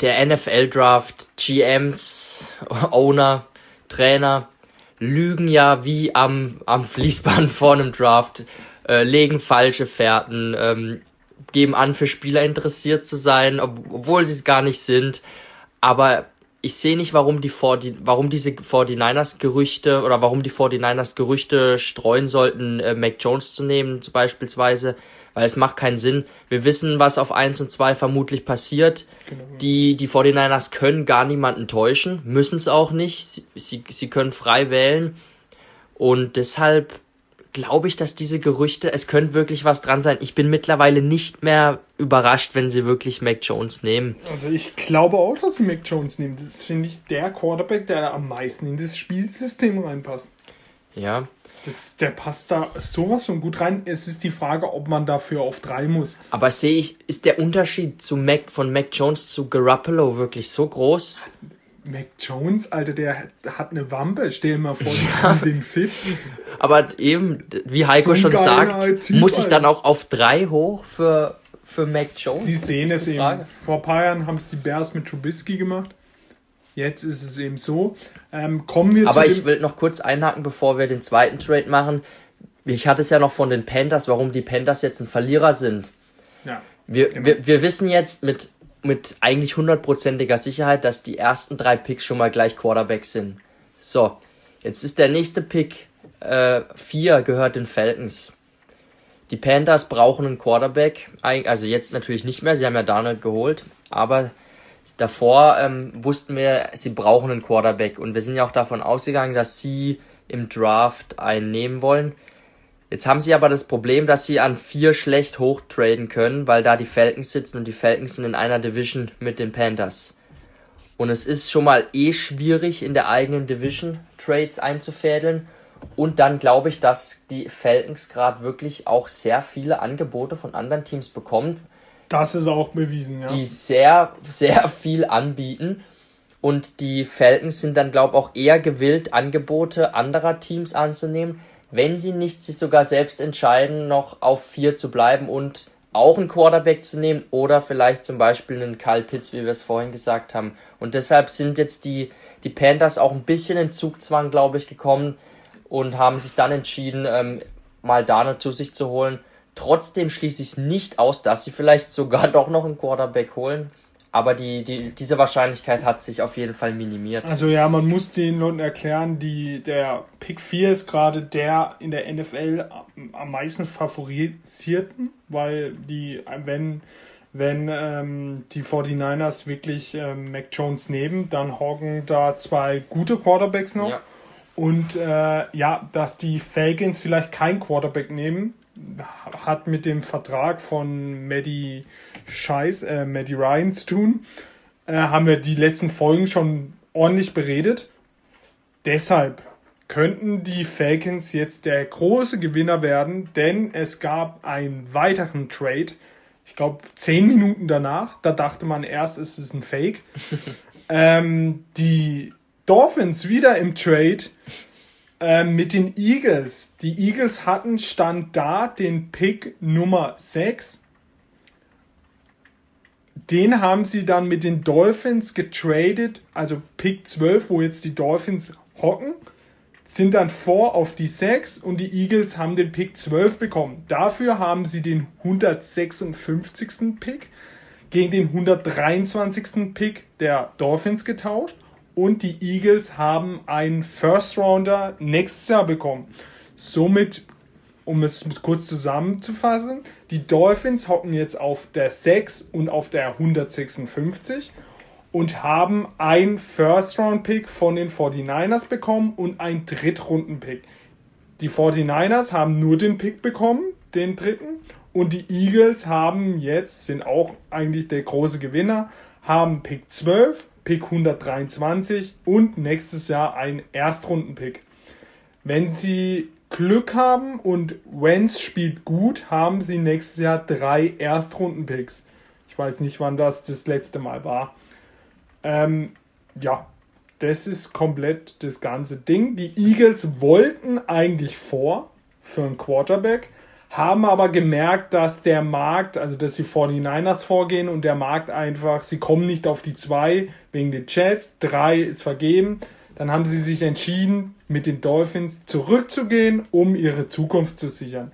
der NFL-Draft, GMs, Owner, Trainer lügen ja wie am, am Fließband vor einem Draft, äh, legen falsche Fährten, ähm, geben an, für Spieler interessiert zu sein, ob, obwohl sie es gar nicht sind. Aber ich sehe nicht, warum die 40, warum diese 49ers Gerüchte oder warum die 49ers Gerüchte streuen sollten, äh, Mac Jones zu nehmen, beispielsweise, weil es macht keinen Sinn. Wir wissen, was auf 1 und 2 vermutlich passiert. Genau. Die, die 49ers können gar niemanden täuschen, müssen es auch nicht. Sie, sie, sie können frei wählen. Und deshalb glaube ich, dass diese Gerüchte, es könnte wirklich was dran sein. Ich bin mittlerweile nicht mehr überrascht, wenn sie wirklich Mac Jones nehmen. Also ich glaube auch, dass sie Mac Jones nehmen. Das ist, finde ich, der Quarterback, der am meisten in das Spielsystem reinpasst. Ja. Das, der passt da sowas von gut rein. Es ist die Frage, ob man dafür auf drei muss. Aber sehe ich, ist der Unterschied zu Mac, von Mac Jones zu Garoppolo wirklich so groß? Mac Jones, Alter, der hat eine Wampe. Stell dir mal vor, ja. den fit. Aber eben, wie Heiko so schon sagt, typ, muss ich dann auch auf drei hoch für, für Mac Jones? Sie sehen es eben. Vor ein paar Jahren haben es die Bears mit Trubisky gemacht. Jetzt ist es eben so. Ähm, kommen wir Aber ich will noch kurz einhaken, bevor wir den zweiten Trade machen. Ich hatte es ja noch von den Panthers, warum die Panthers jetzt ein Verlierer sind. Ja, wir, genau. wir, wir wissen jetzt mit mit eigentlich hundertprozentiger Sicherheit, dass die ersten drei Picks schon mal gleich Quarterback sind. So, jetzt ist der nächste Pick 4 äh, gehört den Falcons. Die Panthers brauchen einen Quarterback, also jetzt natürlich nicht mehr, sie haben ja Donald geholt, aber davor ähm, wussten wir, sie brauchen einen Quarterback und wir sind ja auch davon ausgegangen, dass sie im Draft einen nehmen wollen. Jetzt haben sie aber das Problem, dass sie an vier schlecht hochtraden können, weil da die Falcons sitzen und die Falcons sind in einer Division mit den Panthers. Und es ist schon mal eh schwierig, in der eigenen Division Trades einzufädeln. Und dann glaube ich, dass die Falcons gerade wirklich auch sehr viele Angebote von anderen Teams bekommen. Das ist auch bewiesen, ja. Die sehr, sehr viel anbieten. Und die Falcons sind dann, glaube ich, auch eher gewillt, Angebote anderer Teams anzunehmen, wenn sie nicht sich sogar selbst entscheiden, noch auf vier zu bleiben und auch einen Quarterback zu nehmen oder vielleicht zum Beispiel einen Kyle Pitts, wie wir es vorhin gesagt haben. Und deshalb sind jetzt die, die Panthers auch ein bisschen in Zugzwang, glaube ich, gekommen und haben sich dann entschieden, ähm, mal Dana zu sich zu holen. Trotzdem schließe ich es nicht aus, dass sie vielleicht sogar doch noch einen Quarterback holen. Aber die, die, diese Wahrscheinlichkeit hat sich auf jeden Fall minimiert. Also ja, man muss den Leuten erklären, die, der Pick 4 ist gerade der in der NFL am meisten favorisierten, weil die, wenn, wenn ähm, die 49ers wirklich ähm, Mac Jones nehmen, dann hocken da zwei gute Quarterbacks noch. Ja. Und äh, ja, dass die Falcons vielleicht kein Quarterback nehmen, hat mit dem Vertrag von Maddie Scheiß, äh, Maddie Ryan zu tun. Äh, haben wir die letzten Folgen schon ordentlich beredet. Deshalb könnten die Falcons jetzt der große Gewinner werden, denn es gab einen weiteren Trade. Ich glaube, zehn Minuten danach, da dachte man erst, es ist ein Fake. ähm, die Dolphins wieder im Trade ähm, mit den Eagles. Die Eagles hatten Stand da den Pick Nummer 6. Den haben sie dann mit den Dolphins getradet, also Pick 12, wo jetzt die Dolphins hocken, sind dann vor auf die 6 und die Eagles haben den Pick 12 bekommen. Dafür haben sie den 156. Pick gegen den 123. Pick der Dolphins getauscht und die Eagles haben einen First Rounder nächstes Jahr bekommen. Somit, um es kurz zusammenzufassen, die Dolphins hocken jetzt auf der 6 und auf der 156 und haben einen First Round Pick von den 49ers bekommen und einen Drittrunden Pick. Die 49ers haben nur den Pick bekommen, den dritten, und die Eagles haben jetzt, sind auch eigentlich der große Gewinner, haben Pick 12 Pick 123 und nächstes Jahr ein Erstrunden-Pick. Wenn sie Glück haben und Wentz spielt gut, haben sie nächstes Jahr drei Erstrundenpicks. Ich weiß nicht, wann das das letzte Mal war. Ähm, ja, das ist komplett das ganze Ding. Die Eagles wollten eigentlich vor für einen Quarterback, haben aber gemerkt, dass der Markt, also dass die 49ers vorgehen und der Markt einfach, sie kommen nicht auf die zwei wegen den Jets, drei ist vergeben. Dann haben sie sich entschieden, mit den Dolphins zurückzugehen, um ihre Zukunft zu sichern.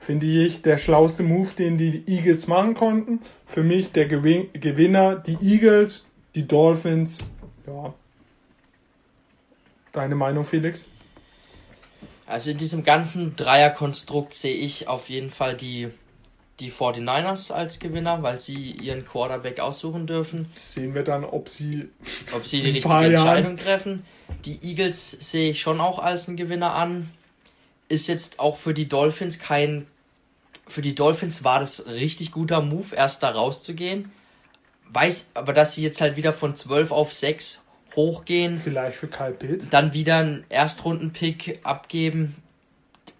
Finde ich der schlauste Move, den die Eagles machen konnten. Für mich der Gewinner, die Eagles, die Dolphins, ja, Deine Meinung, Felix? Also in diesem ganzen Dreierkonstrukt sehe ich auf jeden Fall die, die 49ers als Gewinner, weil sie ihren Quarterback aussuchen dürfen. Sehen wir dann, ob sie, ob sie die richtige Entscheidung treffen. Die Eagles sehe ich schon auch als einen Gewinner an. Ist jetzt auch für die Dolphins kein. Für die Dolphins war das richtig guter Move, erst da rauszugehen. Weiß aber, dass sie jetzt halt wieder von 12 auf 6 hochgehen. Vielleicht für Kyle Pitts. Dann wieder einen Erstrunden-Pick abgeben.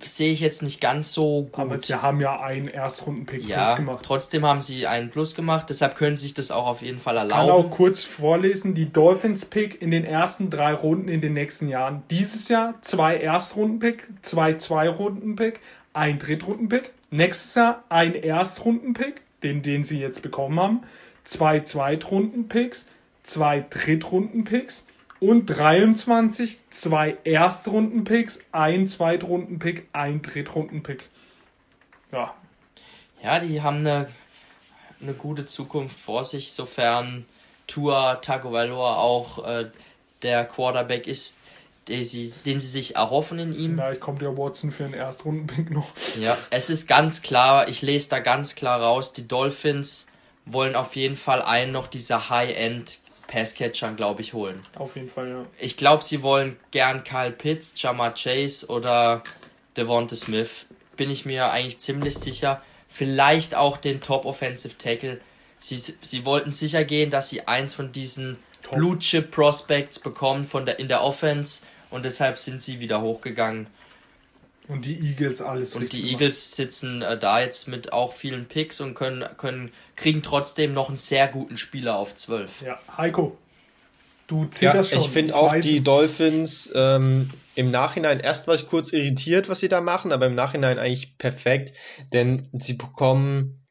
Sehe ich jetzt nicht ganz so gut. Aber sie haben ja einen Erstrunden-Pick ja, plus gemacht. Trotzdem haben sie einen Plus gemacht, deshalb können sie sich das auch auf jeden Fall erlauben. Ich kann auch kurz vorlesen: die Dolphins-Pick in den ersten drei Runden in den nächsten Jahren. Dieses Jahr zwei Erstrunden-Pick, zwei Zwei-Runden-Pick, ein Drittrunden-Pick. Nächstes Jahr ein Erstrunden-Pick, den, den sie jetzt bekommen haben, zwei Zweitrunden-Picks, zwei Drittrunden-Picks und 23 zwei Erstrunden-Picks, ein Zweitrunden-Pick, ein Drittrunden-Pick. Ja. Ja, die haben eine, eine gute Zukunft vor sich, sofern Tua Tagovailoa auch äh, der Quarterback ist, den sie, den sie sich erhoffen in ihm. Vielleicht kommt ja Watson für einen Erstrunden-Pick noch. Ja, es ist ganz klar, ich lese da ganz klar raus, die Dolphins wollen auf jeden Fall einen noch dieser High-End Passcatchern, glaube ich, holen. Auf jeden Fall, ja. Ich glaube, sie wollen gern Kyle Pitts, Jamar Chase oder Devonta Smith. Bin ich mir eigentlich ziemlich sicher. Vielleicht auch den Top Offensive Tackle. Sie, sie wollten sicher gehen, dass sie eins von diesen Top. Blue Chip Prospects bekommen von der, in der Offense und deshalb sind sie wieder hochgegangen. Und die Eagles alles Und die Eagles sitzen äh, da jetzt mit auch vielen Picks und können, können, kriegen trotzdem noch einen sehr guten Spieler auf 12. Ja, Heiko, du zitterst ja, schon. Ich finde auch die es. Dolphins ähm, im Nachhinein, erst war ich kurz irritiert, was sie da machen, aber im Nachhinein eigentlich perfekt, denn sie bekommen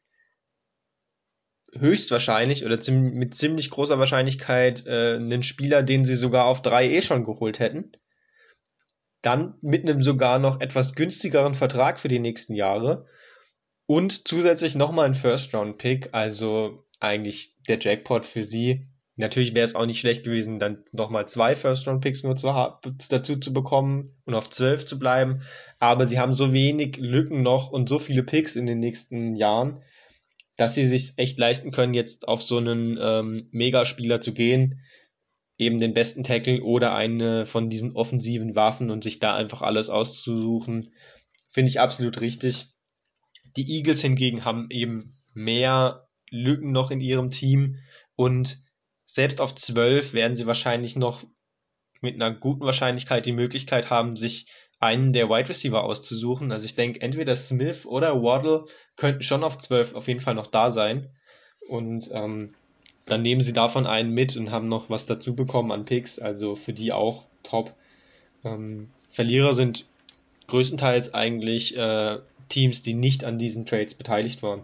höchstwahrscheinlich oder mit ziemlich großer Wahrscheinlichkeit äh, einen Spieler, den sie sogar auf 3 eh schon geholt hätten dann mit einem sogar noch etwas günstigeren Vertrag für die nächsten Jahre und zusätzlich nochmal ein First-Round-Pick, also eigentlich der Jackpot für sie. Natürlich wäre es auch nicht schlecht gewesen, dann nochmal zwei First-Round-Picks nur zu, dazu zu bekommen und auf zwölf zu bleiben, aber sie haben so wenig Lücken noch und so viele Picks in den nächsten Jahren, dass sie sich echt leisten können, jetzt auf so einen ähm, Megaspieler zu gehen, eben den besten Tackle oder eine von diesen offensiven Waffen und sich da einfach alles auszusuchen, finde ich absolut richtig. Die Eagles hingegen haben eben mehr Lücken noch in ihrem Team und selbst auf 12 werden sie wahrscheinlich noch mit einer guten Wahrscheinlichkeit die Möglichkeit haben, sich einen der Wide Receiver auszusuchen. Also ich denke, entweder Smith oder Waddle könnten schon auf 12 auf jeden Fall noch da sein. Und ähm, dann nehmen sie davon einen mit und haben noch was dazu bekommen an Picks, also für die auch top. Ähm, Verlierer sind größtenteils eigentlich äh, Teams, die nicht an diesen Trades beteiligt waren.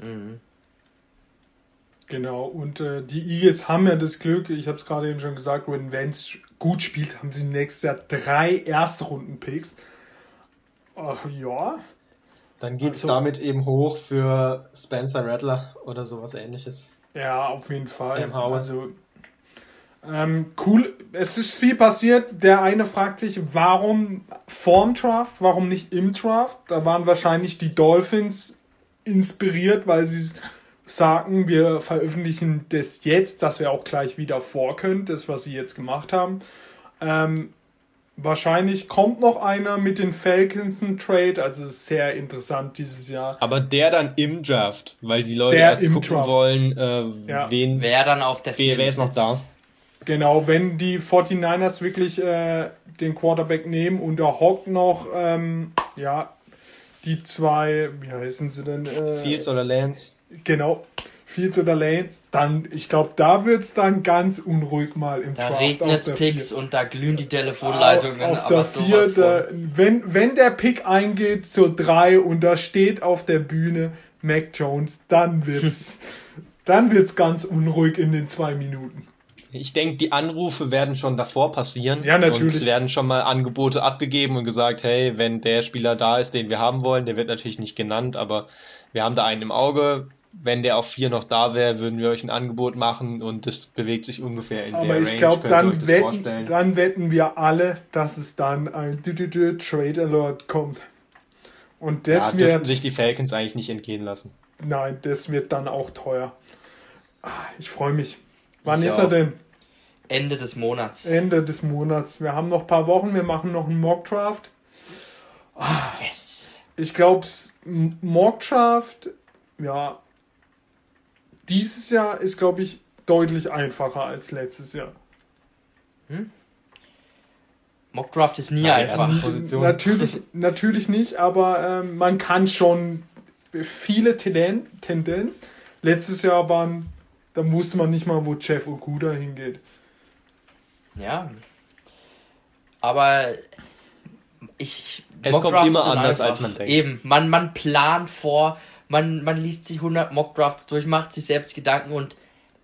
Mhm. Genau, und äh, die Eagles haben ja das Glück, ich habe es gerade eben schon gesagt, wenn Vance gut spielt, haben sie nächstes Jahr drei Erstrunden-Picks. Ach ja, dann geht es also, damit eben hoch für Spencer Rattler oder sowas ähnliches. Ja, auf jeden Fall. Sam Howell. Also, ähm, cool, es ist viel passiert. Der eine fragt sich, warum vorm Draft, warum nicht im Draft? Da waren wahrscheinlich die Dolphins inspiriert, weil sie sagen, wir veröffentlichen das jetzt, dass wir auch gleich wieder vor können, das, was sie jetzt gemacht haben. Ähm, Wahrscheinlich kommt noch einer mit den Falcons ein Trade, also sehr interessant dieses Jahr. Aber der dann im Draft, weil die Leute der erst gucken Draft. wollen, äh, ja. wen. Wer dann auf der Wer, wer ist noch da? Genau, wenn die 49ers wirklich äh, den Quarterback nehmen und der Hawk noch, ähm, ja, die zwei, wie heißen sie denn? Äh, Fields oder Lance. Genau, Fields oder Lanes, dann, ich glaube, da wird es dann ganz unruhig mal im Da Draft regnet auf Picks vier. und da glühen die Telefonleitungen. auf aber der vier, da, wenn, wenn der Pick eingeht zur 3 und da steht auf der Bühne Mac Jones, dann wird's, dann wird's ganz unruhig in den zwei Minuten. Ich denke, die Anrufe werden schon davor passieren. Ja, natürlich. Und es werden schon mal Angebote abgegeben und gesagt, hey, wenn der Spieler da ist, den wir haben wollen, der wird natürlich nicht genannt, aber wir haben da einen im Auge. Wenn der auf vier noch da wäre, würden wir euch ein Angebot machen und das bewegt sich ungefähr in Aber der ich Range. glaube, Könnt ihr euch dann das wetten, vorstellen? dann wetten wir alle, dass es dann ein Trade Alert kommt. Und ja, das dürften wird, sich die Falcons eigentlich nicht entgehen lassen. nein, das wird dann auch teuer. Ah, Ich freue mich. Wann Ich ist er auch. denn? Ende des Monats. Ende des Monats. Wir haben noch ein paar Wochen, wir machen noch einen Mock Draft. Yes. Ich glaube, Mock Draft, ja, dieses Jahr ist, glaube ich, deutlich einfacher als letztes Jahr. Mockdraft ist nie Ja, einfach. ersten Position. Natürlich, natürlich nicht, aber ähm, man kann schon viele Tenden Tendenz. Letztes Jahr waren, da wusste man nicht mal, wo Jeff Okuda hingeht. Ja. Aber ich. Es kommt Mockdrafts immer anders, als man denkt. Eben, man, man plant vor, man, man liest sich 100 Mockdrafts durch, macht sich selbst Gedanken und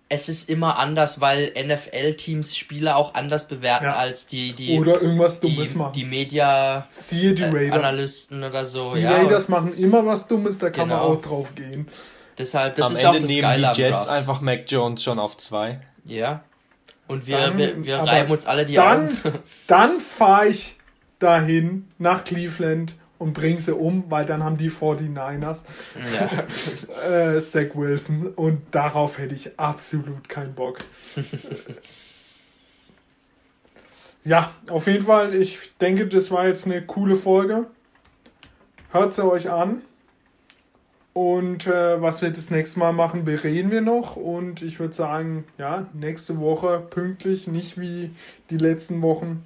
es ist immer anders, weil NFL-Teams Spieler auch anders bewerten Ja. als die, die, Oder irgendwas die, Dummes machen. die Media. Siehe die äh, Raiders. Analysten oder so. die ja, Raiders machen immer was Dummes, da kann man Genau. auch drauf gehen. deshalb, das Am ist Ende auch das nehmen Geile die Jets Draft. einfach Mac Jones schon auf zwei. Ja. Und wir, Dann- wir, wir reiben uns alle die Dann, Augen. dann fahre ich dahin nach Cleveland und bringe sie um, weil dann haben die 49ers ja. äh, Zach Wilson und darauf hätte ich absolut keinen Bock. ja, auf jeden Fall, ich denke, das war jetzt eine coole Folge. Hört sie euch an. Und äh, was wir das nächste Mal machen, bereden wir noch. Und ich würde sagen, ja, nächste Woche pünktlich, nicht wie die letzten Wochen,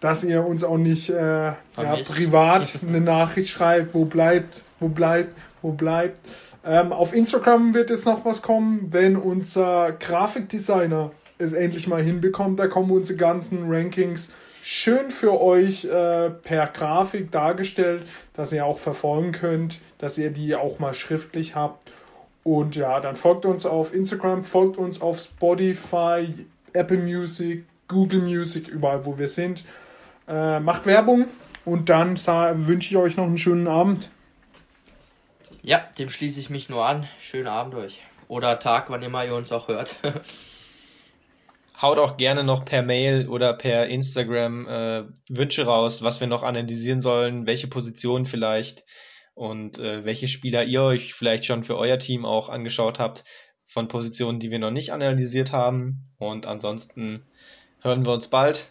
dass ihr uns auch nicht äh, ja, privat eine Nachricht schreibt, wo bleibt, wo bleibt, wo bleibt. Ähm, auf Instagram wird jetzt noch was kommen, wenn unser Grafikdesigner es endlich mal hinbekommt. Da kommen unsere ganzen Rankings schön für euch äh, per Grafik dargestellt, dass ihr auch verfolgen könnt, dass ihr die auch mal schriftlich habt. Und ja, dann folgt uns auf Instagram, folgt uns auf Spotify, Apple Music, Google Music, überall wo wir sind. Äh, macht Werbung und dann wünsche ich euch noch einen schönen Abend. ja, dem schließe ich mich nur an. Schönen Abend euch. Oder Tag, wann immer ihr uns auch hört. Haut auch gerne noch per Mail oder per Instagram äh, Wünsche raus, was wir noch analysieren sollen, welche Positionen vielleicht und äh, welche Spieler ihr euch vielleicht schon für euer Team auch angeschaut habt von Positionen, die wir noch nicht analysiert haben. Und ansonsten hören wir uns bald.